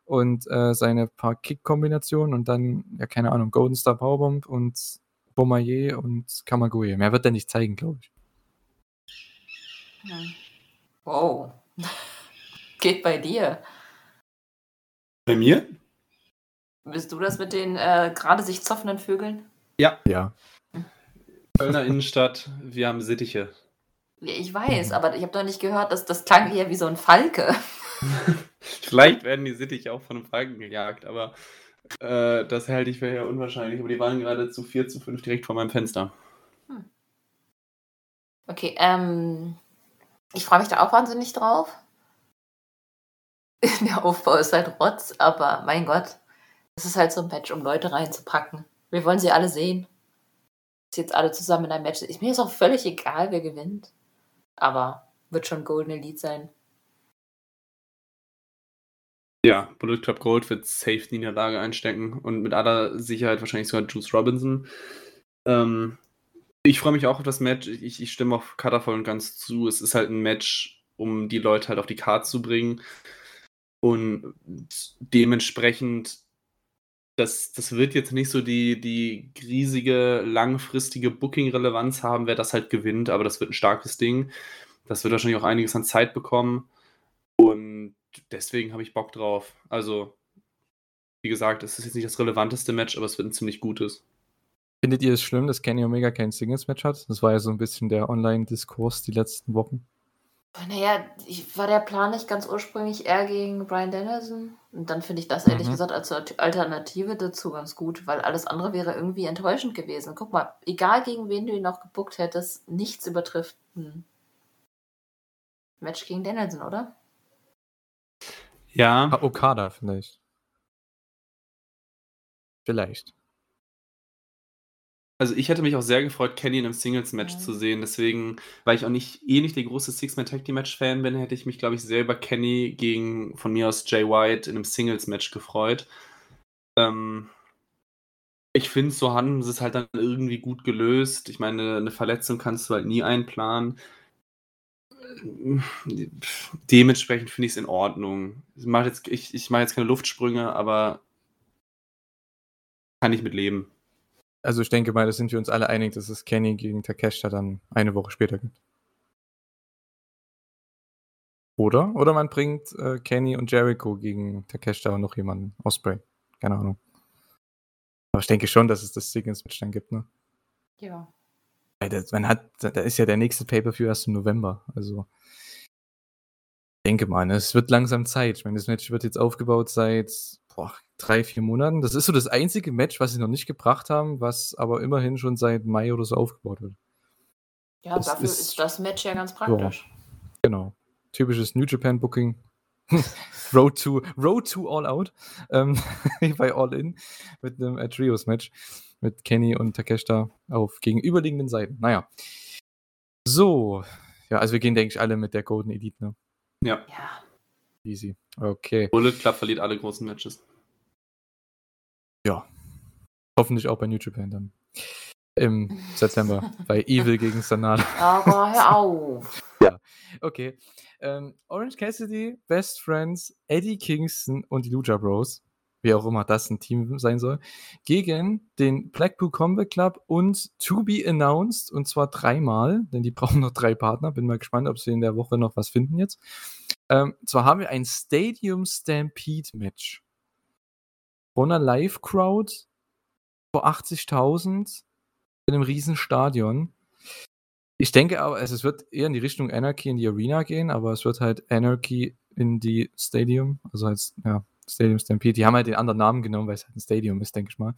und, äh, seine paar Kick-Kombinationen und dann, ja, keine Ahnung, Golden Star Powerbomb und Bomaye und Kamagoye. Mehr wird er nicht zeigen, glaube ich. Hm. Wow. [laughs] Geht bei dir. Bei mir? Bist du das mit den äh, gerade sich zoffenden Vögeln? Ja. Ja. Kölner Innenstadt, wir haben Sittiche. Ja, ich weiß, aber ich habe doch nicht gehört, dass das klang eher wie so ein Falke. [laughs] Vielleicht werden die Sittiche auch von einem Falken gejagt, aber äh, das halte ich für eher unwahrscheinlich. Aber die waren gerade zu 4 zu 5 direkt vor meinem Fenster. Hm. Okay, ähm, ich freue mich da auch wahnsinnig drauf. [laughs] der Aufbau ist halt Rotz, aber mein Gott, es ist halt so ein Match, um Leute reinzupacken. Wir wollen sie alle sehen. Sie jetzt alle zusammen in einem Match. Mir ist auch völlig egal, wer gewinnt. Aber wird schon Golden Elite sein. Ja, Bullet Club Gold wird safe Niederlage einstecken und mit aller Sicherheit wahrscheinlich sogar Juice Robinson. Ähm, ich freue mich auch auf das Match. Ich, ich stimme auf Cutter voll und ganz zu. Es ist halt ein Match, um die Leute halt auf die Karte zu bringen. Und dementsprechend, das, das wird jetzt nicht so die, die riesige, langfristige Booking-Relevanz haben, wer das halt gewinnt, aber das wird ein starkes Ding. Das wird wahrscheinlich auch einiges an Zeit bekommen. Und deswegen habe ich Bock drauf. Also, wie gesagt, es ist jetzt nicht das relevanteste Match, aber es wird ein ziemlich gutes. Findet ihr es schlimm, dass Kenny Omega kein Singles-Match hat? Das war ja so ein bisschen der Online-Diskurs die letzten Wochen. Naja, ich, war der Plan nicht ganz ursprünglich eher gegen Brian Dennison. Und dann finde ich das ehrlich mhm. gesagt als Alternative dazu ganz gut, weil alles andere wäre irgendwie enttäuschend gewesen. Guck mal, egal gegen wen du ihn noch gebuckt hättest, nichts übertrifft ein Match gegen Dennison, oder? Ja. Okada vielleicht. Vielleicht. Also ich hätte mich auch sehr gefreut, Kenny in einem Singles-Match ja. zu sehen. Deswegen, weil ich auch nicht eh nicht der große Six-Man-Tag-Team-Match-Fan bin, hätte ich mich, glaube ich, selber Kenny gegen von mir aus Jay White in einem Singles-Match gefreut. Ähm, ich finde, so haben sie es halt dann irgendwie gut gelöst. Ich meine, eine Verletzung kannst du halt nie einplanen. Dementsprechend finde ich es in Ordnung. Ich mache jetzt, ich, ich mach jetzt keine Luftsprünge, aber kann ich mit leben. Also ich denke mal, da sind wir uns alle einig, dass es Kenny gegen Takeshita dann eine Woche später gibt. Oder? Oder man bringt äh, Kenny und Jericho gegen Takeshita und noch jemanden. Osprey. Keine Ahnung. Aber ich denke schon, dass es das Singles-Match dann gibt, ne? Ja. Das, man hat, da ist ja der nächste Pay-Per-View erst im November. Also, denke mal, ne, es wird langsam Zeit. Ich meine, das Match wird jetzt aufgebaut seit boah, drei, vier Monaten. Das ist so das einzige Match, was sie noch nicht gebracht haben, was aber immerhin schon seit Mai oder so aufgebaut wird. Ja, Das dafür ist- ist, das Match ja ganz praktisch. Genau. Typisches New Japan Booking. [laughs] Road to Road to All Out ähm, [laughs] bei All In mit einem Trios Match mit Kenny und Takeshita auf gegenüberliegenden Seiten. Naja. So. Ja, also wir gehen, denke ich, alle mit der Golden Elite, ne? Ja. Ja. Easy. Okay. Bullet Club verliert alle großen Matches. Hoffentlich auch bei New Japan dann. Im [laughs] September. bei Evil gegen Sanada. Aber hör [laughs] auf. Okay. Ähm, Orange Cassidy, Best Friends, Eddie Kingston und die Lucha Bros, wie auch immer das ein Team sein soll, gegen den Blackpool Combat Club und To Be Announced, und zwar dreimal, denn die [laughs] brauchen noch drei Partner. Bin mal gespannt, ob sie in der Woche noch was finden jetzt. Ähm, zwar haben wir ein Stadium Stampede Match. Von einer Live-Crowd vor 80.000 in einem riesen Stadion. Ich denke aber, es es wird eher in die Richtung Anarchy in die Arena gehen, aber es wird halt Anarchy in die Stadium, also als ja, Stadium Stampede. Die haben halt den anderen Namen genommen, weil es halt ein Stadium ist, denke ich mal.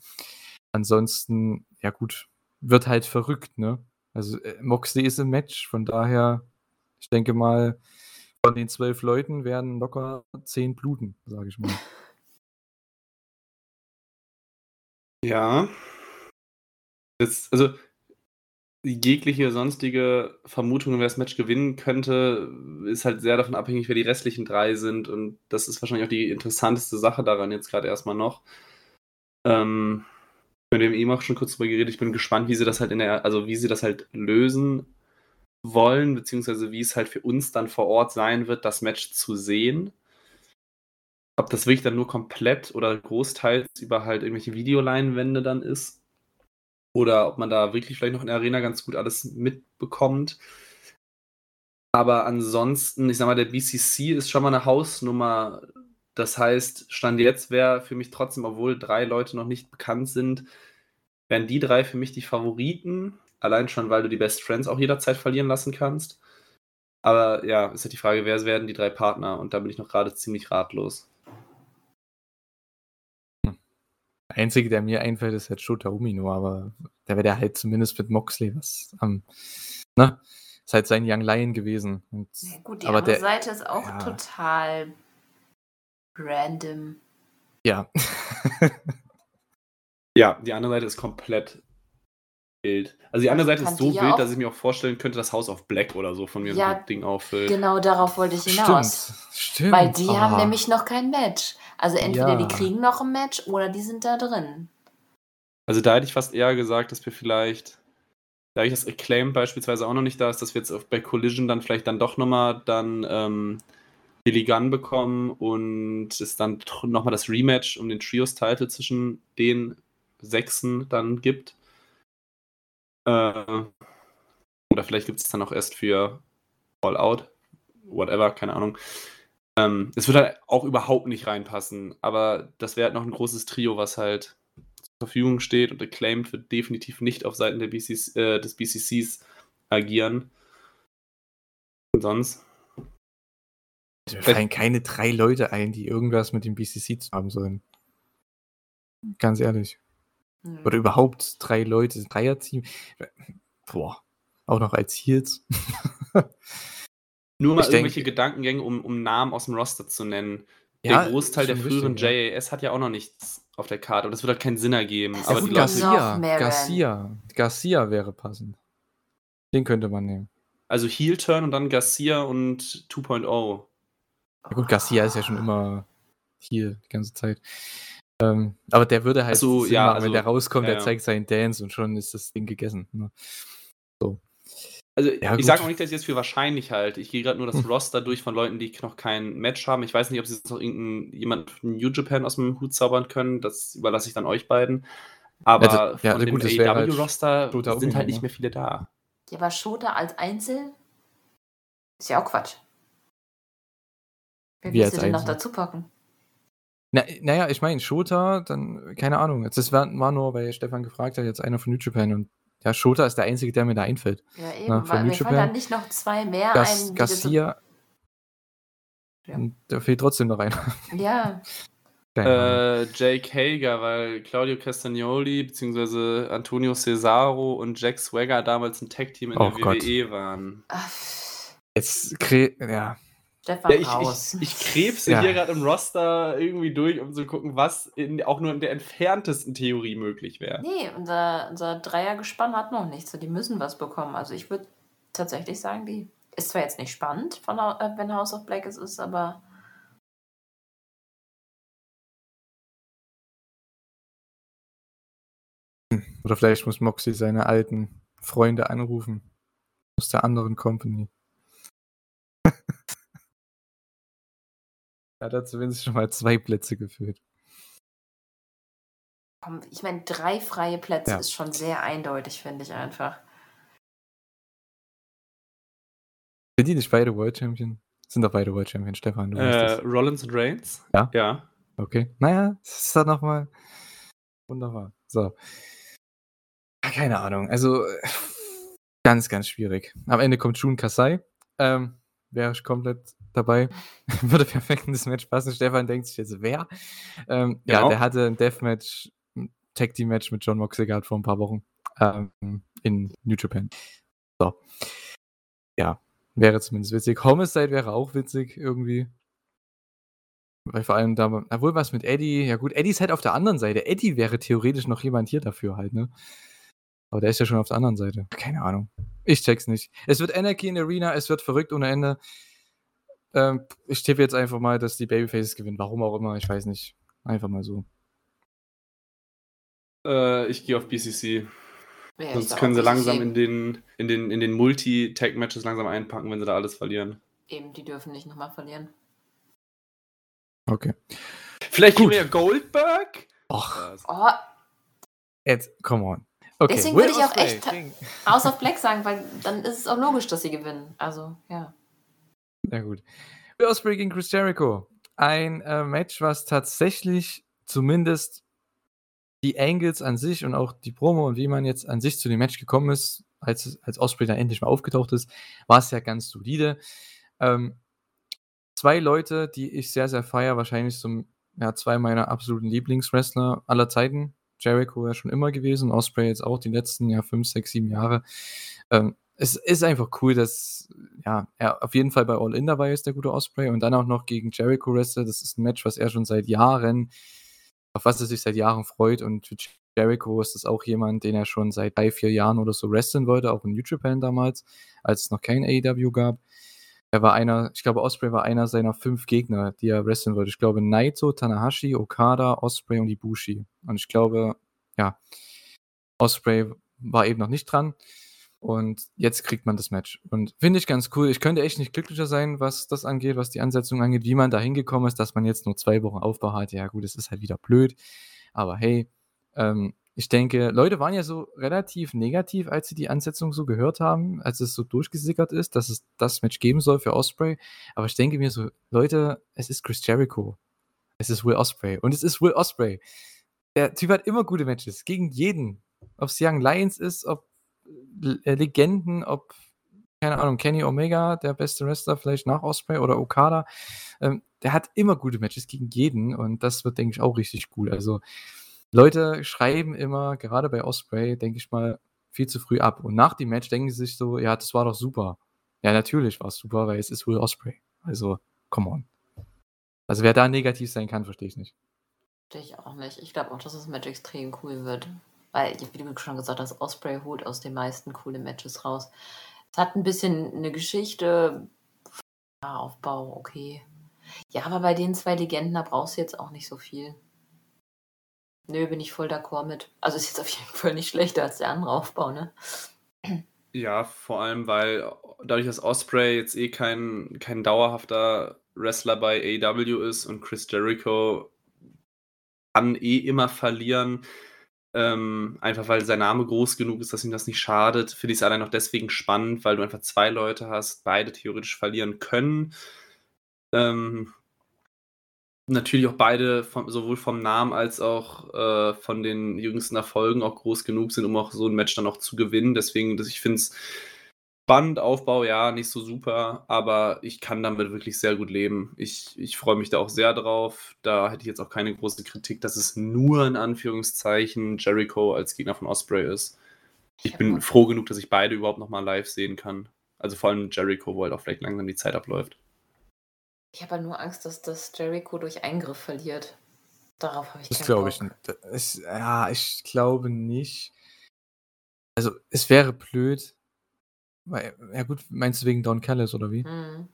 Ansonsten, ja gut, wird halt verrückt, ne? Also äh, Moxley ist im Match, von daher, ich denke mal, von den zwölf Leuten werden locker zehn bluten, sage ich mal. Ja. Das, also jegliche sonstige Vermutung, wer das Match gewinnen könnte, ist halt sehr davon abhängig, wer die restlichen drei sind. Und das ist wahrscheinlich auch die interessanteste Sache daran jetzt gerade erstmal noch. Ähm, mit dem eben auch schon kurz drüber geredet. Ich bin gespannt, wie sie das halt in der, also wie sie das halt lösen wollen, beziehungsweise wie es halt für uns dann vor Ort sein wird, das Match zu sehen. Ob das wirklich dann nur komplett oder großteils über halt irgendwelche Videoleinwände dann ist. Oder ob man da wirklich vielleicht noch in der Arena ganz gut alles mitbekommt. Aber ansonsten, ich sag mal, der BCC ist schon mal eine Hausnummer. Das heißt, Stand jetzt wäre für mich trotzdem, obwohl drei Leute noch nicht bekannt sind, wären die drei für mich die Favoriten. Allein schon, weil du die Best Friends auch jederzeit verlieren lassen kannst. Aber ja, ist halt die Frage, wer werden die drei Partner? Und da bin ich noch gerade ziemlich ratlos. Einzige, der mir einfällt, ist jetzt Shota Umino, aber der wäre der halt zumindest mit Moxley was am, ne? Ist halt sein Young Lion gewesen. Und, Ja, gut, die aber andere der, Seite ist auch ja. total random. ja. [laughs] Ja, die andere Seite ist komplett wild. Also die andere Seite ist so wild, auch- dass ich mir auch vorstellen könnte, dass House of Black oder so von mir Ja, ein Ding auffüllt. Genau darauf wollte ich hinaus. Stimmt, stimmt. Weil die haben Ah. nämlich noch kein Match. Also entweder Ja. die kriegen noch ein Match oder die sind da drin. Also da hätte ich fast eher gesagt, dass wir vielleicht, da ich das Acclaim beispielsweise auch noch nicht da ist, dass wir jetzt auf, bei Collision dann vielleicht dann doch nochmal dann ähm, Billy Gunn bekommen und es dann nochmal das Rematch um den Trios-Title zwischen den Sechsen dann gibt. Äh, oder vielleicht gibt es dann auch erst für All Out, whatever, keine Ahnung. Ähm, es wird halt auch überhaupt nicht reinpassen, aber das wäre halt noch ein großes Trio, was halt zur Verfügung steht und Acclaimed wird definitiv nicht auf Seiten der BCC, äh, des BCCs agieren. Und sonst? Mir fallen keine drei Leute ein, die irgendwas mit dem BCC zu haben sollen. Ganz ehrlich. Hm. Oder überhaupt drei Leute, ein Dreierteam. Boah. Auch noch als Heels. [laughs] Nur mal Ich denk- irgendwelche Gedankengänge, um, um Namen aus dem Roster zu nennen. Ja, der Großteil der früheren richtig, ja. JAS hat ja auch noch nichts auf der Karte und das wird halt keinen Sinn ergeben. Das Aber gut, Leute, Garcia. Garcia, Garcia. Garcia wäre passend. Den könnte man nehmen. also Heel Turn und dann Garcia und 2.0. Ja gut, Garcia ist ja schon immer hier die ganze Zeit. Ähm, aber der würde halt Ach so, Sinn ja, machen, also, wenn der rauskommt, ja, der zeigt seinen Dance und schon ist das Ding gegessen. Ne? Also Ja, ich sage auch nicht, dass ich das für wahrscheinlich halte. Ich gehe gerade nur das Hm. Roster durch von Leuten, die noch kein Match haben. Ich weiß nicht, ob sie jetzt noch irgendein jemand von New Japan aus dem Hut zaubern können. Das überlasse ich dann euch beiden. Aber das- ja, von dem gut, das wäre halt AEW-Roster Shota sind halt nicht ne? mehr viele da. Ja, aber Shota als Einzel ist ja auch Quatsch. Wer Wie willst du denn noch dazu packen? Na, naja, ich meine, Shota, dann, keine Ahnung. Das war, war nur, weil Stefan gefragt hat, jetzt einer von New Japan und ja, Shota ist der Einzige, der mir da einfällt. Ja, eben, Na, weil mir fallen dann nicht noch zwei mehr Gas, ein. das so- Garcia. Ja. Da fehlt trotzdem noch einer. Ja. [laughs] Äh, Jake Hager, weil Claudio Castagnoli bzw. Antonio Cesaro und Jack Swagger damals ein Tag-Team in Oh der Gott. WWE waren. Jetzt, kre ja, Stefan Ja, ich, raus. ich, ich krebse Ja. hier gerade im Roster irgendwie durch, um zu gucken, was in, auch nur in der entferntesten Theorie möglich wäre. Nee, unser, unser Dreiergespann hat noch nichts. So, die müssen was bekommen. Also ich würde tatsächlich sagen, die ist zwar jetzt nicht spannend, von, äh, wenn House of Black es ist, aber Oder vielleicht muss Moxie seine alten Freunde anrufen. Aus der anderen Company. Hat da zumindest schon mal zwei Plätze gefüllt. komm, ich meine, drei freie Plätze Ja. ist schon sehr eindeutig, finde ich einfach. Sind die nicht beide World Champion? Sind doch beide World Champion, Stefan. Du Äh, das. Rollins und Reigns? Ja? Ja. Okay. Naja, das ist dann nochmal wunderbar. So. Ja, Keine Ahnung. Also äh, ganz, ganz schwierig. Am Ende kommt Shun Kasai. Ähm, Wäre ich komplett dabei. [laughs] Würde perfekt in das Match passen. Stefan denkt sich jetzt, wer? Ähm, Ja, Genau. der hatte ein Deathmatch, ein Tag Team Match mit John Moxley gehabt vor ein paar Wochen ähm, in New Japan. So. Ja, wäre zumindest witzig. Homicide wäre auch witzig irgendwie. Weil vor allem da, obwohl was mit Eddie, ja gut, Eddie ist halt auf der anderen Seite. Eddie wäre theoretisch noch jemand hier dafür halt, ne? Aber der ist ja schon auf der anderen Seite. Keine Ahnung. Ich check's nicht. Es wird Anarchy in der Arena, es wird verrückt ohne Ende. Ähm, ich tippe jetzt einfach mal, dass die Babyfaces gewinnen. Warum auch immer, ich weiß nicht. Einfach mal so. Äh, ich gehe auf BCC. Ja, ich Sonst können sie langsam in den, in den, in den Multi-Tag-Matches langsam einpacken, wenn sie da alles verlieren. Eben, die dürfen nicht nochmal verlieren. Okay. Vielleicht Gut. kriegen wir Goldberg? Och, Oh, jetzt, come on. Okay. Deswegen würde ich auch echt House of Black sagen, weil dann ist es auch logisch, dass sie gewinnen. Also, ja. Na gut. Will Ospreay gegen Chris Jericho. Ein äh, Match, was tatsächlich zumindest die Angles an sich und auch die Promo und wie man jetzt an sich zu dem Match gekommen ist, als, als Ospreay dann endlich mal aufgetaucht ist, war es ja ganz solide. Ähm, zwei Leute, die ich sehr, sehr feiere, wahrscheinlich so ja, zwei meiner absoluten Lieblingswrestler aller Zeiten. Jericho ja schon immer gewesen, Osprey jetzt auch die letzten ja, fünf, sechs, sieben Jahre. Ähm, es ist einfach cool, dass ja, er auf jeden Fall bei All In dabei ist, der gute Osprey, und dann auch noch gegen Jericho wrestelt. Das ist ein Match, was er schon seit Jahren, auf was er sich seit Jahren freut. Und für Jericho ist das auch jemand, den er schon seit drei, vier Jahren oder so wresteln wollte, auch in New Japan damals, als es noch kein AEW gab. Er war einer, ich glaube, Osprey war einer seiner fünf Gegner, die er wresteln wollte. Ich glaube, Naito, Tanahashi, Okada, Osprey und Ibushi. Und ich glaube, ja, Osprey war eben noch nicht dran. Und jetzt kriegt man das Match. Und finde ich ganz cool. Ich könnte echt nicht glücklicher sein, was das angeht, was die Ansetzung angeht, wie man da hingekommen ist, dass man jetzt nur zwei Wochen Aufbau hat. Ja, gut, es ist halt wieder blöd. Aber hey, ähm, ich denke, Leute waren ja so relativ negativ, als sie die Ansetzung so gehört haben, als es so durchgesickert ist, dass es das Match geben soll für Osprey. Aber ich denke mir so, Leute, es ist Chris Jericho. Es ist Will Osprey. Und es ist Will Osprey. Der Typ hat immer gute Matches. Gegen jeden. Ob es Young Lions ist, ob äh, Legenden, ob, keine Ahnung, Kenny Omega, der beste Wrestler, vielleicht nach Osprey oder Okada. Ähm, der hat immer gute Matches gegen jeden und das wird, denke ich, auch richtig cool. Also, Leute schreiben immer, gerade bei Osprey, denke ich mal, viel zu früh ab. Und nach dem Match denken sie sich so, ja, das war doch super. Ja, natürlich war es super, weil es ist Will Osprey. Also, come on. Also, wer da negativ sein kann, verstehe ich nicht. Verstehe ich auch nicht. Ich glaube auch, dass das Match extrem cool wird. Weil, wie du schon gesagt hast, Osprey holt aus den meisten coole Matches raus. Es hat ein bisschen eine Geschichte. Ja, Aufbau, okay. Ja, aber bei den zwei Legenden, da brauchst du jetzt auch nicht so viel. Nö, bin ich voll d'accord mit. Also ist jetzt auf jeden Fall nicht schlechter als der andere Aufbau, ne? Ja, vor allem, weil dadurch, dass Osprey jetzt eh kein, kein dauerhafter Wrestler bei AEW ist und Chris Jericho kann eh immer verlieren, ähm, einfach weil sein Name groß genug ist, dass ihm das nicht schadet, finde ich es allein noch deswegen spannend, weil du einfach zwei Leute hast, beide theoretisch verlieren können. Ähm, natürlich auch beide vom, sowohl vom Namen als auch äh, von den jüngsten Erfolgen auch groß genug sind, um auch so ein Match dann auch zu gewinnen. Deswegen, dass ich finde es spannend, Aufbau, ja, nicht so super, aber ich kann damit wirklich sehr gut leben. Ich, ich freue mich da auch sehr drauf. Da hätte ich jetzt auch keine große Kritik, dass es nur in Anführungszeichen Jericho als Gegner von Osprey ist. Ich bin froh genug, dass ich beide überhaupt nochmal live sehen kann. Also vor allem Jericho, wo halt auch vielleicht langsam die Zeit abläuft. Ich habe halt nur Angst, dass das Jericho durch Eingriff verliert. Darauf habe ich Das glaube ich nicht. Ich, ja, ich glaube nicht. Also, es wäre blöd. Weil, ja gut, meinst du wegen Don Callis oder wie? Hm.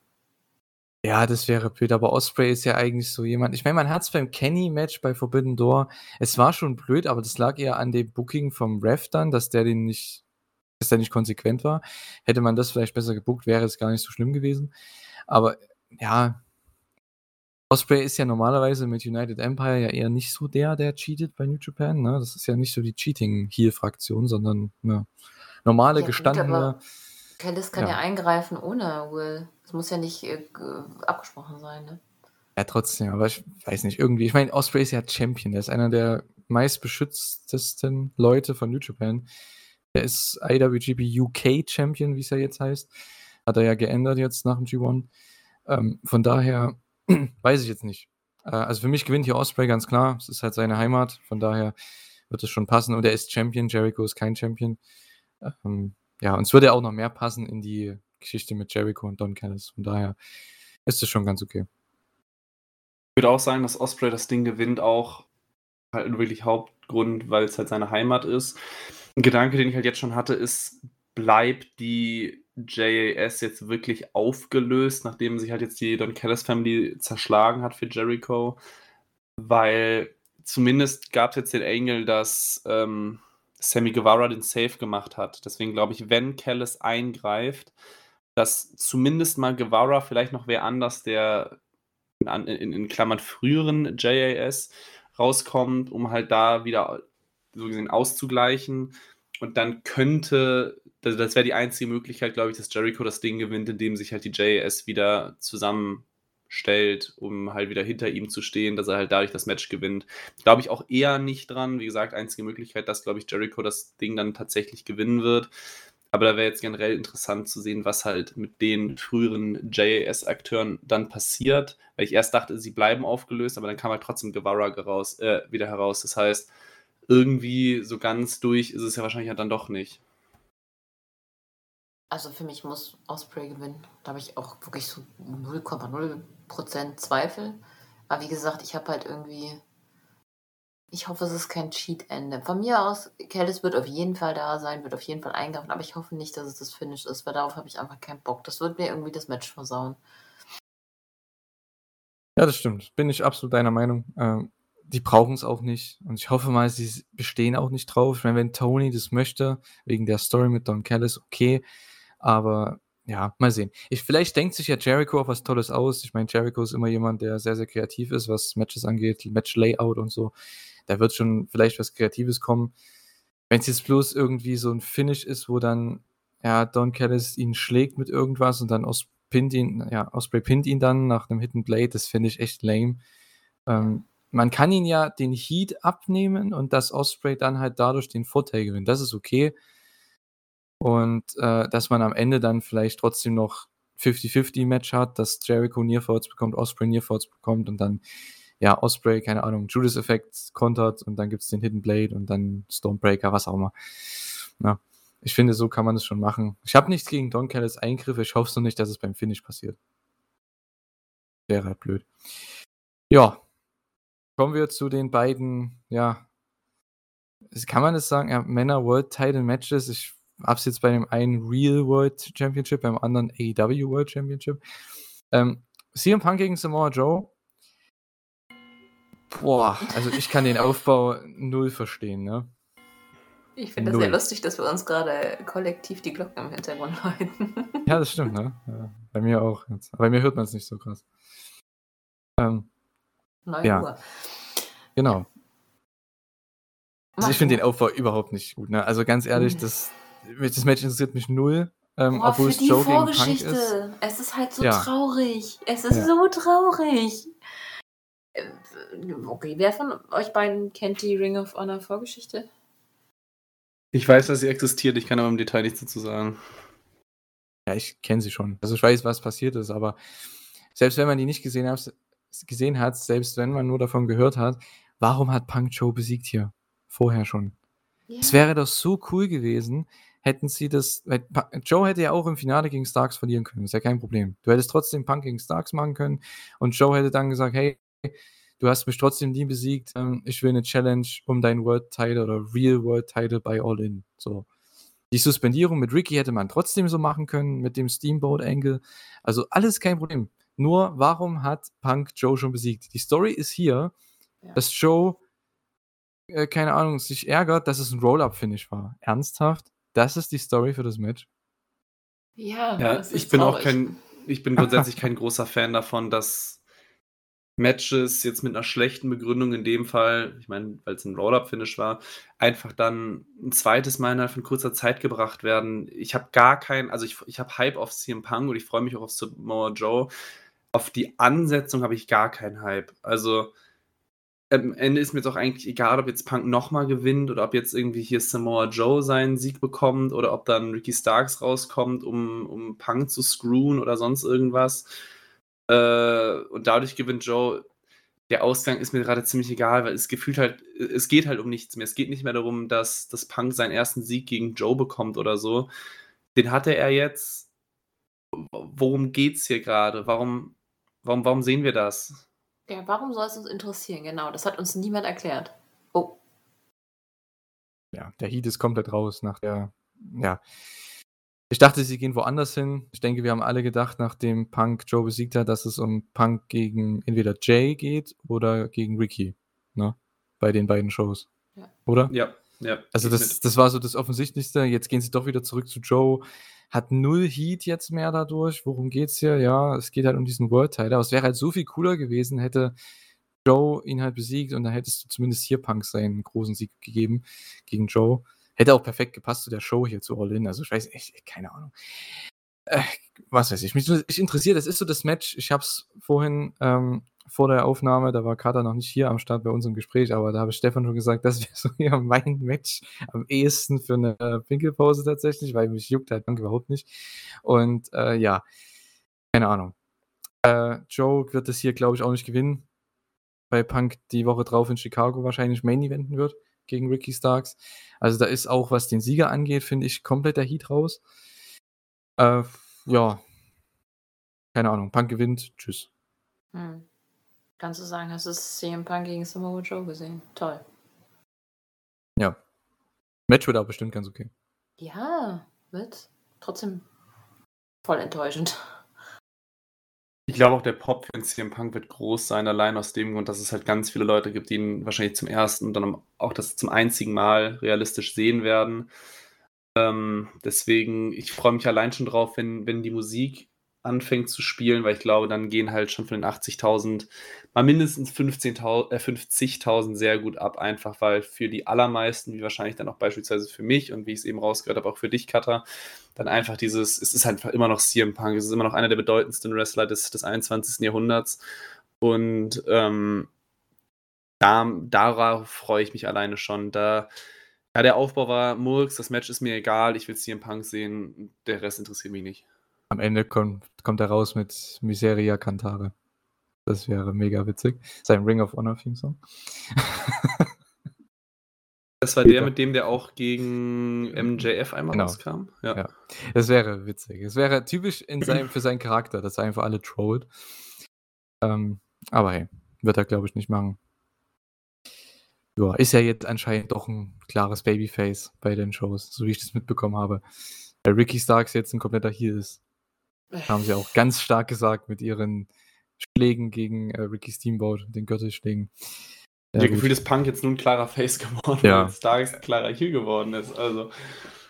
Ja, das wäre blöd, aber Osprey ist ja eigentlich so jemand. Ich meine, man hat es beim Kenny-Match bei Forbidden Door. Es war schon blöd, aber das lag eher an dem Booking vom Ref dann, dass der den nicht, dass der nicht konsequent war. Hätte man das vielleicht besser gebuckt, wäre es gar nicht so schlimm gewesen. Aber ja, Osprey ist ja normalerweise mit United Empire ja eher nicht so der, der cheatet bei New Japan. Ne? Das ist ja nicht so die Cheating-Heel-Fraktion, sondern eine normale, Ja, gestandene. Callis kann ja. Ja. eingreifen ohne Will. Es muss ja nicht äh, abgesprochen sein, ne? Ja, trotzdem, aber ich weiß nicht, irgendwie. Ich meine, Osprey ist ja Champion. Der ist einer der meistbeschütztesten Leute von New Japan. Der ist IWGP UK Champion, wie es ja jetzt heißt. Hat er ja geändert jetzt nach dem G1. Ähm, von daher [clears throat] weiß ich jetzt nicht. Äh, also für mich gewinnt hier Osprey ganz klar. Es ist halt seine Heimat. Von daher wird es schon passen. Und er ist Champion. Jericho ist kein Champion. Ähm, ja, und es würde auch noch mehr passen in die Geschichte mit Jericho und Don Callis. Von daher ist es schon ganz okay. Ich würde auch sagen, dass Osprey das Ding gewinnt, auch halt wirklich Hauptgrund, weil es halt seine Heimat ist. Ein Gedanke, den ich halt jetzt schon hatte, ist, bleibt die JAS jetzt wirklich aufgelöst, nachdem sich halt jetzt die Don Callis Family zerschlagen hat für Jericho? Weil zumindest gab es jetzt den Angle, dass ähm, Sammy Guevara den Save gemacht hat. Deswegen glaube ich, wenn Callis eingreift, dass zumindest mal Guevara vielleicht noch wer anders, der in, in, in Klammern früheren JAS rauskommt, um halt da wieder so gesehen auszugleichen. Und dann könnte, das, das wäre die einzige Möglichkeit, glaube ich, dass Jericho das Ding gewinnt, indem sich halt die JAS wieder zusammenstellt, um halt wieder hinter ihm zu stehen, dass er halt dadurch das Match gewinnt. Glaube ich auch eher nicht dran. Wie gesagt, einzige Möglichkeit, dass, glaube ich, Jericho das Ding dann tatsächlich gewinnen wird. Aber da wäre jetzt generell interessant zu sehen, was halt mit den früheren JAS-Akteuren dann passiert. Weil ich erst dachte, sie bleiben aufgelöst, aber dann kam halt trotzdem Guevara raus, äh, wieder heraus. Das heißt, irgendwie so ganz durch ist es ja wahrscheinlich halt dann doch nicht. Also für mich muss Osprey gewinnen. Da habe ich auch wirklich so 0,0% Zweifel. Aber wie gesagt, ich habe halt irgendwie. Ich hoffe, es ist kein Cheat-Ende. Von mir aus, Callis wird auf jeden Fall da sein, wird auf jeden Fall eingreifen, aber ich hoffe nicht, dass es das Finish ist, weil darauf habe ich einfach keinen Bock. Das wird mir irgendwie das Match versauen. Ja, das stimmt. Bin ich absolut deiner Meinung. Ähm, die brauchen es auch nicht. Und ich hoffe mal, sie bestehen auch nicht drauf. Ich meine, wenn Tony das möchte, wegen der Story mit Don Callis, okay. Aber ja, mal sehen. Ich, vielleicht denkt sich ja Jericho auch was Tolles aus. Ich meine, Jericho ist immer jemand, der sehr, sehr kreativ ist, was Matches angeht, Match-Layout und so. Da wird schon vielleicht was Kreatives kommen. Wenn es jetzt bloß irgendwie so ein Finish ist, wo dann ja, Don Callis ihn schlägt mit irgendwas und dann Os pinnt ihn, ja, Osprey pinnt ihn dann nach einem Hidden Blade, das finde ich echt lame. Ähm, man kann ihn ja den Heat abnehmen und dass Osprey dann halt dadurch den Vorteil gewinnt. Das ist okay. Und äh, dass man am Ende dann vielleicht trotzdem noch 50-50-Match hat, dass Jericho Nearfalls bekommt, Osprey Nearfalls bekommt und dann, ja, Osprey, keine Ahnung, Judas-Effekt kontert und dann gibt es den Hidden Blade und dann Stormbreaker, was auch immer. Ja, ich finde, so kann man es schon machen. Ich habe nichts gegen Don Callis Eingriffe, ich hoffe nur nicht, dass es beim Finish passiert. Wäre halt blöd. Ja, kommen wir zu den beiden, ja, kann man das sagen, ja, Männer World Title Matches. Ich jetzt bei dem einen Real World Championship, beim anderen AEW World Championship. Ähm, CM Punk gegen Samoa Joe. Boah, also ich kann den Aufbau null verstehen, ne? Ich finde das sehr lustig, dass wir uns gerade kollektiv die Glocken im Hintergrund [laughs] läuten. Ja, das stimmt, ne? Ja, bei mir auch. Jetzt. Bei mir hört man es nicht so krass. Ähm, 9 Ja. Uhr. genau. Also ich finde den Aufbau überhaupt nicht gut, ne? Also ganz ehrlich, Mhm. das, das Match interessiert mich null. Ähm, Boah, obwohl für es die Joe gegen Punk Vorgeschichte. ist. Es ist halt so Ja. traurig. Es ist Ja. so traurig. Äh, okay, wer von euch beiden kennt die Ring of Honor Vorgeschichte? Ich weiß, dass sie existiert, ich kann aber im Detail nichts dazu sagen. Ja, ich kenne sie schon. Also ich weiß, was passiert ist, aber selbst wenn man die nicht gesehen hat, gesehen hat, selbst wenn man nur davon gehört hat, warum hat Punk Joe besiegt hier? Vorher schon. Es Ja. wäre doch so cool gewesen, hätten sie das. Joe hätte ja auch im Finale gegen Starks verlieren können, ist ja kein Problem. Du hättest trotzdem Punk gegen Starks machen können und Joe hätte dann gesagt: Hey, du hast mich trotzdem nie besiegt, ähm, ich will eine Challenge um deinen World Title oder Real World Title bei All In. So. Die Suspendierung mit Ricky hätte man trotzdem so machen können, mit dem Steamboat Angle. Also alles kein Problem. Nur, warum hat Punk Joe schon besiegt? Die Story ist hier, Ja. dass Joe, äh, keine Ahnung, sich ärgert, dass es ein Roll-Up-Finish war. Ernsthaft? Das ist die Story für das Match? Ja, Ja, das ist ich bin auch traurig. kein, ich bin grundsätzlich [laughs] kein großer Fan davon, dass Matches jetzt mit einer schlechten Begründung in dem Fall, ich meine, weil es ein Roll-Up-Finish war, einfach dann ein zweites Mal innerhalb von kurzer Zeit gebracht werden. Ich habe gar keinen, also ich, ich habe Hype auf CM Punk und ich freue mich auch auf Samoa Joe. Auf die Ansetzung habe ich gar keinen Hype. Also am Ende ist mir auch eigentlich egal, ob jetzt Punk nochmal gewinnt oder ob jetzt irgendwie hier Samoa Joe seinen Sieg bekommt oder ob dann Ricky Starks rauskommt, um, um Punk zu screwen oder sonst irgendwas. Äh, und dadurch gewinnt Joe. Der Ausgang ist mir gerade ziemlich egal, weil es gefühlt halt, es geht halt um nichts mehr. Es geht nicht mehr darum, dass, dass Punk seinen ersten Sieg gegen Joe bekommt oder so. Den hatte er jetzt. Worum geht's hier gerade? Warum, warum, warum sehen wir das? Ja, warum soll es uns interessieren? Genau, das hat uns niemand erklärt. Oh, Ja, der Heat ist komplett raus nach der. Ja. Ich dachte, sie gehen woanders hin. Ich denke, wir haben alle gedacht, nachdem Punk Joe besiegt hat, dass es um Punk gegen entweder Jay geht oder gegen Ricky. Ne? Bei den beiden Shows. Ja. Oder? Ja, ja. Also das, das war so das Offensichtlichste. Jetzt gehen sie doch wieder zurück zu Joe. Hat null Heat jetzt mehr dadurch. Worum geht's hier? Ja, es geht halt um diesen World Title. Aber es wäre halt so viel cooler gewesen, hätte Joe ihn halt besiegt und dann hättest du zumindest hier Punk seinen großen Sieg gegeben gegen Joe. Hätte auch perfekt gepasst zu der Show hier zu All In. Also ich weiß echt, keine Ahnung. Äh, was weiß ich. Mich ich interessiert, das ist so das Match. Ich habe es vorhin ähm, vor der Aufnahme, da war Kater noch nicht hier am Start bei uns im Gespräch, aber da habe ich Stefan schon gesagt, [laughs] das wäre so ja mein Match am ehesten für eine Pinkelpause tatsächlich, weil mich juckt halt überhaupt nicht. Und äh, ja, keine Ahnung. Äh, Joe wird es hier, glaube ich, auch nicht gewinnen, weil Punk die Woche drauf in Chicago wahrscheinlich Main Eventen wird gegen Ricky Starks. Also da ist auch, was den Sieger angeht, finde ich, komplett der Heat raus. Äh, ja. Keine Ahnung. Punk gewinnt. Tschüss. hm. Kannst du sagen, hast du CM Punk gegen Samoa Joe gesehen? Toll. Ja. Match wird aber bestimmt ganz okay. Ja, wird trotzdem voll enttäuschend. Ich glaube auch, der Pop für den CM Punk wird groß sein, allein aus dem Grund, dass es halt ganz viele Leute gibt, die ihn wahrscheinlich zum ersten und dann auch das zum einzigen Mal realistisch sehen werden. Ähm, deswegen, ich freue mich allein schon drauf, wenn, wenn die Musik anfängt zu spielen, weil ich glaube, dann gehen halt schon von den 80.000 mal mindestens 15.000 äh, 50.000 sehr gut ab, einfach weil für die allermeisten, wie wahrscheinlich dann auch beispielsweise für mich und wie ich es eben rausgehört habe, auch für dich, Cutter, dann einfach dieses, es ist einfach immer noch CM Punk, es ist immer noch einer der bedeutendsten Wrestler des, des 21. Jahrhunderts und ähm, da, darauf freue ich mich alleine schon. Da, ja, der Aufbau war Murks, das Match ist mir egal, ich will CM Punk sehen, der Rest interessiert mich nicht. Am Ende kommt, kommt er raus mit Miseria Cantare. Das wäre mega witzig. Sein Ring of Honor Theme Song. [laughs] Das war der, mit dem der auch gegen MJF einmal Genau. rauskam. Ja. Ja. Das wäre witzig. Es wäre typisch in seinem, für seinen Charakter, dass er einfach alle trollt. Ähm, aber hey, wird er, glaube ich, nicht machen. Ja, ist ja jetzt anscheinend doch ein klares Babyface bei den Shows, so wie ich das mitbekommen habe. Weil Ricky Starks jetzt ein kompletter Heel ist. Haben sie auch ganz stark gesagt mit ihren Schlägen gegen äh, Ricky Steamboat, den Gürtelschlägen. Ja, gut. Gefühl ist Punk jetzt nun ein klarer Face geworden, Ja. weil Starks ein klarer Heel geworden ist. Also,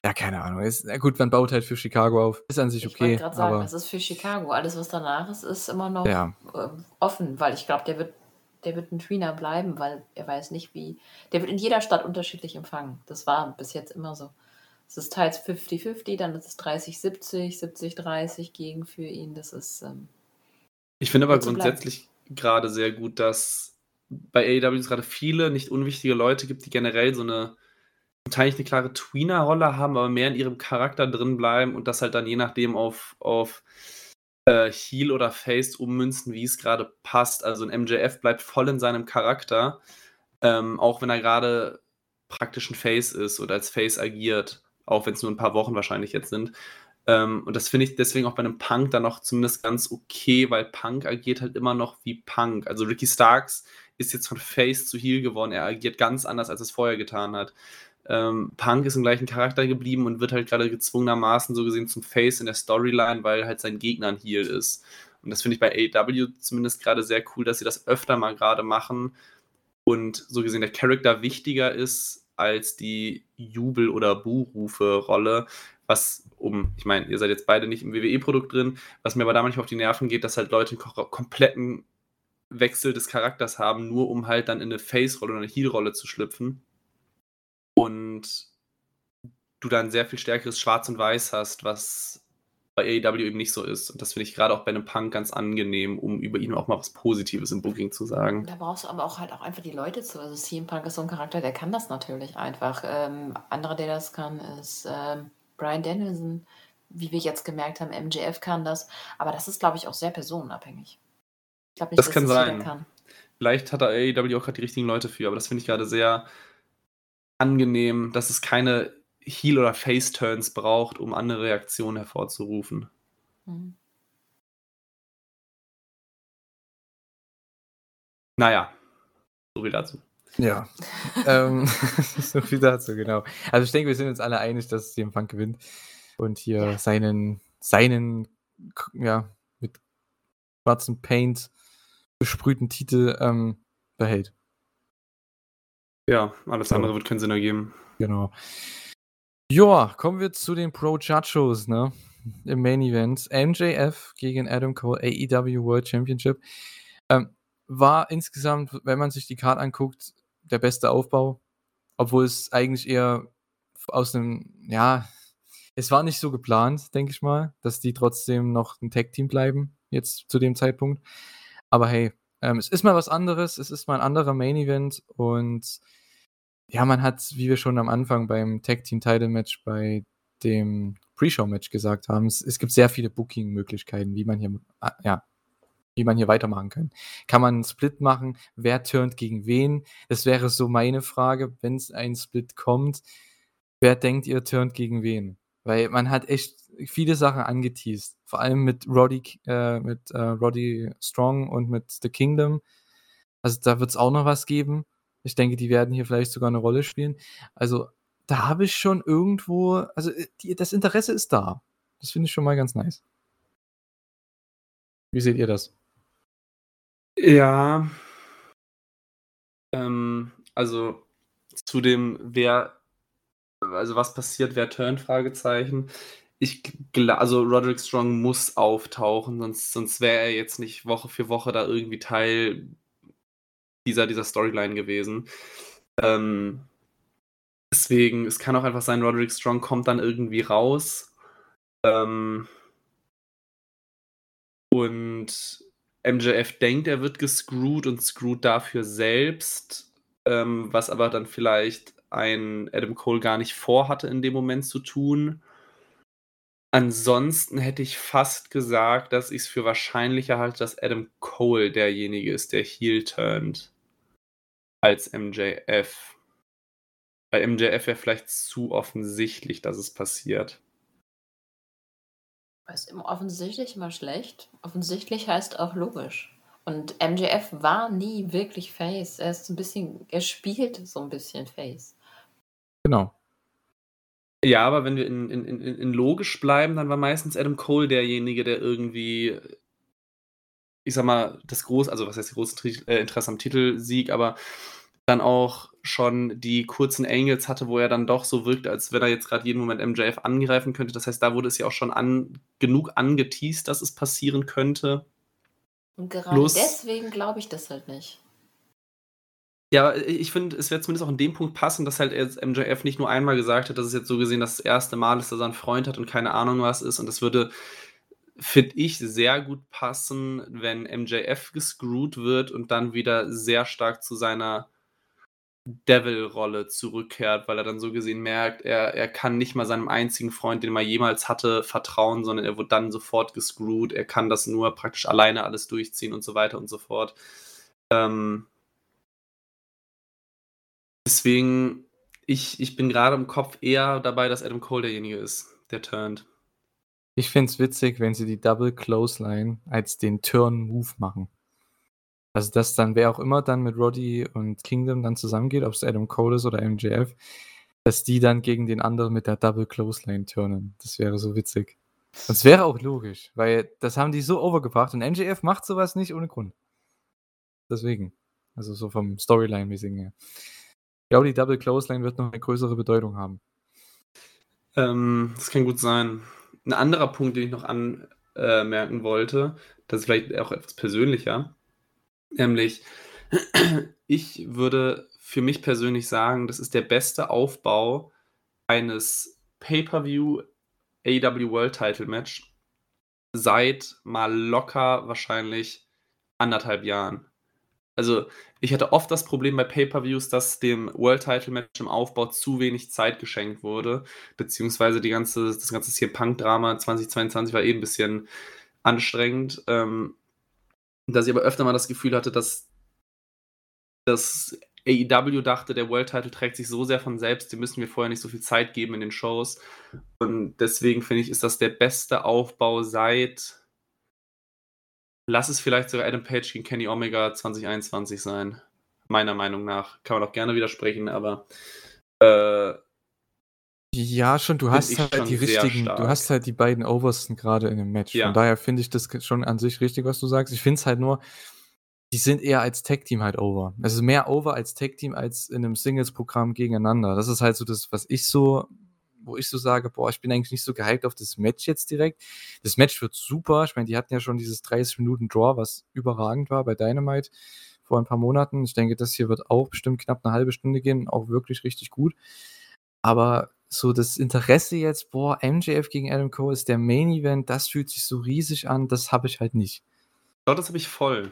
Ja, keine Ahnung. Ist, na gut, man baut halt für Chicago auf. Ist an sich Ich okay. wollte gerade sagen, das ist für Chicago. Alles, was danach ist, ist immer noch ja, äh, offen, weil ich glaube, der wird, der wird ein Tweener bleiben, weil er weiß nicht, wie. Der wird in jeder Stadt unterschiedlich empfangen. Das war bis jetzt immer so. Es ist teils 50-50, dann ist es 30-70, 70-30 gegen für ihn. Das ist. Ähm, ich finde aber so bleiben. grundsätzlich gerade sehr gut, dass bei AEW es gerade viele nicht unwichtige Leute gibt, die generell so eine wahrscheinlich eine klare Tweener-Rolle haben, aber mehr in ihrem Charakter drin bleiben und das halt dann je nachdem auf, auf äh, Heal oder Face ummünzen, wie es gerade passt. Also ein MJF bleibt voll in seinem Charakter, ähm, auch wenn er gerade praktisch ein Face ist oder als Face agiert, auch wenn es nur ein paar Wochen wahrscheinlich jetzt sind. Ähm, und das finde ich deswegen auch bei einem Punk dann noch zumindest ganz okay, weil Punk agiert halt immer noch wie Punk. Also Ricky Starks ist jetzt von Face zu Heal geworden. Er agiert ganz anders, als es vorher getan hat. Ähm, Punk ist im gleichen Charakter geblieben und wird halt gerade gezwungenermaßen so gesehen zum Face in der Storyline, weil halt sein Gegner ein Heal ist. Und das finde ich bei AEW zumindest gerade sehr cool, dass sie das öfter mal gerade machen und so gesehen der Charakter wichtiger ist als die Jubel- oder Buhrufe-Rolle, was um, ich meine, ihr seid jetzt beide nicht im WWE-Produkt drin, was mir aber da manchmal auf die Nerven geht, dass halt Leute einen kompletten Wechsel des Charakters haben, nur um halt dann in eine Face-Rolle oder eine Heel-Rolle zu schlüpfen. Und du dann sehr viel stärkeres Schwarz und Weiß hast, was bei AEW eben nicht so ist. Und das finde ich gerade auch bei einem Punk ganz angenehm, um über ihn auch mal was Positives im Booking zu sagen. Da brauchst du aber auch halt auch einfach die Leute zu. Also CM Punk ist so ein Charakter, der kann das natürlich einfach. Ähm, andere, der das kann, ist ähm, Brian Danielson. Wie wir jetzt gemerkt haben, MJF kann das. Aber das ist, glaube ich, auch sehr personenabhängig. Ich glaube nicht, das dass kann das sein. Kann. Vielleicht hat AEW auch gerade die richtigen Leute für, aber das finde ich gerade sehr angenehm, dass es keine Heal- oder Face-Turns braucht, um andere Reaktionen hervorzurufen. Mhm. Naja, so viel dazu. Ja, [laughs] ähm, [laughs] so viel dazu, genau. Also ich denke, wir sind uns alle einig, dass CM Punk gewinnt und hier ja. seinen, seinen, ja, mit schwarzem Paint besprühten Titel ähm, behält. Ja, alles so. andere wird keinen Sinn ergeben. Genau. Ja, kommen wir zu den Pro Judges, ne? Im Main Event. MJF gegen Adam Cole, AEW World Championship. Ähm, war insgesamt, wenn man sich die Karte anguckt, der beste Aufbau. Obwohl es eigentlich eher aus einem, ja, es war nicht so geplant, denke ich mal, dass die trotzdem noch ein Tag-Team bleiben, jetzt zu dem Zeitpunkt. Aber hey, ähm, es ist mal was anderes, es ist mal ein anderer Main Event und ja, man hat, wie wir schon am Anfang beim Tag Team Title Match bei dem Pre-Show Match gesagt haben, es, es gibt sehr viele Booking-Möglichkeiten, wie man hier, ah, ja, wie man hier weitermachen kann. Kann man einen Split machen? Wer turnt gegen wen? Das wäre so meine Frage, wenn es ein Split kommt. Wer denkt ihr turnt gegen wen? Weil man hat echt viele Sachen angeteased. Vor allem mit Roddy, äh, mit äh, Roddy Strong und mit The Kingdom. Also da wird es auch noch was geben. Ich denke, die werden hier vielleicht sogar eine Rolle spielen. Also da habe ich schon irgendwo, also äh, die, das Interesse ist da. Das finde ich schon mal ganz nice. Wie seht ihr das? Ja. Ähm, also zu dem, wer also was passiert, wer turnt, Fragezeichen. Ich also Roderick Strong muss auftauchen, sonst, sonst wäre er jetzt nicht Woche für Woche da irgendwie Teil dieser, dieser Storyline gewesen. Ähm, deswegen, es kann auch einfach sein, Roderick Strong kommt dann irgendwie raus. Ähm, und MJF denkt, er wird gescrewt und screwt dafür selbst, ähm, was aber dann vielleicht ein Adam Cole gar nicht vorhatte in dem Moment zu tun. Ansonsten hätte ich fast gesagt, dass ich es für wahrscheinlicher halte, dass Adam Cole derjenige ist, der Heel turnt, als MJF. Bei MJF wäre vielleicht zu offensichtlich, dass es passiert. Ist immer offensichtlich immer schlecht. Offensichtlich heißt auch logisch. Und MJF war nie wirklich Face. Er ist ein bisschen, er spielt so ein bisschen Face. Genau. Ja, aber wenn wir in, in, in, in logisch bleiben, dann war meistens Adam Cole derjenige, der irgendwie, ich sag mal, das große, also was heißt große äh, Interesse am Titelsieg, aber dann auch schon die kurzen Angles hatte, wo er dann doch so wirkt, als wenn er jetzt gerade jeden Moment MJF angreifen könnte. Das heißt, da wurde es ja auch schon an, genug angeteased, dass es passieren könnte. Und gerade Plus, deswegen glaube ich das halt nicht. Ja, ich finde, es wird zumindest auch in dem Punkt passen, dass halt jetzt MJF nicht nur einmal gesagt hat, dass es jetzt so gesehen das erste Mal ist, dass er einen Freund hat und keine Ahnung was ist. Und das würde finde ich, sehr gut passen, wenn MJF gescrewt wird und dann wieder sehr stark zu seiner Devil-Rolle zurückkehrt, weil er dann so gesehen merkt, er, er kann nicht mal seinem einzigen Freund, den er jemals hatte, vertrauen, sondern er wird dann sofort gescrewt. Er kann das nur praktisch alleine alles durchziehen und so weiter und so fort. Ähm deswegen, ich, ich bin gerade im Kopf eher dabei, dass Adam Cole derjenige ist, der turnt. Ich finde es witzig, wenn sie die Double Clothesline als den Turn-Move machen. Also, dass dann wer auch immer dann mit Roddy und Kingdom dann zusammengeht, ob es Adam Cole ist oder MJF, dass die dann gegen den anderen mit der Double Clothesline turnen. Das wäre so witzig. Es wäre auch logisch, weil das haben die so overgebracht und MJF macht sowas nicht ohne Grund. Deswegen. Also so vom Storyline-mäßigen her. Ich glaube, die Double Clothesline wird noch eine größere Bedeutung haben. Ähm, das kann gut sein. Ein anderer Punkt, den ich noch anmerken wollte, das ist vielleicht auch etwas persönlicher, nämlich [clears throat] ich würde für mich persönlich sagen, das ist der beste Aufbau eines Pay-per-View AEW World Title Match seit mal locker wahrscheinlich anderthalb Jahren. Also, ich hatte oft das Problem bei Pay-per-Views, dass dem World Title Match im Aufbau zu wenig Zeit geschenkt wurde, beziehungsweise die ganze, das ganze hier Punk-Drama 2022 war eh ein bisschen anstrengend. Ähm, dass ich aber öfter mal das Gefühl hatte, dass das AEW dachte, der World Title trägt sich so sehr von selbst, dem müssen wir vorher nicht so viel Zeit geben in den Shows. Und deswegen finde ich, ist das der beste Aufbau seit Lass es vielleicht sogar Adam Page gegen Kenny Omega 2021 sein. Meiner Meinung nach. Kann man auch gerne widersprechen, aber. Äh, ja, schon, du hast halt die richtigen, du hast halt die beiden Obersten gerade in dem Match. Ja. Von daher finde ich das schon an sich richtig, was du sagst. Ich finde es halt nur, die sind eher als Tag-Team halt over. Es ist mehr over als Tag-Team als in einem Singles-Programm gegeneinander. Das ist halt so das, was ich so wo ich so sage, boah, ich bin eigentlich nicht so gehypt auf das Match jetzt direkt. Das Match wird super. Ich meine, die hatten ja schon dieses 30 Minuten Draw, was überragend war bei Dynamite vor ein paar Monaten. Ich denke, das hier wird auch bestimmt knapp eine halbe Stunde gehen, auch wirklich richtig gut. Aber so das Interesse jetzt, boah, MJF gegen Adam Cole ist der Main Event, das fühlt sich so riesig an, das habe ich halt nicht. Doch, das habe ich voll.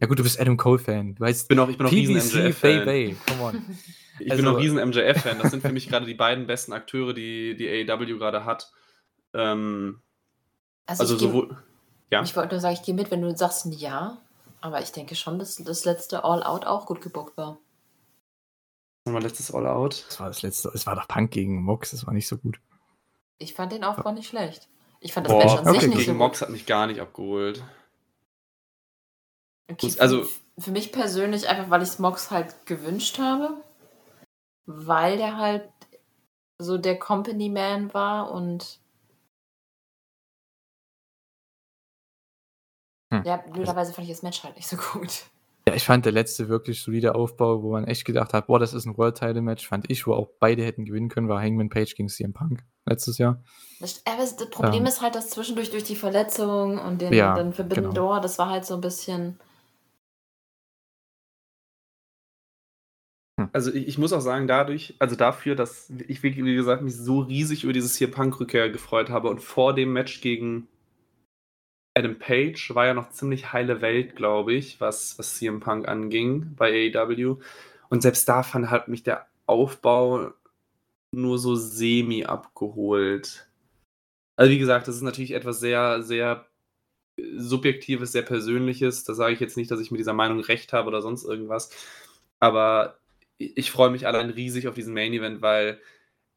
Ja gut, du bist Adam Cole-Fan. Du weißt, ich bin auch, ich bin auch riesen MJF-Fan. Bay, come on. [laughs] Ich also, bin auch riesen MJF-Fan. Das sind für mich gerade die beiden besten Akteure, die die AEW gerade hat. Ähm, also, also sowohl. Geh, ja. Ich wollte nur sagen, ich gehe mit, wenn du sagst ein Ja. Aber ich denke schon, dass das letzte All-Out auch gut gebuckt war. War letztes All-Out? Das war das letzte. Es war doch Punk gegen Mox. Das war nicht so gut. Ich fand den Aufbau nicht schlecht. Ich fand das Boah, Match an okay. sich nicht gegen so Mox hat mich gar nicht abgeholt. Okay, also für mich persönlich einfach, weil ich Mox halt gewünscht habe weil der halt so der Company Man war und hm. ja, blöderweise fand ich das Match halt nicht so gut. Ja, ich fand der letzte wirklich solide Aufbau, wo man echt gedacht hat, boah, das ist ein World Title Match, fand ich, wo auch beide hätten gewinnen können, war Hangman Page gegen CM Punk letztes Jahr. Das, aber das Problem ähm, ist halt, dass zwischendurch durch die Verletzung und den, ja, den Forbidden genau. Door, das war halt so ein bisschen Also ich, ich, muss auch sagen, dadurch, also dafür, dass ich, wie gesagt, mich so riesig über dieses hier Punk-Rückkehr gefreut habe und vor dem Match gegen Adam Page war ja noch ziemlich heile Welt, glaube ich, was, was CM Punk anging bei AEW. Und selbst da fand halt mich der Aufbau nur so semi abgeholt. Also wie gesagt, das ist natürlich etwas sehr, sehr Subjektives, sehr Persönliches. Da sage ich jetzt nicht, dass ich mit dieser Meinung recht habe oder sonst irgendwas. Aber ich freue mich allein riesig auf diesen Main Event, weil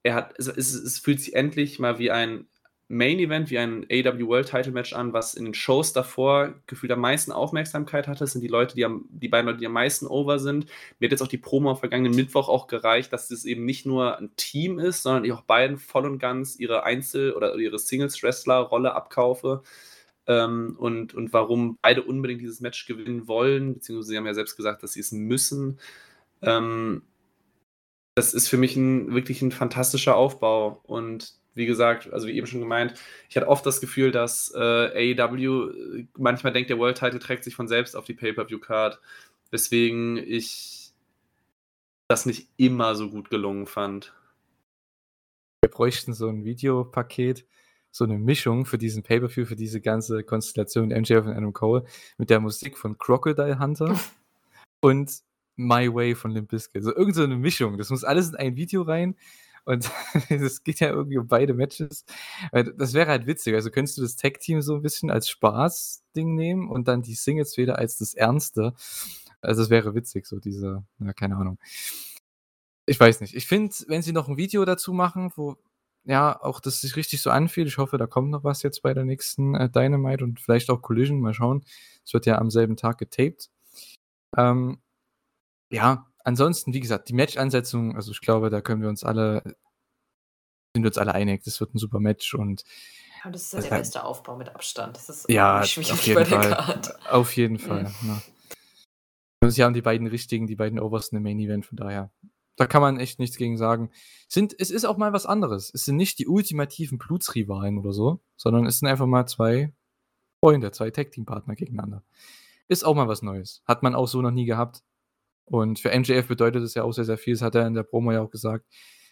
er hat, es, es, es, fühlt sich endlich mal wie ein Main Event, wie ein AW World Title Match an, was in den Shows davor gefühlt am meisten Aufmerksamkeit hatte. Das sind die Leute, die, am, die beiden Leute, die am meisten over sind. Mir hat jetzt auch die Promo am vergangenen Mittwoch auch gereicht, dass es eben nicht nur ein Team ist, sondern ich auch beiden voll und ganz ihre Einzel- oder ihre Singles-Wrestler-Rolle abkaufe. Ähm, und, und warum beide unbedingt dieses Match gewinnen wollen, beziehungsweise sie haben ja selbst gesagt, dass sie es müssen. Ähm, das ist für mich ein, wirklich ein fantastischer Aufbau. Und wie gesagt, also wie eben schon gemeint, ich hatte oft das Gefühl, dass äh, AEW äh, manchmal denkt, der World Title trägt sich von selbst auf die Pay-Per-View-Card. Weswegen ich das nicht immer so gut gelungen fand. Wir bräuchten so ein Videopaket, so eine Mischung für diesen Pay-Per-View, für diese ganze Konstellation MJF und Adam Cole mit der Musik von Crocodile Hunter [laughs] und My Way von Limp Bizkit. So irgend so eine Mischung. Das muss alles in ein Video rein und [laughs] es geht ja irgendwie um beide Matches. Das wäre halt witzig. Also könntest du das Tag-Team so ein bisschen als Spaß-Ding nehmen und dann die Singles wieder als das Ernste. Also es wäre witzig, so diese, na, keine Ahnung. Ich weiß nicht. Ich finde, wenn sie noch ein Video dazu machen, wo ja auch das sich richtig so anfühlt, ich hoffe, da kommt noch was jetzt bei der nächsten äh, Dynamite und vielleicht auch Collision, mal schauen. Es wird ja am selben Tag getaped. Ähm, ja, ansonsten, wie gesagt, die Match-Ansetzung, also ich glaube, da können wir uns alle, sind wir uns alle einig, das wird ein super Match und ja, das ist ja der beste Aufbau mit Abstand. Das ist ja, auf jeden Fall. Auf jeden Fall. Mhm. Ja. Sie haben die beiden richtigen, die beiden Obersten im Main Event, von daher. Da kann man echt nichts gegen sagen. Sind, es ist auch mal was anderes. Es sind nicht die ultimativen Blutsrivalen oder so, sondern es sind einfach mal zwei Freunde, zwei Tag-Team-Partner gegeneinander. Ist auch mal was Neues. Hat man auch so noch nie gehabt. Und für MJF bedeutet es ja auch sehr, sehr viel. Das hat er in der Promo ja auch gesagt.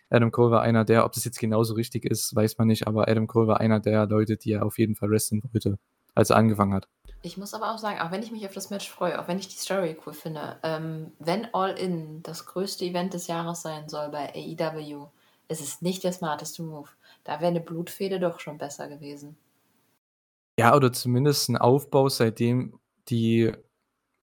Adam Cole war einer der, ob das jetzt genauso richtig ist, weiß man nicht, aber Adam Cole war einer der Leute, die er auf jeden Fall wrestlen wollte, als er angefangen hat. Ich muss aber auch sagen, auch wenn ich mich auf das Match freue, auch wenn ich die Story cool finde, ähm, wenn All In das größte Event des Jahres sein soll bei AEW, ist es nicht der smarteste Move. Da wäre eine Blutfede doch schon besser gewesen. Ja, oder zumindest ein Aufbau, seitdem die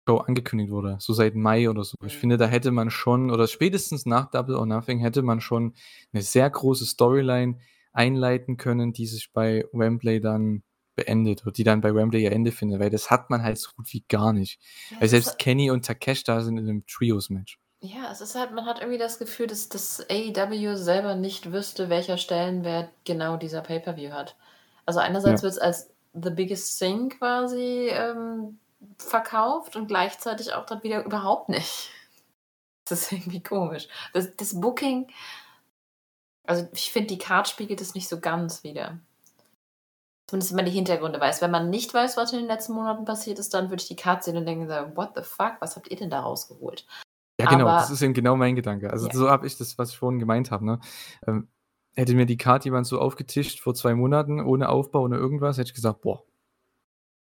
Show angekündigt wurde, so seit Mai oder so. Ich finde, da hätte man schon oder spätestens nach Double or Nothing hätte man schon eine sehr große Storyline einleiten können, die sich bei Wembley dann beendet oder die dann bei Wembley ihr Ende findet, weil das hat man halt so gut wie gar nicht. Ja, weil selbst Kenny und Takesh da sind in einem Trios-Match. Ja, es ist halt, man hat irgendwie das Gefühl, dass das AEW selber nicht wüsste, welcher Stellenwert genau dieser Pay-Per-View hat. Also einerseits ja. wird es als The Biggest Thing quasi ähm, verkauft und gleichzeitig auch dann wieder überhaupt nicht. Das ist irgendwie komisch. Das, das Booking, also ich finde, die Card spiegelt es nicht so ganz wieder. Zumindest wenn man die Hintergründe weiß. Wenn man nicht weiß, was in den letzten Monaten passiert ist, dann würde ich die Card sehen und denken, what the fuck, was habt ihr denn da rausgeholt? Ja, genau, Aber, das ist eben genau mein Gedanke. Also ja. so habe ich das, was ich vorhin gemeint habe. Ne? Ähm, hätte mir die Card jemand so aufgetischt vor zwei Monaten, ohne Aufbau, ohne irgendwas, hätte ich gesagt, boah,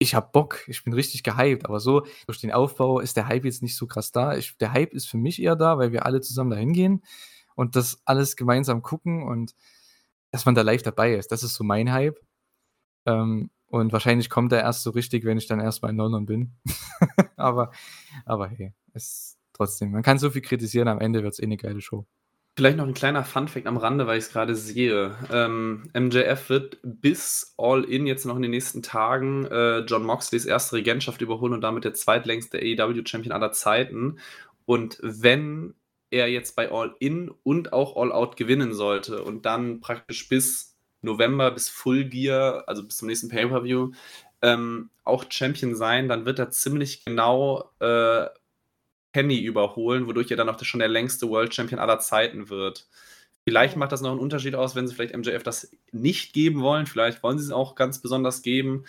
ich habe Bock, ich bin richtig gehypt, aber so durch den Aufbau ist der Hype jetzt nicht so krass da. Ich, der Hype ist für mich eher da, weil wir alle zusammen da hingehen und das alles gemeinsam gucken und dass man da live dabei ist. Das ist so mein Hype. Ähm, und wahrscheinlich kommt er erst so richtig, wenn ich dann erstmal in London bin. [laughs] aber, aber hey, es trotzdem. Man kann so viel kritisieren, am Ende wird es eh eine geile Show. Vielleicht noch ein kleiner Funfact am Rande, weil ich es gerade sehe. Ähm, MJF wird bis All In jetzt noch in den nächsten Tagen äh, John Moxleys erste Regentschaft überholen und damit der zweitlängste AEW-Champion aller Zeiten. Und wenn er jetzt bei All In und auch All Out gewinnen sollte und dann praktisch bis November, bis Full Gear, also bis zum nächsten Pay-Per-View, ähm, auch Champion sein, dann wird er ziemlich genau äh, Kenny überholen, wodurch er dann auch schon der längste World Champion aller Zeiten wird. Vielleicht macht das noch einen Unterschied aus, wenn sie vielleicht MJF das nicht geben wollen. Vielleicht wollen sie es auch ganz besonders geben.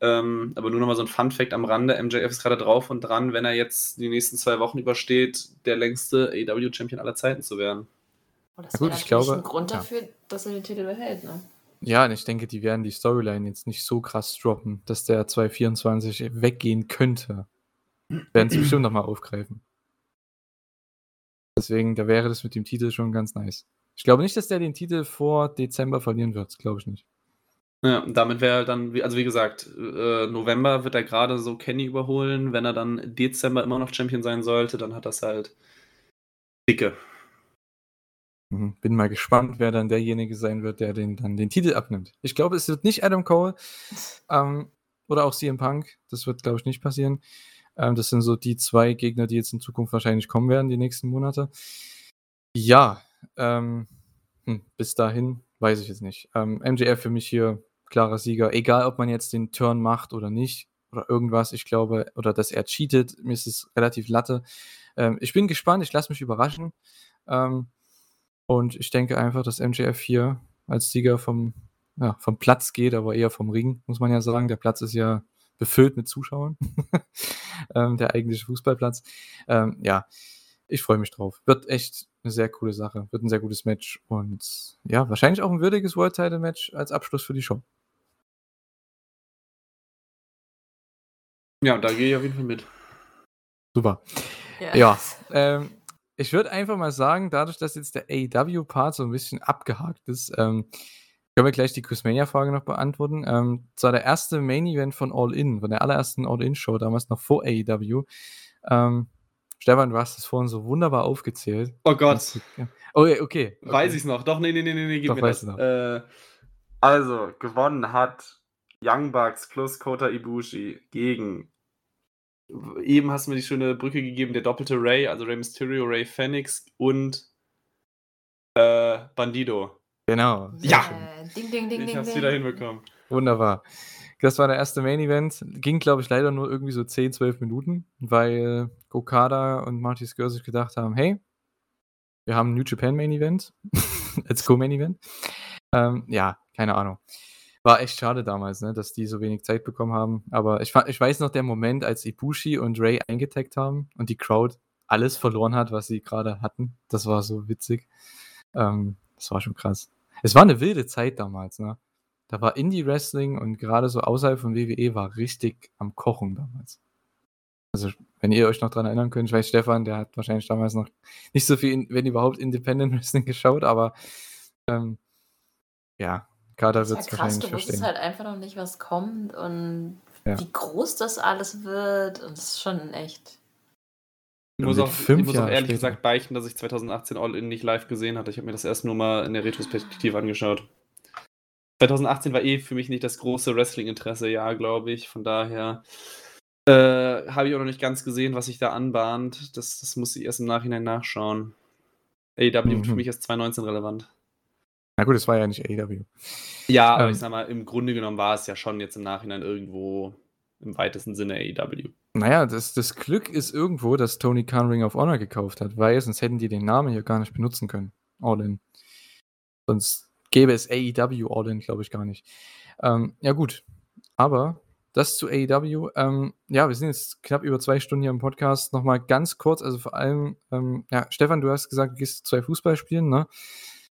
Ähm, aber nur noch mal so ein Fun-Fact am Rande: MJF ist gerade drauf und dran, wenn er jetzt die nächsten zwei Wochen übersteht, der längste AEW-Champion aller Zeiten zu werden. Oh, das ja, gut, ich glaube, ein Grund dafür, ja. dass er den Titel behält, ne? Ja, und ich denke, die werden die Storyline jetzt nicht so krass droppen, dass der 224 weggehen könnte. Werden sie bestimmt nochmal aufgreifen. Deswegen, da wäre das mit dem Titel schon ganz nice. Ich glaube nicht, dass der den Titel vor Dezember verlieren wird. Glaube ich nicht. Ja, damit wäre dann, also wie gesagt, äh, November wird er gerade so Kenny überholen. Wenn er dann Dezember immer noch Champion sein sollte, dann hat das halt dicke. Mhm. Bin mal gespannt, wer dann derjenige sein wird, der den, dann den Titel abnimmt. Ich glaube, es wird nicht Adam Cole ähm, oder auch CM Punk. Das wird, glaube ich, nicht passieren. Ähm, das sind so die zwei Gegner, die jetzt in Zukunft wahrscheinlich kommen werden, die nächsten Monate. Ja, ähm, hm, bis dahin weiß ich jetzt nicht. Ähm, MJF für mich hier klarer Sieger, egal ob man jetzt den Turn macht oder nicht oder irgendwas. Ich glaube, oder dass er cheatet, mir ist es relativ latte. Ähm, ich bin gespannt, ich lasse mich überraschen. Ähm, und ich denke einfach, dass MJF hier als Sieger vom, ja, vom Platz geht, aber eher vom Ring, muss man ja sagen. Der Platz ist ja befüllt mit Zuschauern. [laughs] ähm, der eigentliche Fußballplatz. Ähm, ja, ich freue mich drauf. Wird echt eine sehr coole Sache. Wird ein sehr gutes Match und ja, wahrscheinlich auch ein würdiges World Title Match als Abschluss für die Show. Ja, da gehe ich auf jeden Fall mit. Super. Ja. Ja, ähm, ich würde einfach mal sagen, dadurch, dass jetzt der AEW-Part so ein bisschen abgehakt ist, ähm, können wir gleich die Quizmania-Frage noch beantworten. Ähm, das war der erste Main-Event von All In, von der allerersten All-In-Show, damals noch vor AEW. Ähm, Stefan, du hast es vorhin so wunderbar aufgezählt. Oh Gott. Ja. Oh, okay, okay. Weiß okay. ich's noch. Doch, nee, nee, nee, nee, nee, gib Doch, mir das. Äh, also, gewonnen hat Young Bucks plus Kota Ibushi gegen. Eben hast du mir die schöne Brücke gegeben, der doppelte Ray, also Ray Mysterio, Ray Phoenix und äh, Bandido. Genau. sehr Ja. schön. Äh, ding, ding, ding, ich ding, hab's ding. wieder hinbekommen. Wunderbar. Das war der erste Main Event. Ging, glaube ich, leider nur irgendwie so 10, 12 Minuten, weil Okada und Marty Skir sich gedacht haben, hey, wir haben ein New Japan Main Event [laughs] als Co-Main Event. Ähm, ja, keine Ahnung. War echt schade damals, ne, dass die so wenig Zeit bekommen haben. Aber ich, ich weiß noch der Moment, als Ibushi und Ray eingetaggt haben und die Crowd alles verloren hat, was sie gerade hatten. Das war so witzig. Ähm, das war schon krass. Es war eine wilde Zeit damals, ne? Da war Indie-Wrestling und gerade so außerhalb von WWE war richtig am Kochen damals. Also, wenn ihr euch noch dran erinnern könnt, ich weiß, Stefan, der hat wahrscheinlich damals noch nicht so viel, wenn überhaupt, Independent [laughs] Wrestling geschaut, aber ähm, ja, Kader wird es wahrscheinlich du wusstest verstehen. halt einfach noch nicht, was kommt und Ja. wie groß das alles wird. Und das ist schon echt. Ich muss, auch, ich muss auch ehrlich später. gesagt beichten, dass ich 2018 All-In nicht live gesehen hatte. Ich habe mir das erst nur mal in der Retrospektive angeschaut. 2018 war eh für mich nicht das große Wrestling-Interesse, ja, glaube ich. Von daher äh, habe ich auch noch nicht ganz gesehen, was sich da anbahnt. Das, das muss ich erst im Nachhinein nachschauen. AEW wird für Mhm. mich erst 2019 relevant. Na gut, es war ja nicht AEW. Ja, aber Ähm. ich sag mal, im Grunde genommen war es ja schon jetzt im Nachhinein irgendwo im weitesten Sinne AEW. Naja, das, das Glück ist irgendwo, dass Tony Khan Ring of Honor gekauft hat, weil sonst hätten die den Namen hier gar nicht benutzen können. All in. Sonst gäbe es AEW All in, glaube ich, gar nicht. Ähm, ja, gut. Aber das zu AEW. Ähm, ja, wir sind jetzt knapp über zwei Stunden hier im Podcast. Nochmal ganz kurz, also vor allem, ähm, ja, Stefan, du hast gesagt, du gehst zwei Fußballspielen, ne?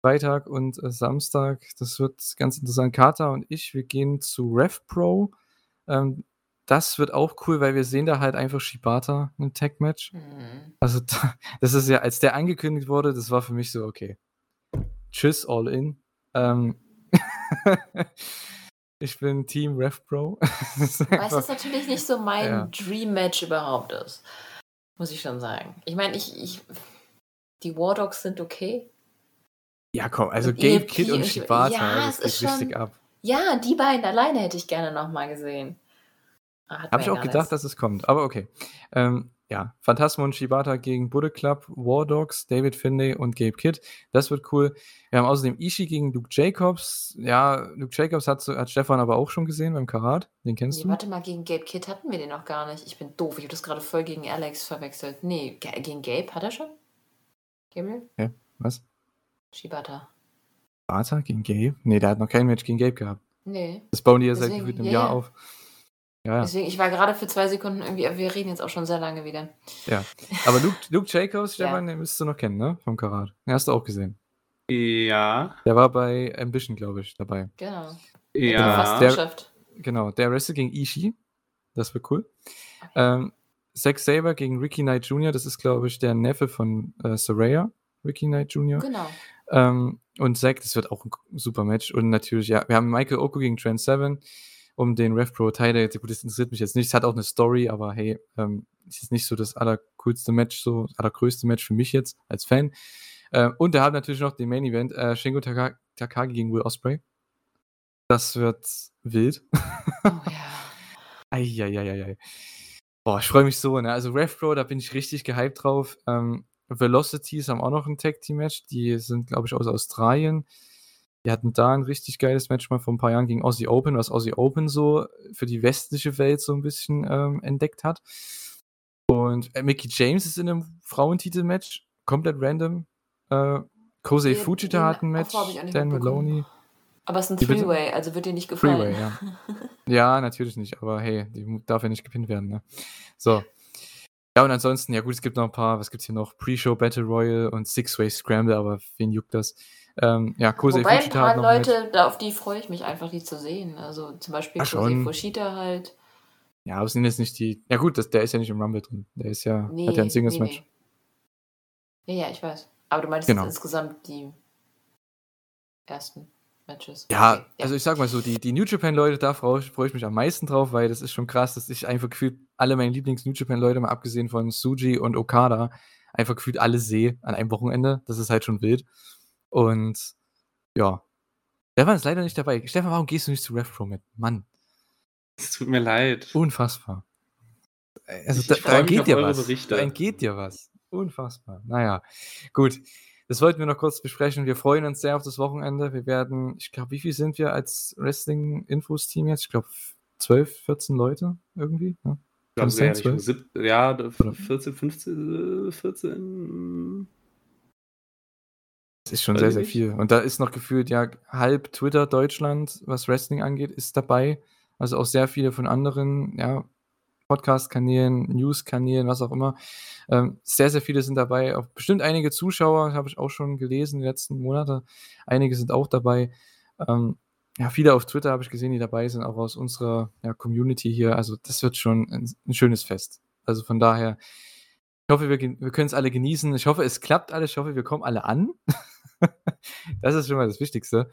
Freitag und äh, Samstag. Das wird ganz interessant. Kata und ich, wir gehen zu RevPro. Ähm, das wird auch cool, weil wir sehen da halt einfach Shibata im Tag-Match. Hm. Also, da- [laughs] das ist ja, als der angekündigt wurde, das war für mich so, okay. Tschüss, all in. Ähm, [laughs] ich bin Team. [laughs] Das ist Weil es natürlich nicht so mein Ja. Dream-Match überhaupt ist. Muss ich schon sagen. Ich meine, ich, ich. Die War Dogs sind okay. ja, komm, also Und Gabe ELP Kid und Shibata, Ja, das geht richtig ab. Ja, die beiden alleine hätte ich gerne nochmal gesehen. Habe ich ja auch gedacht, dass es kommt, aber okay. Ähm, ja, Phantasmo und Shibata gegen Bullet Club, War Dogs, David Finlay und Gabe Kidd. Das wird cool. Wir haben außerdem Ishii gegen Luke Jacobs. Ja, Luke Jacobs hat, hat Stefan aber auch schon gesehen beim Karat. Den kennst Nee, du? warte mal, gegen Gabe Kid hatten wir den noch gar nicht. Ich bin doof. Ich habe das gerade voll gegen Alex verwechselt. Nee, ge- gegen Gabe hat er schon? Gabriel? Was? Shibata. Shibata gegen Gabe? Nee, der hat noch kein Match gegen Gabe gehabt. Nee. Das bauen die ja seit gefühlt einem ja, Jahr ja. auf. Ja, ja. Deswegen, ich war gerade für zwei Sekunden irgendwie, wir reden jetzt auch schon sehr lange wieder. Aber Luke, [laughs] Luke Jacobs, Ja. Stefan, den müsstest du noch kennen, ne? Vom Karat. Den hast du auch gesehen. Ja. Der war bei Ambition, glaube ich, dabei. Genau. Ja. Fast Der-. Genau, der wrestelt gegen Ishii. Das wird cool. Ähm, Zack Saber gegen Ricky Knight Jr., das ist, glaube ich, der Neffe von äh, Soraya, Ricky Knight Jr. Genau. Ähm, und Zack, das wird auch ein super Match. Und natürlich, ja, wir haben Michael Oko gegen Trent Seven um den Rev Pro Title. Gut, das interessiert mich jetzt nicht. Es hat auch eine Story, aber hey, ähm, ist jetzt nicht so das allercoolste Match, so allergrößte Match für mich jetzt als Fan. Äh, und wir haben natürlich noch den Main Event, äh, Shingo Taka Takagi gegen Will Ospreay. Das wird wild. Oh ja. [laughs] Eieieiei. Boah, ich freue mich so, ne? Also RevPro, da bin ich richtig gehypt drauf. Ähm, Velocities haben auch noch ein Tag-Team-Match. Die sind, glaube ich, aus Australien. Die hatten da ein richtig geiles Match mal vor ein paar Jahren gegen Aussie Open, was Aussie Open so für die westliche Welt so ein bisschen ähm, entdeckt hat. Und äh, Mickey James ist in einem Frauentitel-Match, komplett random. Äh, Kosei Den- Fujita den hat ein Match, Dan. Maloney. Aber es ist ein? Three-Way, also wird dir nicht gefallen. Freeway, ja. [laughs] Ja, natürlich nicht, aber hey, die darf ja nicht gepinnt werden, ne? So. Ja, und ansonsten, ja gut, es gibt noch ein paar, was gibt's hier noch? Pre-Show Battle Royale und Six-Way Scramble, aber wen juckt das? Ähm, ja, Kosei Wobei ein paar noch ein Match. Leute, da, auf die freue ich mich einfach, die zu sehen. Also zum Beispiel Ah, Kosei. Fushita halt. Ja, aber es sind jetzt nicht die. Ja gut, das, der ist ja nicht im Rumble drin. Der ist ja, Nee, hat ja ein nee, Singles-Match. nee. Ja, ja, ich weiß. Aber du meinst Genau. insgesamt die ersten Matches. Ja, Okay, also ich sag mal so, die, die New Japan-Leute, da freue ich, freu ich mich am meisten drauf, weil das ist schon krass, dass ich einfach gefühlt alle meine Lieblings-New Japan-Leute, mal abgesehen von Suji und Okada, einfach gefühlt alle sehe an einem Wochenende. Das ist halt schon wild. Und ja. Stefan ist leider nicht dabei. Stefan, warum gehst du nicht zu RevPro mit? Mann, Es tut mir leid. unfassbar. Also Ich- da, ich da entgeht dir was. Berichte. Da entgeht dir was. Unfassbar. Naja, gut. Das wollten wir noch kurz besprechen. Wir freuen uns sehr auf das Wochenende. Wir werden, ich glaube, wie viel sind wir als Wrestling-Infos-Team jetzt? Ich glaube, 12, 14 Leute irgendwie. Ne? Ich glaube, ja, sein, Richtung 12? sieb- ja, Oder- 14, 15, äh, 14. Das ist schon Weiß sehr, sehr viel. Und da ist noch gefühlt, ja, halb Twitter Deutschland, was Wrestling angeht, ist dabei. Also auch sehr viele von anderen, ja, Podcast-Kanälen, News-Kanälen, was auch immer. Ähm, sehr, sehr viele sind dabei. Auch bestimmt einige Zuschauer, habe ich auch schon gelesen die letzten Monate. Einige sind auch dabei. Ähm, ja, viele auf Twitter habe ich gesehen, die dabei sind, auch aus unserer ja, Community hier. Also das wird schon ein, ein schönes Fest. Also von daher, ich hoffe, wir, wir können es alle genießen. Ich hoffe, es klappt alles. Ich hoffe, wir kommen alle an. [laughs] [laughs] das ist schon mal das Wichtigste.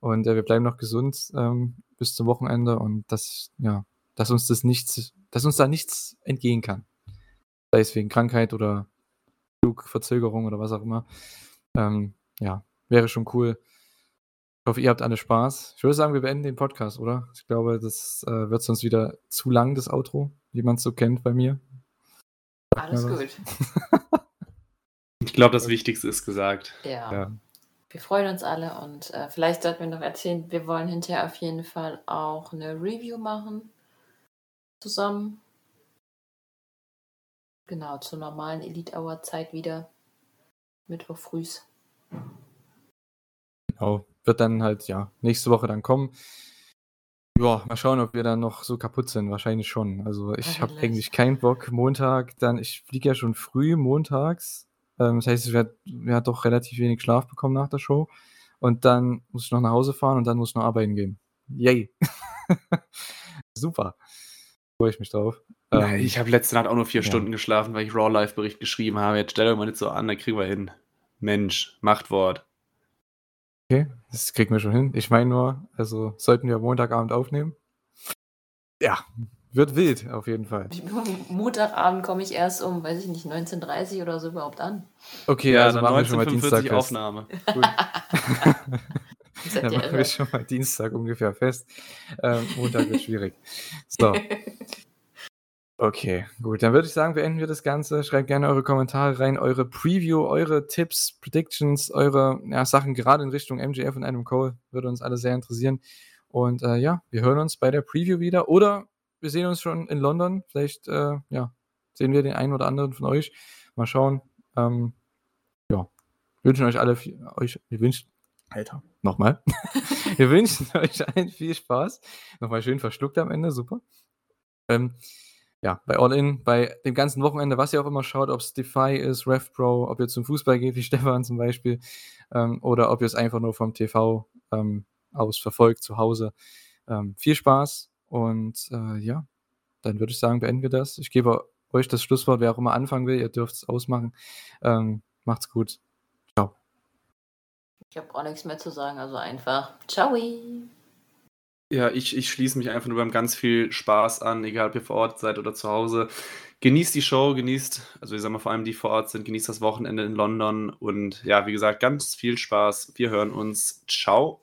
Und äh, wir bleiben noch gesund ähm, bis zum Wochenende und dass, ja, dass uns das nichts, dass uns da nichts entgehen kann. Sei es wegen Krankheit oder Flugverzögerung oder was auch immer. Ähm, ja, wäre schon cool. Ich hoffe, ihr habt alle Spaß. Ich würde sagen, wir beenden den Podcast, oder? Ich glaube, das äh, wird sonst wieder zu lang, das Outro, wie man es so kennt bei mir. Alles gut. [laughs] Ich glaube, das Wichtigste ist gesagt. Ja. Ja. Wir freuen uns alle und äh, vielleicht sollten wir noch erzählen, wir wollen hinterher auf jeden Fall auch eine Review machen. Zusammen. Genau, zur normalen Elite Hour Zeit wieder. Mittwoch frühs. Genau. Wird dann halt, ja, nächste Woche dann kommen. Ja, mal schauen, ob wir dann noch so kaputt sind. Wahrscheinlich schon. Also ich habe eigentlich keinen Bock. Montag dann, ich fliege ja schon früh montags. Ähm, das heißt, ich werde werd doch relativ wenig Schlaf bekommen nach der Show. Und dann muss ich noch nach Hause fahren und dann muss ich noch arbeiten gehen. Yay. [laughs] Super. Freue ich mich drauf. Ähm, ich habe letzte Nacht auch nur vier ja. Stunden geschlafen, weil ich Raw Live Bericht geschrieben habe. Jetzt stell doch mal nicht so an, da kriegen wir hin. Mensch, Machtwort. Okay, das kriegen wir schon hin. Ich meine nur, also sollten wir Montagabend aufnehmen. Ja, wird wild auf jeden Fall. Montagabend komme ich erst um, weiß ich nicht, 19.30 oder so überhaupt an. Okay, Ja, also dann machen wir schon mal 1945 Dienstag fest. Aufnahme. [laughs] Gut. [laughs] Dann machen wir schon mal Dienstag ungefähr fest. Ähm, Montag wird schwierig. So, [laughs] okay, gut. Dann würde ich sagen, beenden wir das Ganze. Schreibt gerne eure Kommentare rein, eure Preview, eure Tipps, Predictions, eure ja, Sachen gerade in Richtung MJF und Adam Cole. Würde uns alle sehr interessieren. Und äh, ja, wir hören uns bei der Preview wieder. Oder wir sehen uns schon in London. Vielleicht äh, ja, sehen wir den einen oder anderen von euch. Mal schauen. Ähm, ja, wir wünschen euch alle viel, euch, wir wünschen, Alter, nochmal. [laughs] wir wünschen euch allen viel Spaß. Nochmal schön verschluckt am Ende, super. Ähm, ja, bei All In, bei dem ganzen Wochenende, was ihr auch immer schaut, ob es Defy ist, RevPro, ob ihr zum Fußball geht, wie [laughs] Stefan zum Beispiel, ähm, oder ob ihr es einfach nur vom TV ähm, aus verfolgt zu Hause. Ähm, viel Spaß und äh, ja, dann würde ich sagen, beenden wir das. Ich gebe euch das Schlusswort, wer auch immer anfangen will, ihr dürft es ausmachen. Ähm, macht's gut. Ciao. Ich habe auch nichts mehr zu sagen, also einfach. Ciao. Ja, ich, ich schließe mich einfach nur beim ganz viel Spaß an, egal ob ihr vor Ort seid oder zu Hause. Genießt die Show, genießt, also ich sag mal vor allem die vor Ort sind, genießt das Wochenende in London und ja, wie gesagt, ganz viel Spaß. Wir hören uns. Ciao.